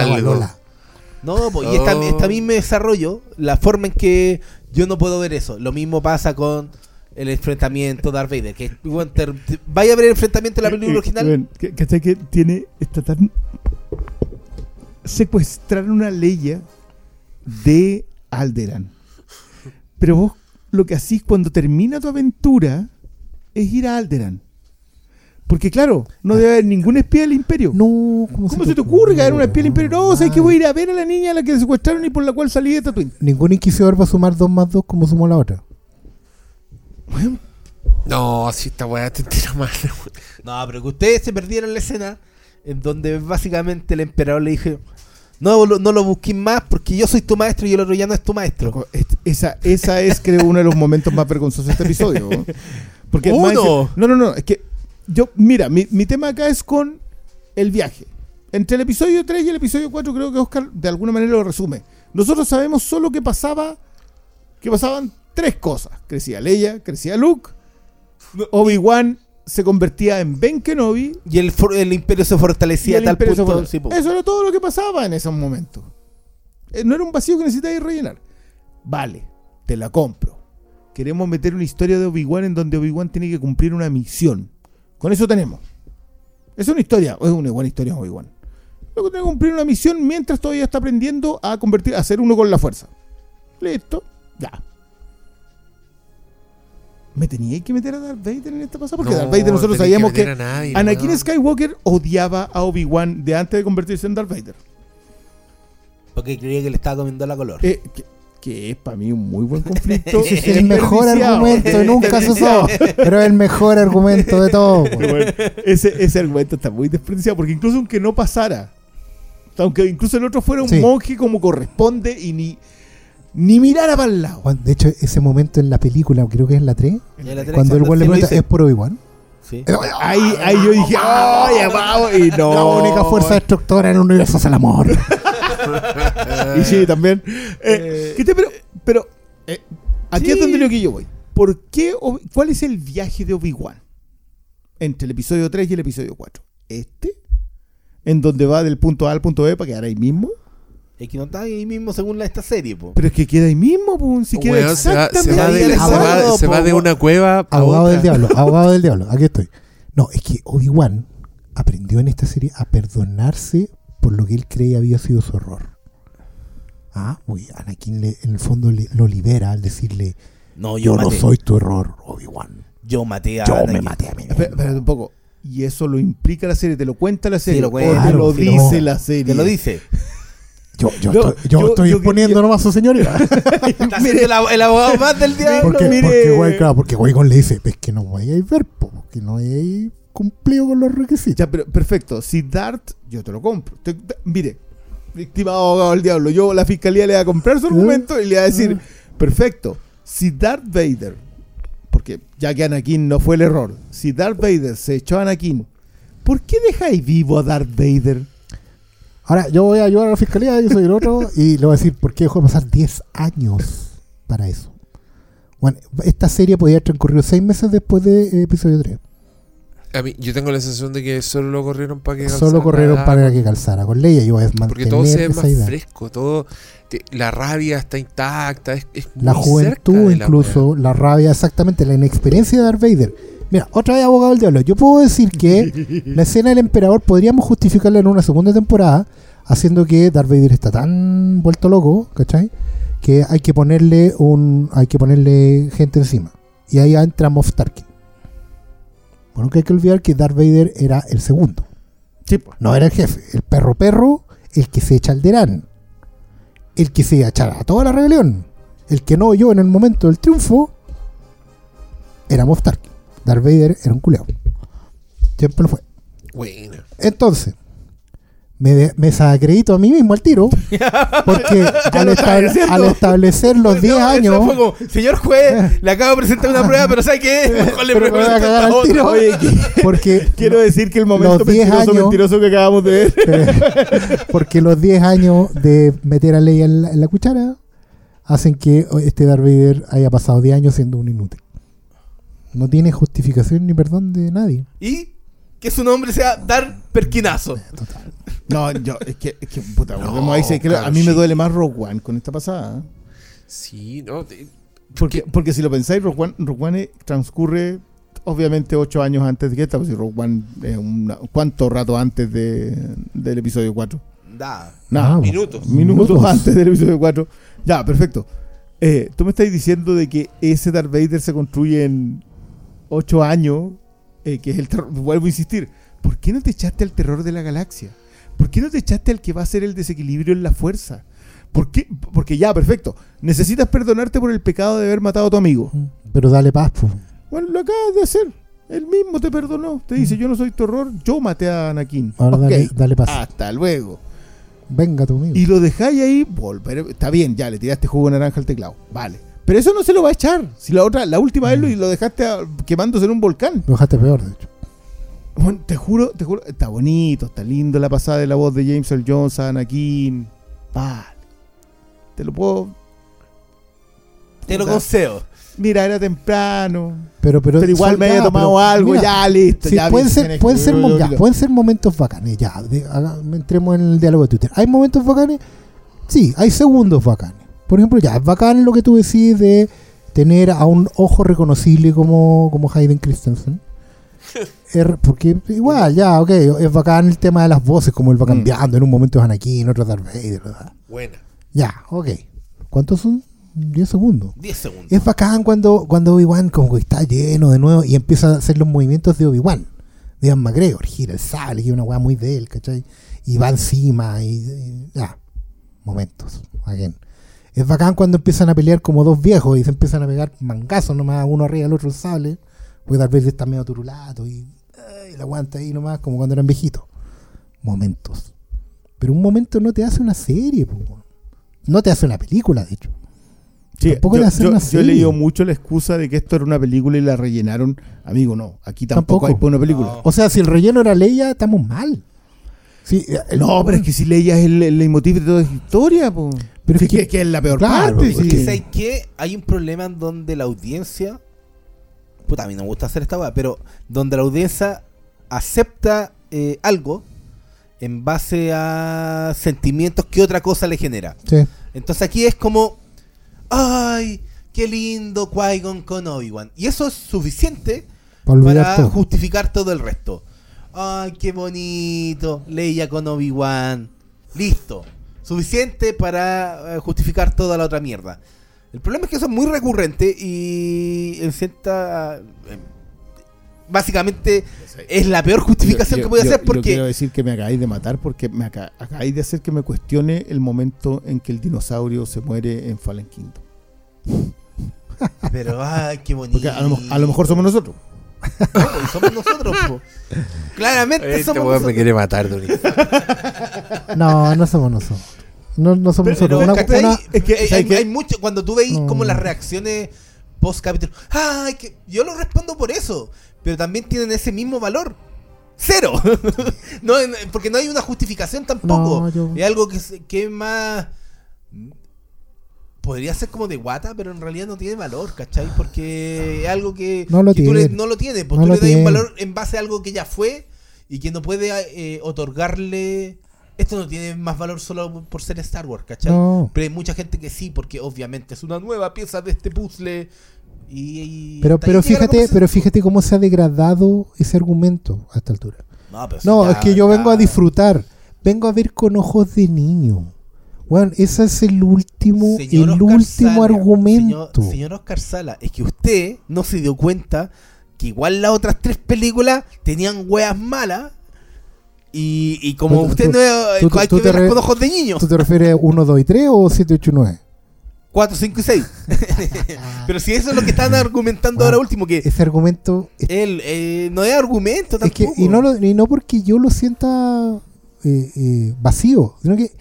No, po, y esta, Oh. esta misma desarrollo, la forma en que yo no puedo ver eso. Lo mismo pasa con el enfrentamiento de Darth Vader. Que bueno, te- te- vaya a ver el enfrentamiento en la película Eh, eh, original. weón, que- ¿Cachai que tiene. Está tan. Secuestraron una Leia de Alderan. Pero vos lo que hacís cuando termina tu aventura es ir a Alderan. Porque claro, no debe haber ningún espía del imperio. No, ¿cómo, ¿Cómo se te ocurre caer una espía del imperio? No, o sea, que voy a ir a ver a la niña a la que secuestraron y por la cual salí de Tatooine. Ningún inquisidor va a sumar 2 más 2 como sumó la otra. No, si esta weá te tira mal. [LAUGHS] No, pero que ustedes se perdieron la escena en donde básicamente el emperador le dije, no, lo- no lo busquéis más porque yo soy tu maestro y el otro ya no es tu maestro. Es- Esa, esa es, creo, uno de los momentos más vergonzosos de este episodio. [LAUGHS] Porque ¡Uno! no, no, no. Es que yo, mira, mi, mi tema acá es con el viaje. Entre el episodio 3 y el episodio 4, creo que Oscar de alguna manera lo resume. Nosotros sabemos solo que pasaba, que pasaban tres cosas. Crecía Leia, crecía Luke, Obi-Wan se convertía en Ben Kenobi Y el, for- el imperio se fortalecía a tal punto. Eso era todo lo que pasaba en esos momentos. Eh, No era un vacío que necesitáis rellenar. Vale, te la compro. Queremos meter una historia de Obi-Wan en donde Obi-Wan tiene que cumplir una misión. Con eso tenemos. Es una historia, es una buena historia Obi-Wan. Luego tiene que cumplir una misión mientras todavía está aprendiendo a convertir, a ser uno con la fuerza. Listo, ya. ¿Me tenía que meter a Darth Vader en esta pasada? Porque No, Darth Vader nosotros sabíamos que, a nadie, Anakin. Skywalker odiaba a Obi-Wan de antes de convertirse en Darth Vader. Porque creía que le estaba comiendo la color. Eh, que, que es para mí un muy buen conflicto. [LAUGHS] Ese es el mejor argumento nunca se usó. Pero es el mejor argumento de todo. Bueno, ese, ese argumento está muy desperdiciado porque incluso aunque no pasara, aunque incluso el otro fuera un Sí. monje como corresponde y ni, ni mirara para el lado. Juan, De hecho, ese momento en la película, creo que es en la 3, Ya la tenés, cuando el güey le pregunta. ¿es por Obi-Wan? Sí. Ahí, ahí yo dije, ¡ay, vamos! Y no. La única fuerza destructora en el universo es el amor. [LAUGHS] Y sí, también. Eh, ¿qué te- pero, pero eh, aquí es donde lo que yo voy. ¿Por qué, ¿Cuál es el viaje de Obi-Wan? Entre el episodio 3 y el episodio 4. ¿Este? En donde va del punto A al punto B para quedar ahí mismo. Es que no está ahí mismo según la, esta serie, po. Pero es que queda ahí mismo, pues, si queda Weón, se va, se exactamente va de, ahí se va- se va po, de una cueva a abogado otra. del diablo, [LAUGHS] abogado del diablo. Aquí estoy. No, es que Obi-Wan aprendió en esta serie a perdonarse por lo que él creía había sido su error. Ah, uy, Anakin le- en el fondo le- lo libera al decirle, No, yo, yo no soy tu error, Obi-Wan. Yo maté a Yo me maté a mí. Espera, espérate un poco. Y eso lo implica la serie, te lo cuenta la serie. lo o cuenta, te lo sí, dice no. la serie. Te lo dice. [LAUGHS] Yo, yo, No, estoy, yo yo- estoy exponiendo yo- nomás a su señoría. [LAUGHS] Siendo el, ab- el abogado más del [LAUGHS] diablo. porque, mire. porque, güey, claro, porque Qui-Gon le dice, es que no voy a ver, po, que no hay cumplido con los requisitos. Ya, pero perfecto. Si Dart, yo te lo compro. Te- te- mire, estimado abogado del diablo, yo la fiscalía le va a comprar su argumento y le va a decir, perfecto. Si Darth Vader, porque ya que Anakin no fue el error, si Darth Vader se echó a Anakin, ¿por qué dejáis vivo a Darth Vader? Ahora, yo voy a ayudar a la fiscalía, yo soy el otro, y le voy a decir por qué dejó de pasar 10 años para eso. Bueno, esta serie podía haber transcurrido seis meses después de eh, episodio 3. A mí, yo tengo la sensación de que solo lo corrieron para que Solo calzara corrieron la- para que calzara con Leia. Yo voy a Porque todo se ve más idea. fresco, todo. te- la rabia está intacta. Es, es La muy juventud, cerca de la incluso, la, rabia, exactamente, la inexperiencia de Darth Vader. Mira, otra vez abogado del diablo. Yo puedo decir que la escena del emperador podríamos justificarla en una segunda temporada, haciendo que Darth Vader está tan vuelto loco, ¿cachai? Que hay que ponerle un, hay que ponerle gente encima. Y ahí entra Moff Tarkin. Bueno, que hay que olvidar que Darth Vader era el segundo. Sí, pues. No era el jefe. El perro perro, el que se echa al Derán. El que se iba a toda la rebelión. El que no oyó en el momento del triunfo era Moff Tarkin. Darth Vader era un culeado. Siempre lo fue. Bueno. Entonces, me, de- me desacredito a mí mismo al tiro. [LAUGHS] Porque al, al establecer los 10 [LAUGHS] No, años. fue como, señor juez, [LAUGHS] le acabo de presentar una prueba, pero ¿sabe qué? Mejor le Pero me voy a cagar al tiro. Oye, que- Porque quiero decir que el momento Los 10 mentiroso, años- mentiroso que acabamos de ver. Porque los 10 años de meter a Leia en la, en la cuchara hacen que este Darth Vader haya pasado 10 años siendo un inútil. No tiene justificación ni perdón de nadie. Y que su nombre sea Dar Perquinazo. No, yo, es que, es que puta, No, volvemos ahí, sí, que claro, a mí me duele más Rogue One con esta pasada. ¿eh? Sí, no. te- Porque, porque si lo pensáis, Rogue One, Rogue One eh, transcurre obviamente ocho años antes de que esta, pues si Rogue One es una, ¿cuánto rato antes de, del episodio 4? Da. Nada, Ah, minutos. minutos, Minutos. antes del episodio 4. Ya, perfecto. Eh, Tú me estás diciendo de que ese Darth Vader se construye en ocho años, eh, que es el terror. Vuelvo a insistir, ¿por qué no te echaste al terror de la galaxia? ¿Por qué no te echaste al que va a ser el desequilibrio en la fuerza? ¿Por qué? Porque ya, perfecto. Necesitas perdonarte por el pecado de haber matado a tu amigo. Pero dale paz, po. Bueno, lo acabas de hacer. Él mismo te perdonó. Te dice, yo no soy terror, yo maté a Anakin. Ahora dale, dale paz. Hasta luego. Venga tú amigo. Y lo dejáis ahí, volver, está bien, ya le tiraste jugo de naranja al teclado. Vale. Pero eso no se lo va a echar. Si la otra, la última vez lo, lo dejaste a- quemándose en un volcán. Lo dejaste peor, de hecho. Bueno, te juro, te juro, está bonito, está lindo la pasada de la voz de James Earl Jones a Anakin. Vale. Te lo puedo. Te lo concedo. Mira, era temprano. Pero, pero, Pero igual me ya, había tomado pero, algo, mira, ya listo. sí, ya pueden, bien, ser, pueden, ser, ya, pueden ser momentos bacanes, ya. de- haga- entremos en el diálogo de Twitter. ¿Hay momentos bacanes? Sí, hay segundos bacanes. Por ejemplo, ya, es bacán lo que tú decís de tener a un ojo reconocible como, como Hayden Christensen. [LAUGHS] Er- porque igual, ya, ok, es bacán el tema de las voces, como él va Mm. cambiando. En un momento es Anakin, en otro Darth Vader. ¿verdad? Buena. Ya, ok. ¿Cuántos son? 10 segundos. 10 segundos. Es bacán cuando, cuando Obi-Wan como que está lleno de nuevo y empieza a hacer los movimientos de Obi-Wan. De Ian McGregor, gira el sable, es una weá muy de él, ¿cachai? Y va encima y, y- ya. Momentos. again. Es bacán cuando empiezan a pelear como dos viejos y se empiezan a pegar mangazos nomás, uno arriba del otro el sable. Porque tal vez está medio turulato y, ay, la aguanta ahí nomás, como cuando eran viejitos. Momentos. Pero un momento no te hace una serie, po. no te hace una película, de hecho. Sí, Tampoco yo, le hacen yo- una yo he serie. leído mucho la excusa de que esto era una película y la rellenaron. Amigo, no. Aquí tampoco, Tampoco. hay para una película. No. O sea, si el relleno era Leia, estamos mal. Sí, el- No, pero es que si Leia es el, el leitmotiv de toda esa historia, po. Pero Sí, es que- es la peor claro, parte. es sí. Es que ¿sabes qué? Hay un problema en donde la audiencia. Puta, a mí no me gusta hacer esta weá, pero donde la audiencia acepta eh, algo en base a sentimientos que otra cosa le genera. Sí. Entonces aquí es como. ¡Ay! ¡Qué lindo Qui-Gon con Obi-Wan! Y eso es suficiente Para olvidar para todo. justificar todo el resto. ¡Ay, qué bonito! Leia con Obi-Wan. Listo. Suficiente para eh, justificar toda la otra mierda. El problema es que eso es muy recurrente y en cierta... eh, básicamente es la peor justificación Yo- que puede yo- hacer yo porque... quiero decir que me acabáis de matar porque me aca- acabáis de hacer que me cuestione el momento en que el dinosaurio se muere en Fallen Kingdom. [LAUGHS] Pero, ay, qué bonito. [LAUGHS] Porque a lo, a lo mejor somos nosotros. No, pues, somos nosotros, po. [LAUGHS] Claramente Este somos weón me nosotros. quiere matar, Doni. No, no somos nosotros. No, no somos Pero, nosotros. Una- una- es que, hay, mucho, cuando tú veis como las reacciones post capítulo, ay, que yo lo respondo por eso, pero también tienen ese mismo valor. Cero. [LAUGHS] no, porque no hay una justificación tampoco. No, yo- Es algo que, que más. podría ser como de guata, pero en realidad no tiene valor, ¿cachai? Porque es algo que, No lo que tú le- tiene. no lo tiene, pues No tú le das un tiene. valor en base a algo que ya fue y que no puede eh, otorgarle. Esto no tiene más valor solo por ser Star Wars, ¿cachai? No. Pero hay mucha gente que sí, porque obviamente es una nueva pieza de este puzzle. Y, y Pero, pero fíjate, pero fíjate cómo se ha degradado ese argumento a esta altura. No, pero No, ya es que yo vengo a disfrutar. Vengo a ver con ojos de niño. Bueno, ese es el último, Señor el Oscar último Sala, argumento. Señor, señor Oscar Sala, es que usted no se dio cuenta que igual las otras tres películas tenían weas malas. Y, y como Tú- usted tú- no es, tú- hay tú que re- con ojos de niños. ¿Tú te refieres 1, 2 y 3 o 7, 8 y 9? 4, 5 y 6. [LAUGHS] Pero si eso es lo que están argumentando Bueno, ahora último, que Ese argumento es, él eh, no es argumento es que, tampoco. y no, lo- y no porque yo lo sienta eh, eh, vacío, sino que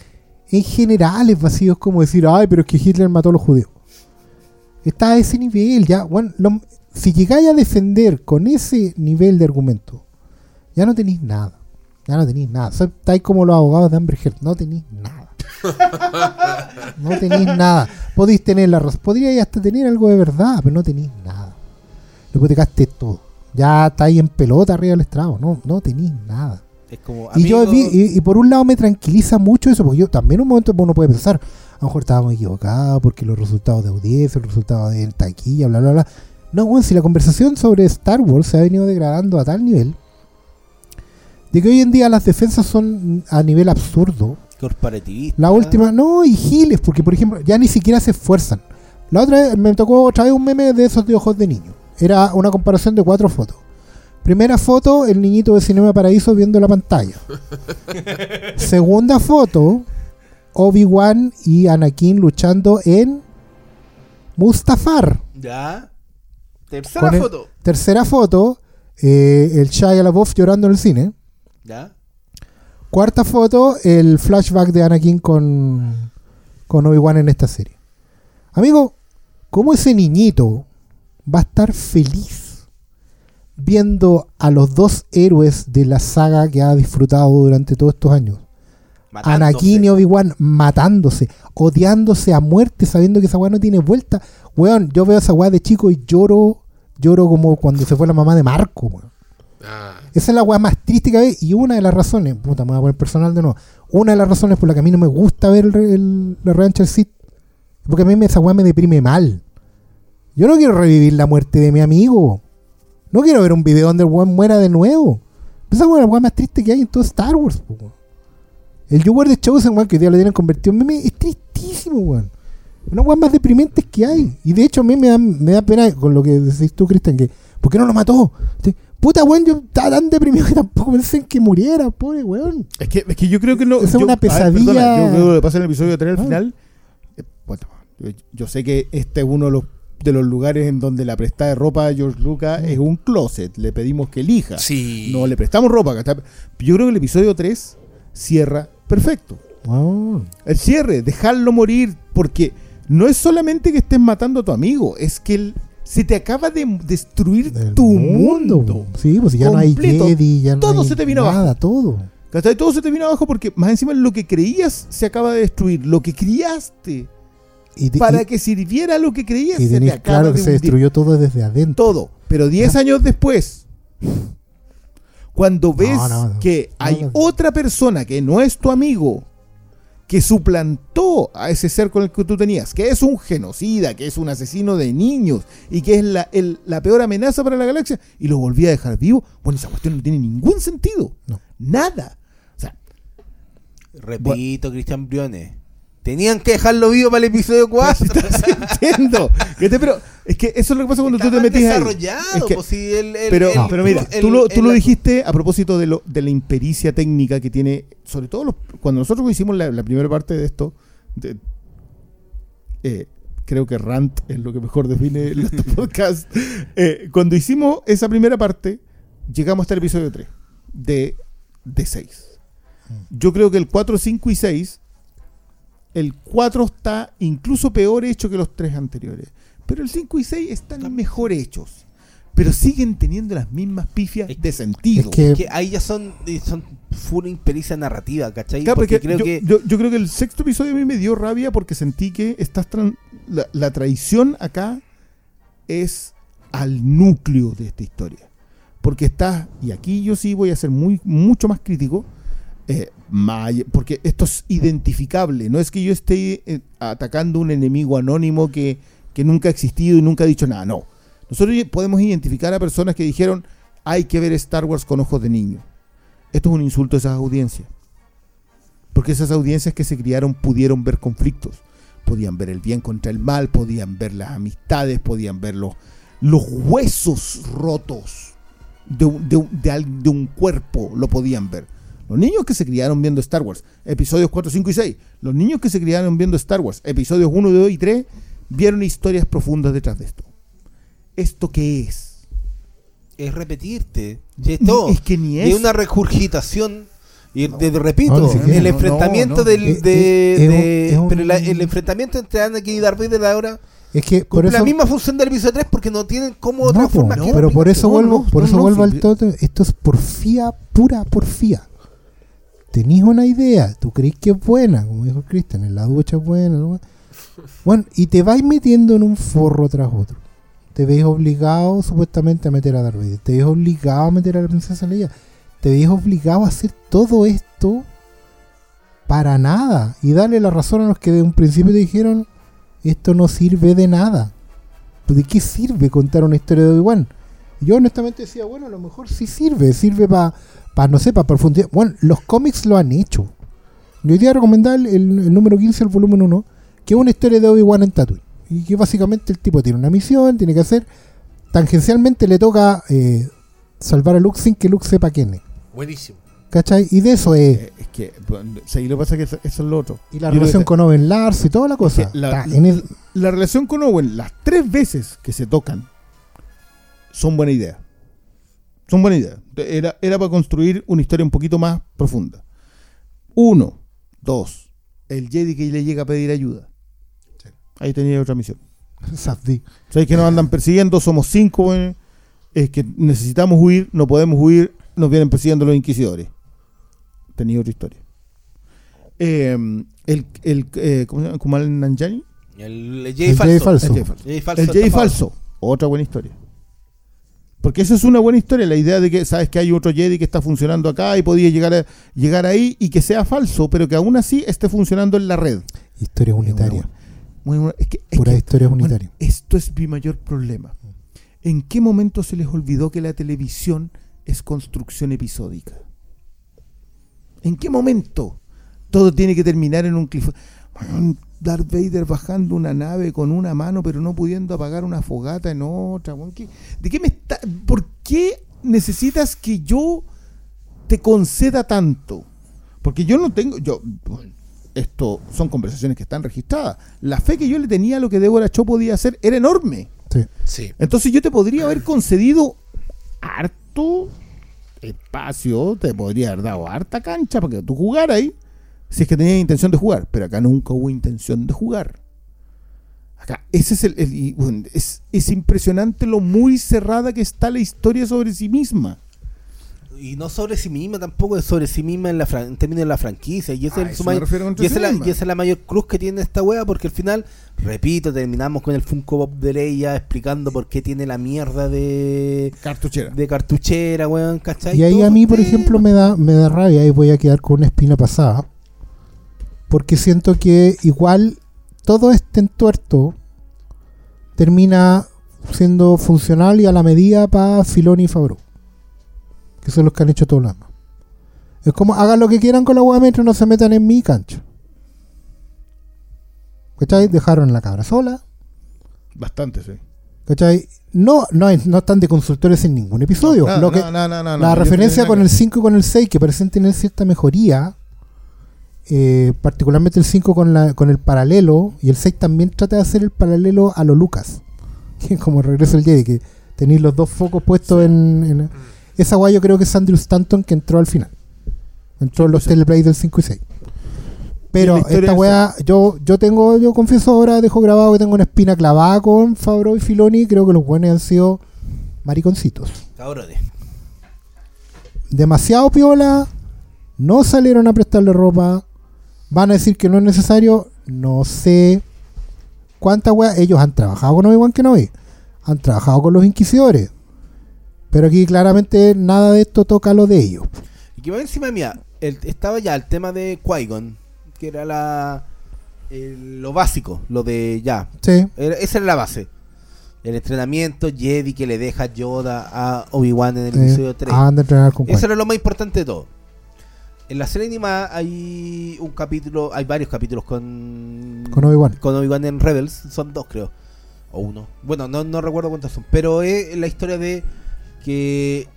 en general es vacío. Es como decir, ay, pero es que Hitler mató a los judíos. Está a ese nivel, ya. Bueno, lo- si llegáis a defender con ese nivel de argumento, ya no tenéis nada. Ya no tenéis nada. Estáis como los abogados de Amber Heard. No tenéis nada. [LAUGHS] no tenéis nada. Podéis tener la razón. Podríais hasta tener algo de verdad, pero no tenéis nada. Lo hipotecaste todo. Ya estáis en pelota arriba del estrado. No, no tenéis nada. Es como, Y yo y, y por un lado me tranquiliza mucho eso, porque yo también en un momento uno puede pensar, a lo mejor estábamos equivocados porque los resultados de audiencia, los resultados de taquilla, bla, bla, bla. No, bueno, si la conversación sobre Star Wars se ha venido degradando a tal nivel, de que hoy en día las defensas son a nivel absurdo. corporativista. La última, no, y giles, porque por ejemplo, ya ni siquiera se esfuerzan. La otra vez me tocó otra vez un meme de esos de ojos de niño. Era una comparación de cuatro fotos. Primera foto, el niñito de Cinema Paraíso viendo la pantalla. [LAUGHS] Segunda foto, Obi-Wan y Anakin luchando en Mustafar. Ya. Tercera Con el- foto. Tercera foto, eh, el Shia LaBeouf llorando en el cine. Ya. Cuarta foto, el flashback de Anakin con, con Obi-Wan en esta serie. Amigo, ¿cómo ese niñito va a estar feliz viendo a los dos héroes de la saga que ha disfrutado durante todos estos años? Matándose. Anakin y Obi-Wan matándose, odiándose a muerte, sabiendo que esa weá no tiene vuelta. Weón, yo veo esa weá de chico y lloro, lloro como cuando se fue la mamá de Marco, weón. Ah, Esa es la weá más triste que hay y una de las razones, puta, me voy a poner personal de nuevo. Una de las razones por la que a mí no me gusta ver el, el- la revancha del Sith, porque a mí esa weá me deprime mal. Yo no quiero revivir la muerte de mi amigo. No quiero ver un video donde el weón muera de nuevo. Esa weá es la weá más triste que hay en todo Star Wars. El You Were the Chosen, weón, que hoy día lo tienen convertido en meme, es tristísimo, weón. Una weá más deprimente que hay. Y de hecho a mí me da, me da pena con lo que decís tú, Cristian, que ¿por qué no lo mató? Puta, weón, yo estaba tan deprimido que tampoco pensé en que muriera, pobre weón. Es que, es que yo creo que no. Esa es yo- una a ver, perdona, pesadilla. yo creo que lo que pasa en el episodio 3 al Ah. final. eh, bueno, yo, yo sé que este es uno de los, de los lugares en donde la prestada de ropa de George Lucas Mm. es un closet. Le pedimos que elija. sí. No le prestamos ropa. Yo creo que el episodio 3 cierra perfecto. Ah, El cierre, dejarlo morir, porque no es solamente que estés matando a tu amigo, es que él se te acaba de destruir del tu mundo. Sí, pues ya no hay Jedi, ya no Todo hay se te vino nada, abajo. todo. ¿Cachai? Todo se te vino abajo porque más encima lo que creías se acaba de destruir. Lo que criaste Y, te- para y- que sirviera lo que creías y se te acaba claro de que se destruyó todo desde adentro. todo. Pero 10 años después, cuando ves no, no. que hay otra persona que no es tu amigo, que suplantó a ese ser con el que tú tenías, que es un genocida, que es un asesino de niños y que es la, el- la peor amenaza para la galaxia, y lo volví a dejar vivo, bueno, esa cuestión no tiene ningún sentido. No. Nada. O sea, Repito, Cristian Briones. Tenían que dejarlo vivo para el episodio 4. entiendo. ¿Cachai? Pero es que eso es lo que pasa cuando tú te metes ahí. desarrollado. Es que- pues, si el- el- Pero, el- pero mira, tú lo, tú el- lo dijiste a propósito de, lo, de la impericia técnica que tiene, sobre todo los- cuando nosotros hicimos la, la primera parte de esto, de- eh, creo que rant es lo que mejor define el [LAUGHS] podcast. Eh, cuando hicimos esa primera parte, llegamos hasta el episodio 3 de, de 6. Yo creo que el 4, 5 y 6, el 4 está incluso peor hecho que los tres anteriores. Pero el 5 y 6 están mejor hechos. Pero siguen teniendo las mismas pifias Es- de sentido. Es que que ahí ya son, son full impericia narrativa, ¿cachai? Claro, porque porque creo yo, que yo- yo creo que el sexto episodio a mí me dio rabia porque sentí que estás tran- la, la traición acá es al núcleo de esta historia. Porque está, y aquí yo sí voy a ser muy, mucho más crítico, eh, porque esto es identificable, no es que yo esté eh, atacando un enemigo anónimo que, que nunca ha existido y nunca ha dicho nada, no. Nosotros podemos identificar a personas que dijeron hay que ver Star Wars con ojos de niño. Esto es un insulto a esas audiencias. Porque esas audiencias que se criaron pudieron ver conflictos. Podían ver el bien contra el mal, podían ver las amistades, podían ver los, los huesos rotos de, de de de un cuerpo, lo podían ver. Los niños que se criaron viendo Star Wars, episodios 4, 5 y 6, los niños que se criaron viendo Star Wars, episodios 1, 2 y 3, vieron historias profundas detrás de esto. ¿Esto qué es? Es repetirte. Y es todo. Es que ni es. una regurgitación. Y te repito, No, siquiera. el No, enfrentamiento no, no. del. De, es- de- es un- Pero la- el enfrentamiento entre Anakin y Darth Vader ahora Es que por eso. la misma función del episodio 3 porque no tienen cómo otra No, po, forma que pero por eso vuelvo, no, por no, eso no, vuelvo al todo. Esto es porfía, pura porfía. Tenís una idea, tú crees que es buena, como dijo Cristian, en la ducha es buena. ¿no? Bueno, y te vais metiendo en un forro tras otro. Te ves obligado supuestamente a meter a Darth Vader. Te ves obligado a meter a la princesa Leia. Te ves obligado a hacer todo esto para nada. Y darle la razón a los que de un principio te dijeron, esto no sirve de nada. ¿De qué sirve contar una historia de Obi-Wan? Yo honestamente decía, bueno, a lo mejor sí sirve, sirve para, no sé, para profundizar. Bueno, los cómics lo han hecho. Yo hoy día recomendar el, el número 15, el volumen 1, que es una historia de Obi-Wan en Tatooine. Y que básicamente el tipo tiene una misión, tiene que hacer. Tangencialmente le toca eh, salvar a Luke sin que Luke sepa quién es. Buenísimo. ¿Cachai? Y de eso es. Eh, es que, bueno, sí, lo que pasa es que eso, eso es lo otro. Y la Yo relación que con Owen Lars y toda la cosa. que la- Está en el- La relación con Owen, las tres veces que se tocan, son buena idea. Son buena idea. Era, era para construir una historia un poquito más profunda. Uno, dos, el Jedi que le llega a pedir ayuda. Ahí tenía otra misión. [LAUGHS] Safdie. ¿Sabéis que nos andan persiguiendo? Somos cinco, weón. Es que necesitamos huir, no podemos huir, nos vienen persiguiendo los inquisidores. Tenía otra historia. Eh, el, el, eh, ¿Cómo se llama? Kumal Nanjiani. El, el El Jay Jay falso. falso. El Jedi falso. Falso El Jedi estafado. falso. Otra buena historia. Porque eso es una buena historia, la idea de que sabes que hay otro Jedi que está funcionando acá y podía llegar, a- llegar ahí y que sea falso, pero que aún así esté funcionando en la red. Historia unitaria. Es muy que- es Pura que- historia bueno, unitaria. esto es mi mayor problema. ¿En qué momento se les olvidó que la televisión es construcción episódica? ¿En qué momento todo tiene que terminar en un cliff? Bueno, Darth Vader bajando una nave con una mano pero no pudiendo apagar una fogata en otra. weón, ¿qué- ¿De qué me está? ¿Por qué necesitas que yo te conceda tanto? Porque yo no tengo, yo, esto son conversaciones que están registradas. La fe que yo le tenía a lo que Deborah Cho podía hacer era enorme. Sí. Sí. Entonces yo te podría haber concedido harto espacio, te podría haber dado harta cancha para que tú jugaras ahí, si es que tenías intención de jugar, pero acá nunca hubo intención de jugar. Acá, ese es el, el- y, bueno, es, es impresionante lo muy cerrada que está la historia sobre sí misma. Y no sobre sí misma tampoco, es sobre sí misma en, la fran- en términos de la franquicia. Y esa es, la, misma. y esa es la mayor cruz que tiene esta wea, porque al final, repito, terminamos con el Funko Pop de Leia explicando por qué tiene la mierda de, Cartuchera. de cartuchera, weón, ¿cachai? Y ahí Todo a mí, por tema. ejemplo, me da, me da rabia y voy a quedar con una espina pasada. Porque siento que igual todo este entuerto termina siendo funcional y a la medida para Filoni y Fabro. Que son los que han hecho todo lo demás. Es como hagan lo que quieran con la hueá mientras no se metan en mi cancha. ¿Cachai? Dejaron la cabra sola. Bastante, sí. ¿Cachai? No, no, hay- no están de consultores en ningún episodio. No, Lo que- no, no, no, no, la referencia con el 5 y con el 6 que parecen tener cierta mejoría, eh, particularmente el 5 con, la, con el paralelo, y el 6 también trata de hacer el paralelo a lo Lucas, que es [LAUGHS] como regreso el Jedi, que tenéis los dos focos puestos en, en- Esa guay yo creo que es Andrew Stanton que entró al final. Entró en los teleplays del 5 y 6. Pero Y esta es- weá, yo, yo tengo, yo confieso ahora, dejo grabado que tengo una espina clavada con Fabro y Filoni. Creo que los buenos han sido mariconcitos Cabrones. demasiado piola, no salieron a prestarle ropa, van a decir que no es necesario, no sé, cuántas weas. Ellos han trabajado con Obi-Wan Kenobi. Han trabajado con los inquisidores. Pero aquí claramente nada de esto toca lo de ellos. Y que va encima mía, el- estaba ya el tema de Qui-Gon, que era la el- lo básico, lo de ya. Sí. Era- esa era la base. El entrenamiento Jedi que le deja Yoda a Obi-Wan en el sí. episodio 3. Han de entrenar con Eso era lo más importante de todo. En la serie animada hay un capítulo, hay varios capítulos con Con Obi-Wan. con Obi-Wan en Rebels, son dos creo, o uno. Bueno, no, no recuerdo cuántos son, pero es la historia de que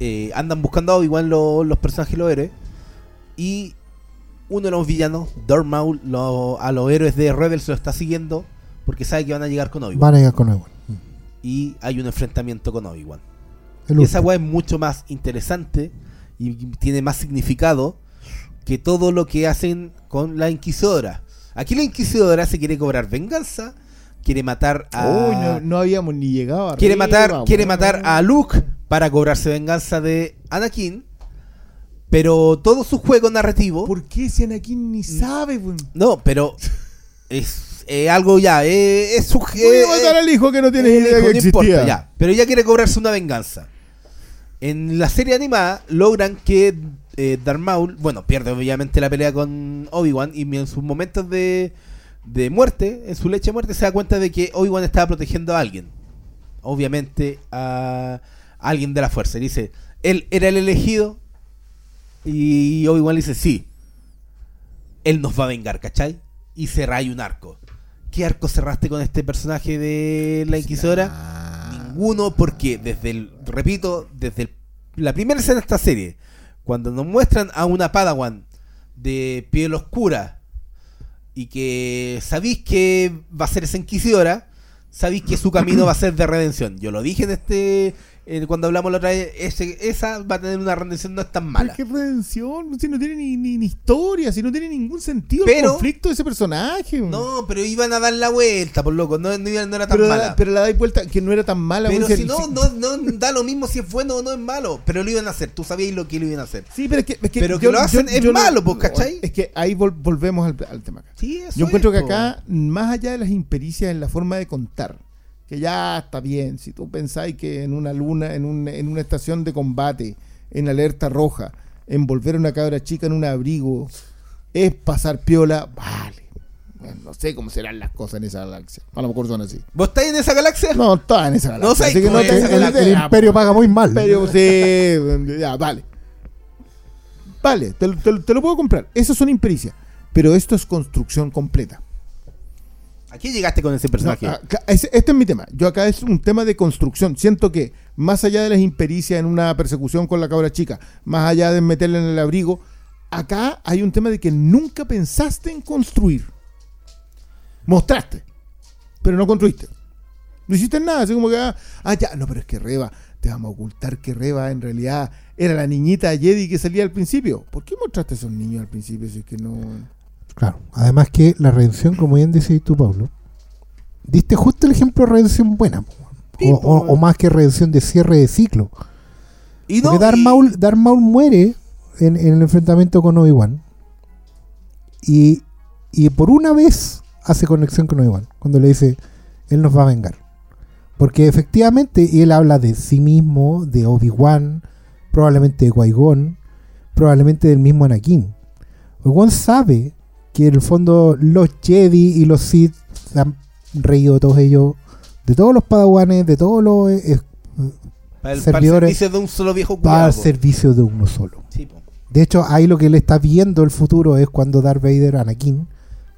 eh, andan buscando a Obi-Wan lo- los personajes los héroes y uno de los villanos, Darth Maul, lo- a los héroes de Rebels lo está siguiendo porque sabe que van a llegar con Obi-Wan Van a llegar con Obi-Wan. y hay un enfrentamiento con Obi-Wan. Y esa weá es mucho más interesante y tiene más significado que todo lo que hacen con la Inquisidora. Aquí la Inquisidora se quiere cobrar venganza, quiere matar a. Uy, no, no habíamos ni llegado a quiere matar, quiere matar a Luke para cobrarse venganza de Anakin. Pero todo su juego narrativo. ¿Por qué si Anakin ni sabe, weón? No, pero es eh, algo ya. eh, es su eh, matar al hijo que no tiene idea que no existía. importa, ya. Pero ella quiere cobrarse una venganza. En la serie animada logran que eh, Darth Maul, bueno, pierde obviamente la pelea con Obi-Wan y en sus momentos de, de muerte, en su leche de muerte, se da cuenta de que Obi-Wan estaba protegiendo a alguien. Obviamente a alguien de la fuerza. Y dice, él era el elegido y Obi-Wan le dice, sí, él nos va a vengar, ¿cachai? Y se raya un arco. ¿Qué arco cerraste con este personaje de la Inquisidora? Ninguno, porque desde el, repito, desde el- la primera escena de esta serie, cuando nos muestran a una Padawan de piel oscura y que sabéis que va a ser esa Inquisidora, sabéis que su camino va a ser de redención. Yo lo dije en este, eh, cuando hablamos la otra vez, ese- esa va a tener una redención no es tan mala. Qué redención, si no tiene ni, ni, ni historia, si no tiene ningún sentido Pero- el conflicto de ese personaje. No, pero iban a dar la vuelta, por loco, no, no, no era tan pero, mala. la, pero la dais vuelta que no era tan mala. Pero si no, no, no da lo mismo si es bueno o no es malo. Pero lo iban a hacer, tú sabías lo que lo iban a hacer. Sí, pero es que, es que Pero que lo hacen es no- malo, pues, ¿cachai? Es que ahí vol- volvemos al, al tema acá. Sí, eso Yo encuentro es, que acá, más allá de las impericias en la forma de contar, que ya está bien, si tú pensáis que en una luna, en, un- en una estación de combate, en alerta roja, envolver a una cabra chica en un abrigo, es pasar piola, vale. No sé cómo serán las cosas en esa galaxia. A lo mejor son así. ¿Vos estáis en esa galaxia? No, está en esa galaxia. No sé así que no es El, el idea, imperio paga muy mal. pero sí, ya, vale. Vale, te, te- te lo puedo comprar. Esas son impericias. Pero esto es construcción completa. ¿A qué llegaste con ese personaje? No, acá- ese- este es mi tema. Yo acá es un tema de construcción. Siento que más allá de las impericias en una persecución con la cabra chica, más allá de meterla en el abrigo, acá hay un tema de que nunca pensaste en construir. Mostraste, pero no construiste. No hiciste nada, así como que, ah, ah, ya, no, pero es que Reba, te vamos a ocultar que Reba en realidad era la niñita Jedi que salía al principio. ¿Por qué mostraste a esos niños al principio si es que no... Claro. Además que la redención, como bien decís tú, Pablo, diste justo el ejemplo de redención buena. Sí, O, po, o- o más que redención de cierre de ciclo. y no, Porque Darth Maul, Darth Maul muere en, en el enfrentamiento con Obi-Wan. Y, y por una vez hace conexión con Obi-Wan. Cuando le dice, él nos va a vengar. Porque efectivamente él habla de sí mismo, de Obi-Wan, probablemente de Qui-Gon, probablemente del mismo Anakin. Obi-Wan sabe que en el fondo los Jedi y los Sith se han reído todos ellos, de todos los padawanes, de todos los... eh, eh, para el, para el servidores- servicio de un solo viejo culiao, al po. servicio de uno solo. Sí. De hecho, ahí lo que él está viendo el futuro es cuando Darth Vader, Anakin,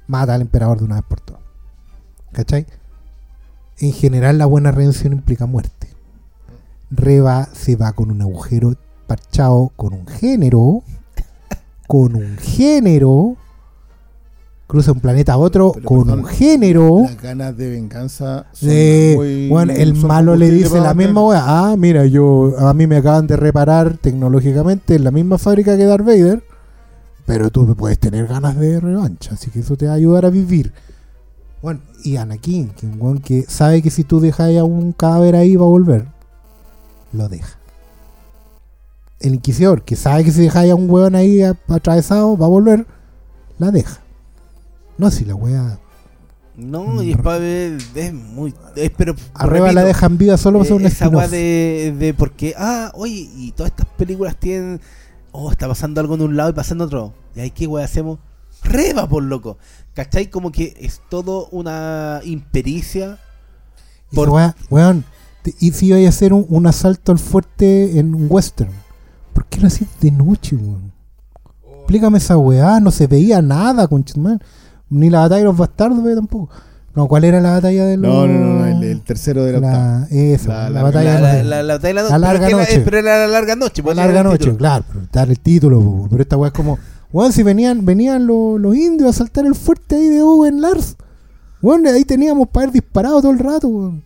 mata al emperador de una vez por todas. ¿Cachai? En general, la buena redención implica muerte. Reba se va con un agujero parchado con un género. Con un género. Cruza un planeta a otro Pero, con perdón, un género. Las ganas de venganza son muy- bueno, el son malo le dice la misma weá. Ah, mira, yo a mí me acaban de reparar tecnológicamente en la misma fábrica que Darth Vader, pero tú puedes tener ganas de revancha, así que eso te va a ayudar a vivir. Bueno, y Anakin, que un weón que sabe que si tú dejas a un cadáver ahí va a volver, lo deja. El Inquisidor, que sabe que si dejáis a un weón ahí atravesado va a volver, la deja. No, si la wea No, y después es, es muy. Es, pero, Arriba la dejan viva solo para hacer un eh, esa weá de, de porque, ah, oye, y todas estas películas tienen, oh, está pasando algo en un lado y pasando en otro. Y ahí, ¿qué weá hacemos? Reba, por loco. ¿Cachai? Como que es todo una impericia. Y por- weá, weón, te- y si iba a hacer un, un asalto al fuerte en un western, ¿por qué lo hacías de noche, weón? Explícame esa weá, no se veía nada, conchetumare. Ni la batalla de los bastardos, ve, tampoco. No, ¿cuál era la batalla de los... No, no, no, no, el, el tercero de la, la, esa, La- la, la- batalla La, de la, los... la, la, la- La larga pero noche. pero era la larga noche. La pues, larga noche, claro, pero dar el título, po, pero esta weá es como, weón, si venían, venían los, los indios a saltar el fuerte ahí de Owen Lars, weón, ahí teníamos para haber disparado todo el rato, weón.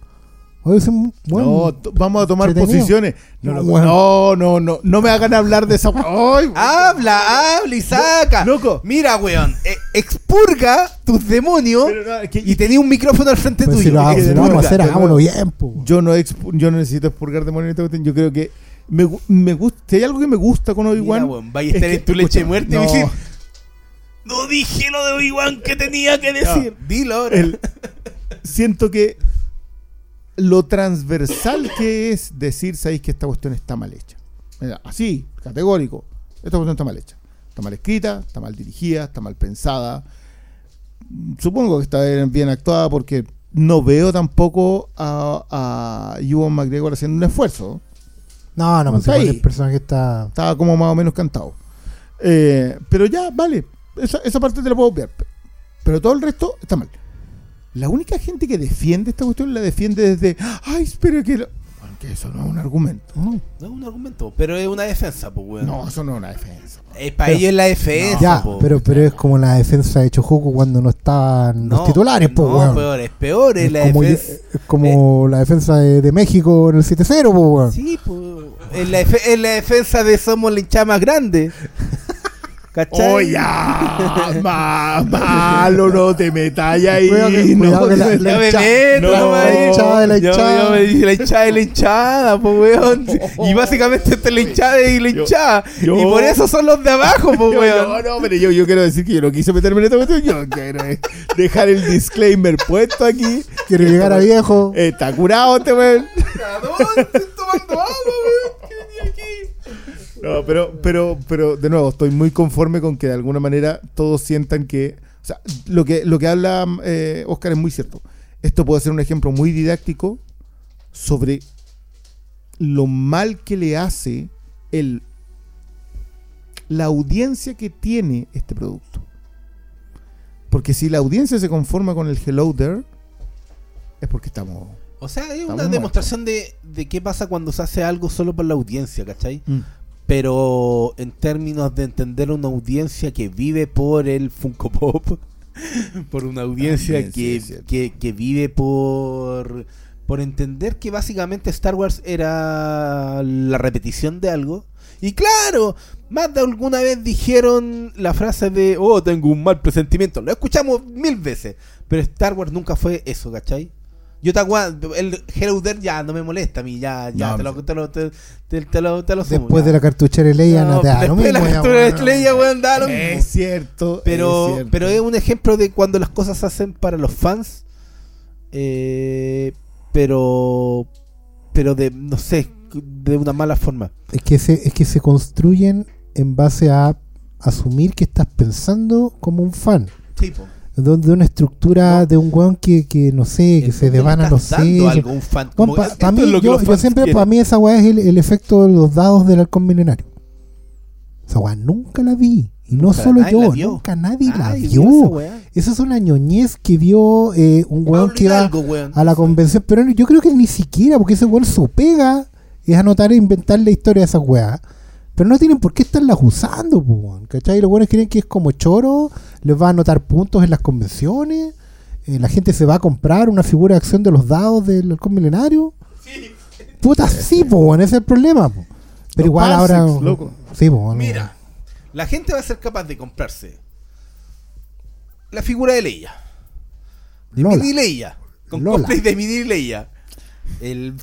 No, vamos a tomar posiciones. No, No, no, no, no, no, no me hagan hablar de esa. [LAUGHS] ¡Ay! Habla, habla y saca. Loco. Mira, weón, eh, expurga tus demonios Pero no, es que- y tenía un micrófono al frente pues si tuyo. lo, si lo vamos a nuevo, hacer, de hagámoslo bien, po. weón. Yo no, expu- yo no necesito expurgar demonios. Yo creo que me, gu- me gusta. Si hay algo que me gusta con Obi-Wan. weón, vaya a es estar en tu leche de escucha, muerte y no, decir, no dije lo de Obi-Wan que tenía que decir. Dilo ahora. el- siento que lo transversal que es decir, sabéis que esta cuestión está mal hecha. Así, categórico. Esta cuestión está mal hecha. Está mal escrita, está mal dirigida, está mal pensada. Supongo que está bien, actuada porque no veo tampoco a, a Ewan McGregor haciendo un esfuerzo. No, no, pues Está igual ahí. el personaje está... Estaba como más o menos cantado. Eh, pero ya, vale. Esa, esa parte te la puedo obviar. Pero todo el resto está mal. La única gente que defiende esta cuestión la defiende desde. Ay, espera que. lo-". Aunque eso no es un argumento. No. No es un argumento, pero es una defensa, pues, weón. No, eso no es una defensa. Es para ellos es la defensa, Ya, po. pero, pero es como la defensa de Chojuco cuando no estaban los No, titulares, pues, No, weón. peor, es peor, es, Es la como, defensa. es como la defensa de, de México en el 7-0, pues, weón. Sí, pues. Es la, es la defensa de somos la hinchada más grande. [LAUGHS] ¿Cachai? ¡Oh, ya! Ma- malo, no te metas ahí. Cuidado que- no que la- la hincha- meto, no, la hinchada de la hinchada. yo la hinchada de la hinchada, pues weón. Y básicamente esta es la hinchada y la hinchada. yo- y por eso son los de abajo, pues [LAUGHS] weón. No, no, pero yo, yo quiero decir que yo no quise meterme en esta cuestión. Yo quiero dejar el disclaimer puesto aquí. Quiero llegar a viejo. Está curado este weón. [LAUGHS] ¿Dónde estoy tomando agua, weón? No, pero, pero, pero de nuevo, estoy muy conforme con que de alguna manera todos sientan que. O sea, lo que, lo que habla eh, Oscar es muy cierto. Esto puede ser un ejemplo muy didáctico sobre lo mal que le hace el, la audiencia que tiene este producto. Porque si la audiencia se conforma con el Hello There, es porque estamos. O sea, es una demostración de, de qué pasa cuando se hace algo solo por la audiencia, ¿cachai? Pero en términos de entender una audiencia que vive por el Funko Pop, [LAUGHS] por una audiencia que, que, que vive por, por entender que básicamente Star Wars era la repetición de algo. Y claro, más de alguna vez dijeron la frase de, oh, tengo un mal presentimiento. Lo escuchamos mil veces. Pero Star Wars nunca fue eso, ¿cachai? Yo te aguanto, el Hello There ya no me molesta a mí, ya, ya, No, te, lo, te, lo, te, te- te lo, te lo sumo, Después ya. de la cartuchera de Leia, no, No, te da lo la mismo, ya, captura de weón. Leia, weón, da lo mismo. Es cierto. Pero, es cierto. pero es un ejemplo de cuando las cosas se hacen para los fans. eh, pero, pero de, no sé, de una mala forma. Es que, se, es que se construyen en base a asumir que estás pensando como un fan. Sí, po. De, de una estructura de un weón que, que no sé, que ¿En se devana pa- pa' mí, es lo que yo, siempre, para mí esa weá es el, el efecto de los dados del halcón milenario. Esa weá nunca la vi. Y no Nunca solo yo, nunca nadie la vio. esa es una ñoñez que vio eh, un weón que iba a la convención. Pero yo creo que ni siquiera, porque ese weón su pega es anotar e inventar la historia de esas weas. Pero no tienen por qué estarlas usando, po, weón, ¿cachai? Los buenos creen que es como choro, les va a anotar puntos en las convenciones, eh, la gente se va a comprar una figura de acción de los dados del halcón milenario. Puta, sí, po, ese es el problema, po. Pero Los igual ahora. loco. Sí, po, weón, Mira, la gente va a ser capaz de comprarse la figura de Leia. De Lola. Mini Leia. Con Lola. cosplay de Mini Leia. El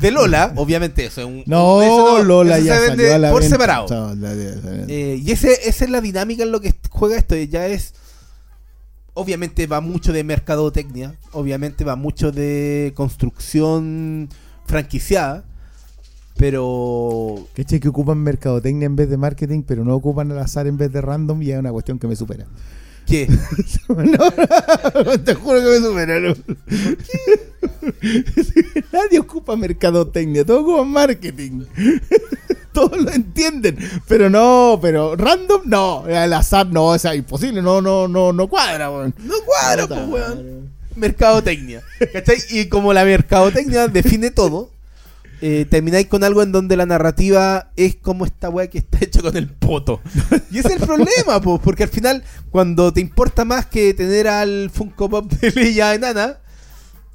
de Lola, [LAUGHS] obviamente eso es un No, eso Lola eso ya se salió vende a la por venta. separado. Chao, la- la- la- Eh, y ese, esa es la dinámica en lo que juega esto. Ya es. Obviamente va mucho de mercadotecnia, obviamente va mucho de construcción franquiciada, pero ¿Cachai? Que ocupan mercadotecnia en vez de marketing, pero no ocupan al azar en vez de random y es una cuestión que me supera. ¿Qué? [LAUGHS] no, no, te juro que me supera. no. [LAUGHS] Nadie ocupa mercadotecnia, todos ocupan marketing. [LAUGHS] Todos lo entienden, pero no, pero random no, al azar no, es imposible, no, no, no, no cuadra, weón. No cuadra, pues, weón. Mercadotecnia. ¿Cachai? Y como la mercadotecnia define todo, eh, termináis con algo en donde la narrativa es como esta weá que está hecha con el poto. [LAUGHS] Y ese es el problema, pues, porque al final, cuando te importa más que tener al Funko Pop [LAUGHS] de Leia enana,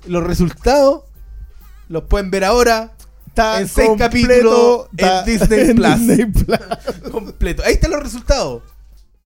los resultados los pueden ver ahora Está en seis capítulos en Disney [LAUGHS] en Plus. Disney Plus. completo. Ahí están los resultados.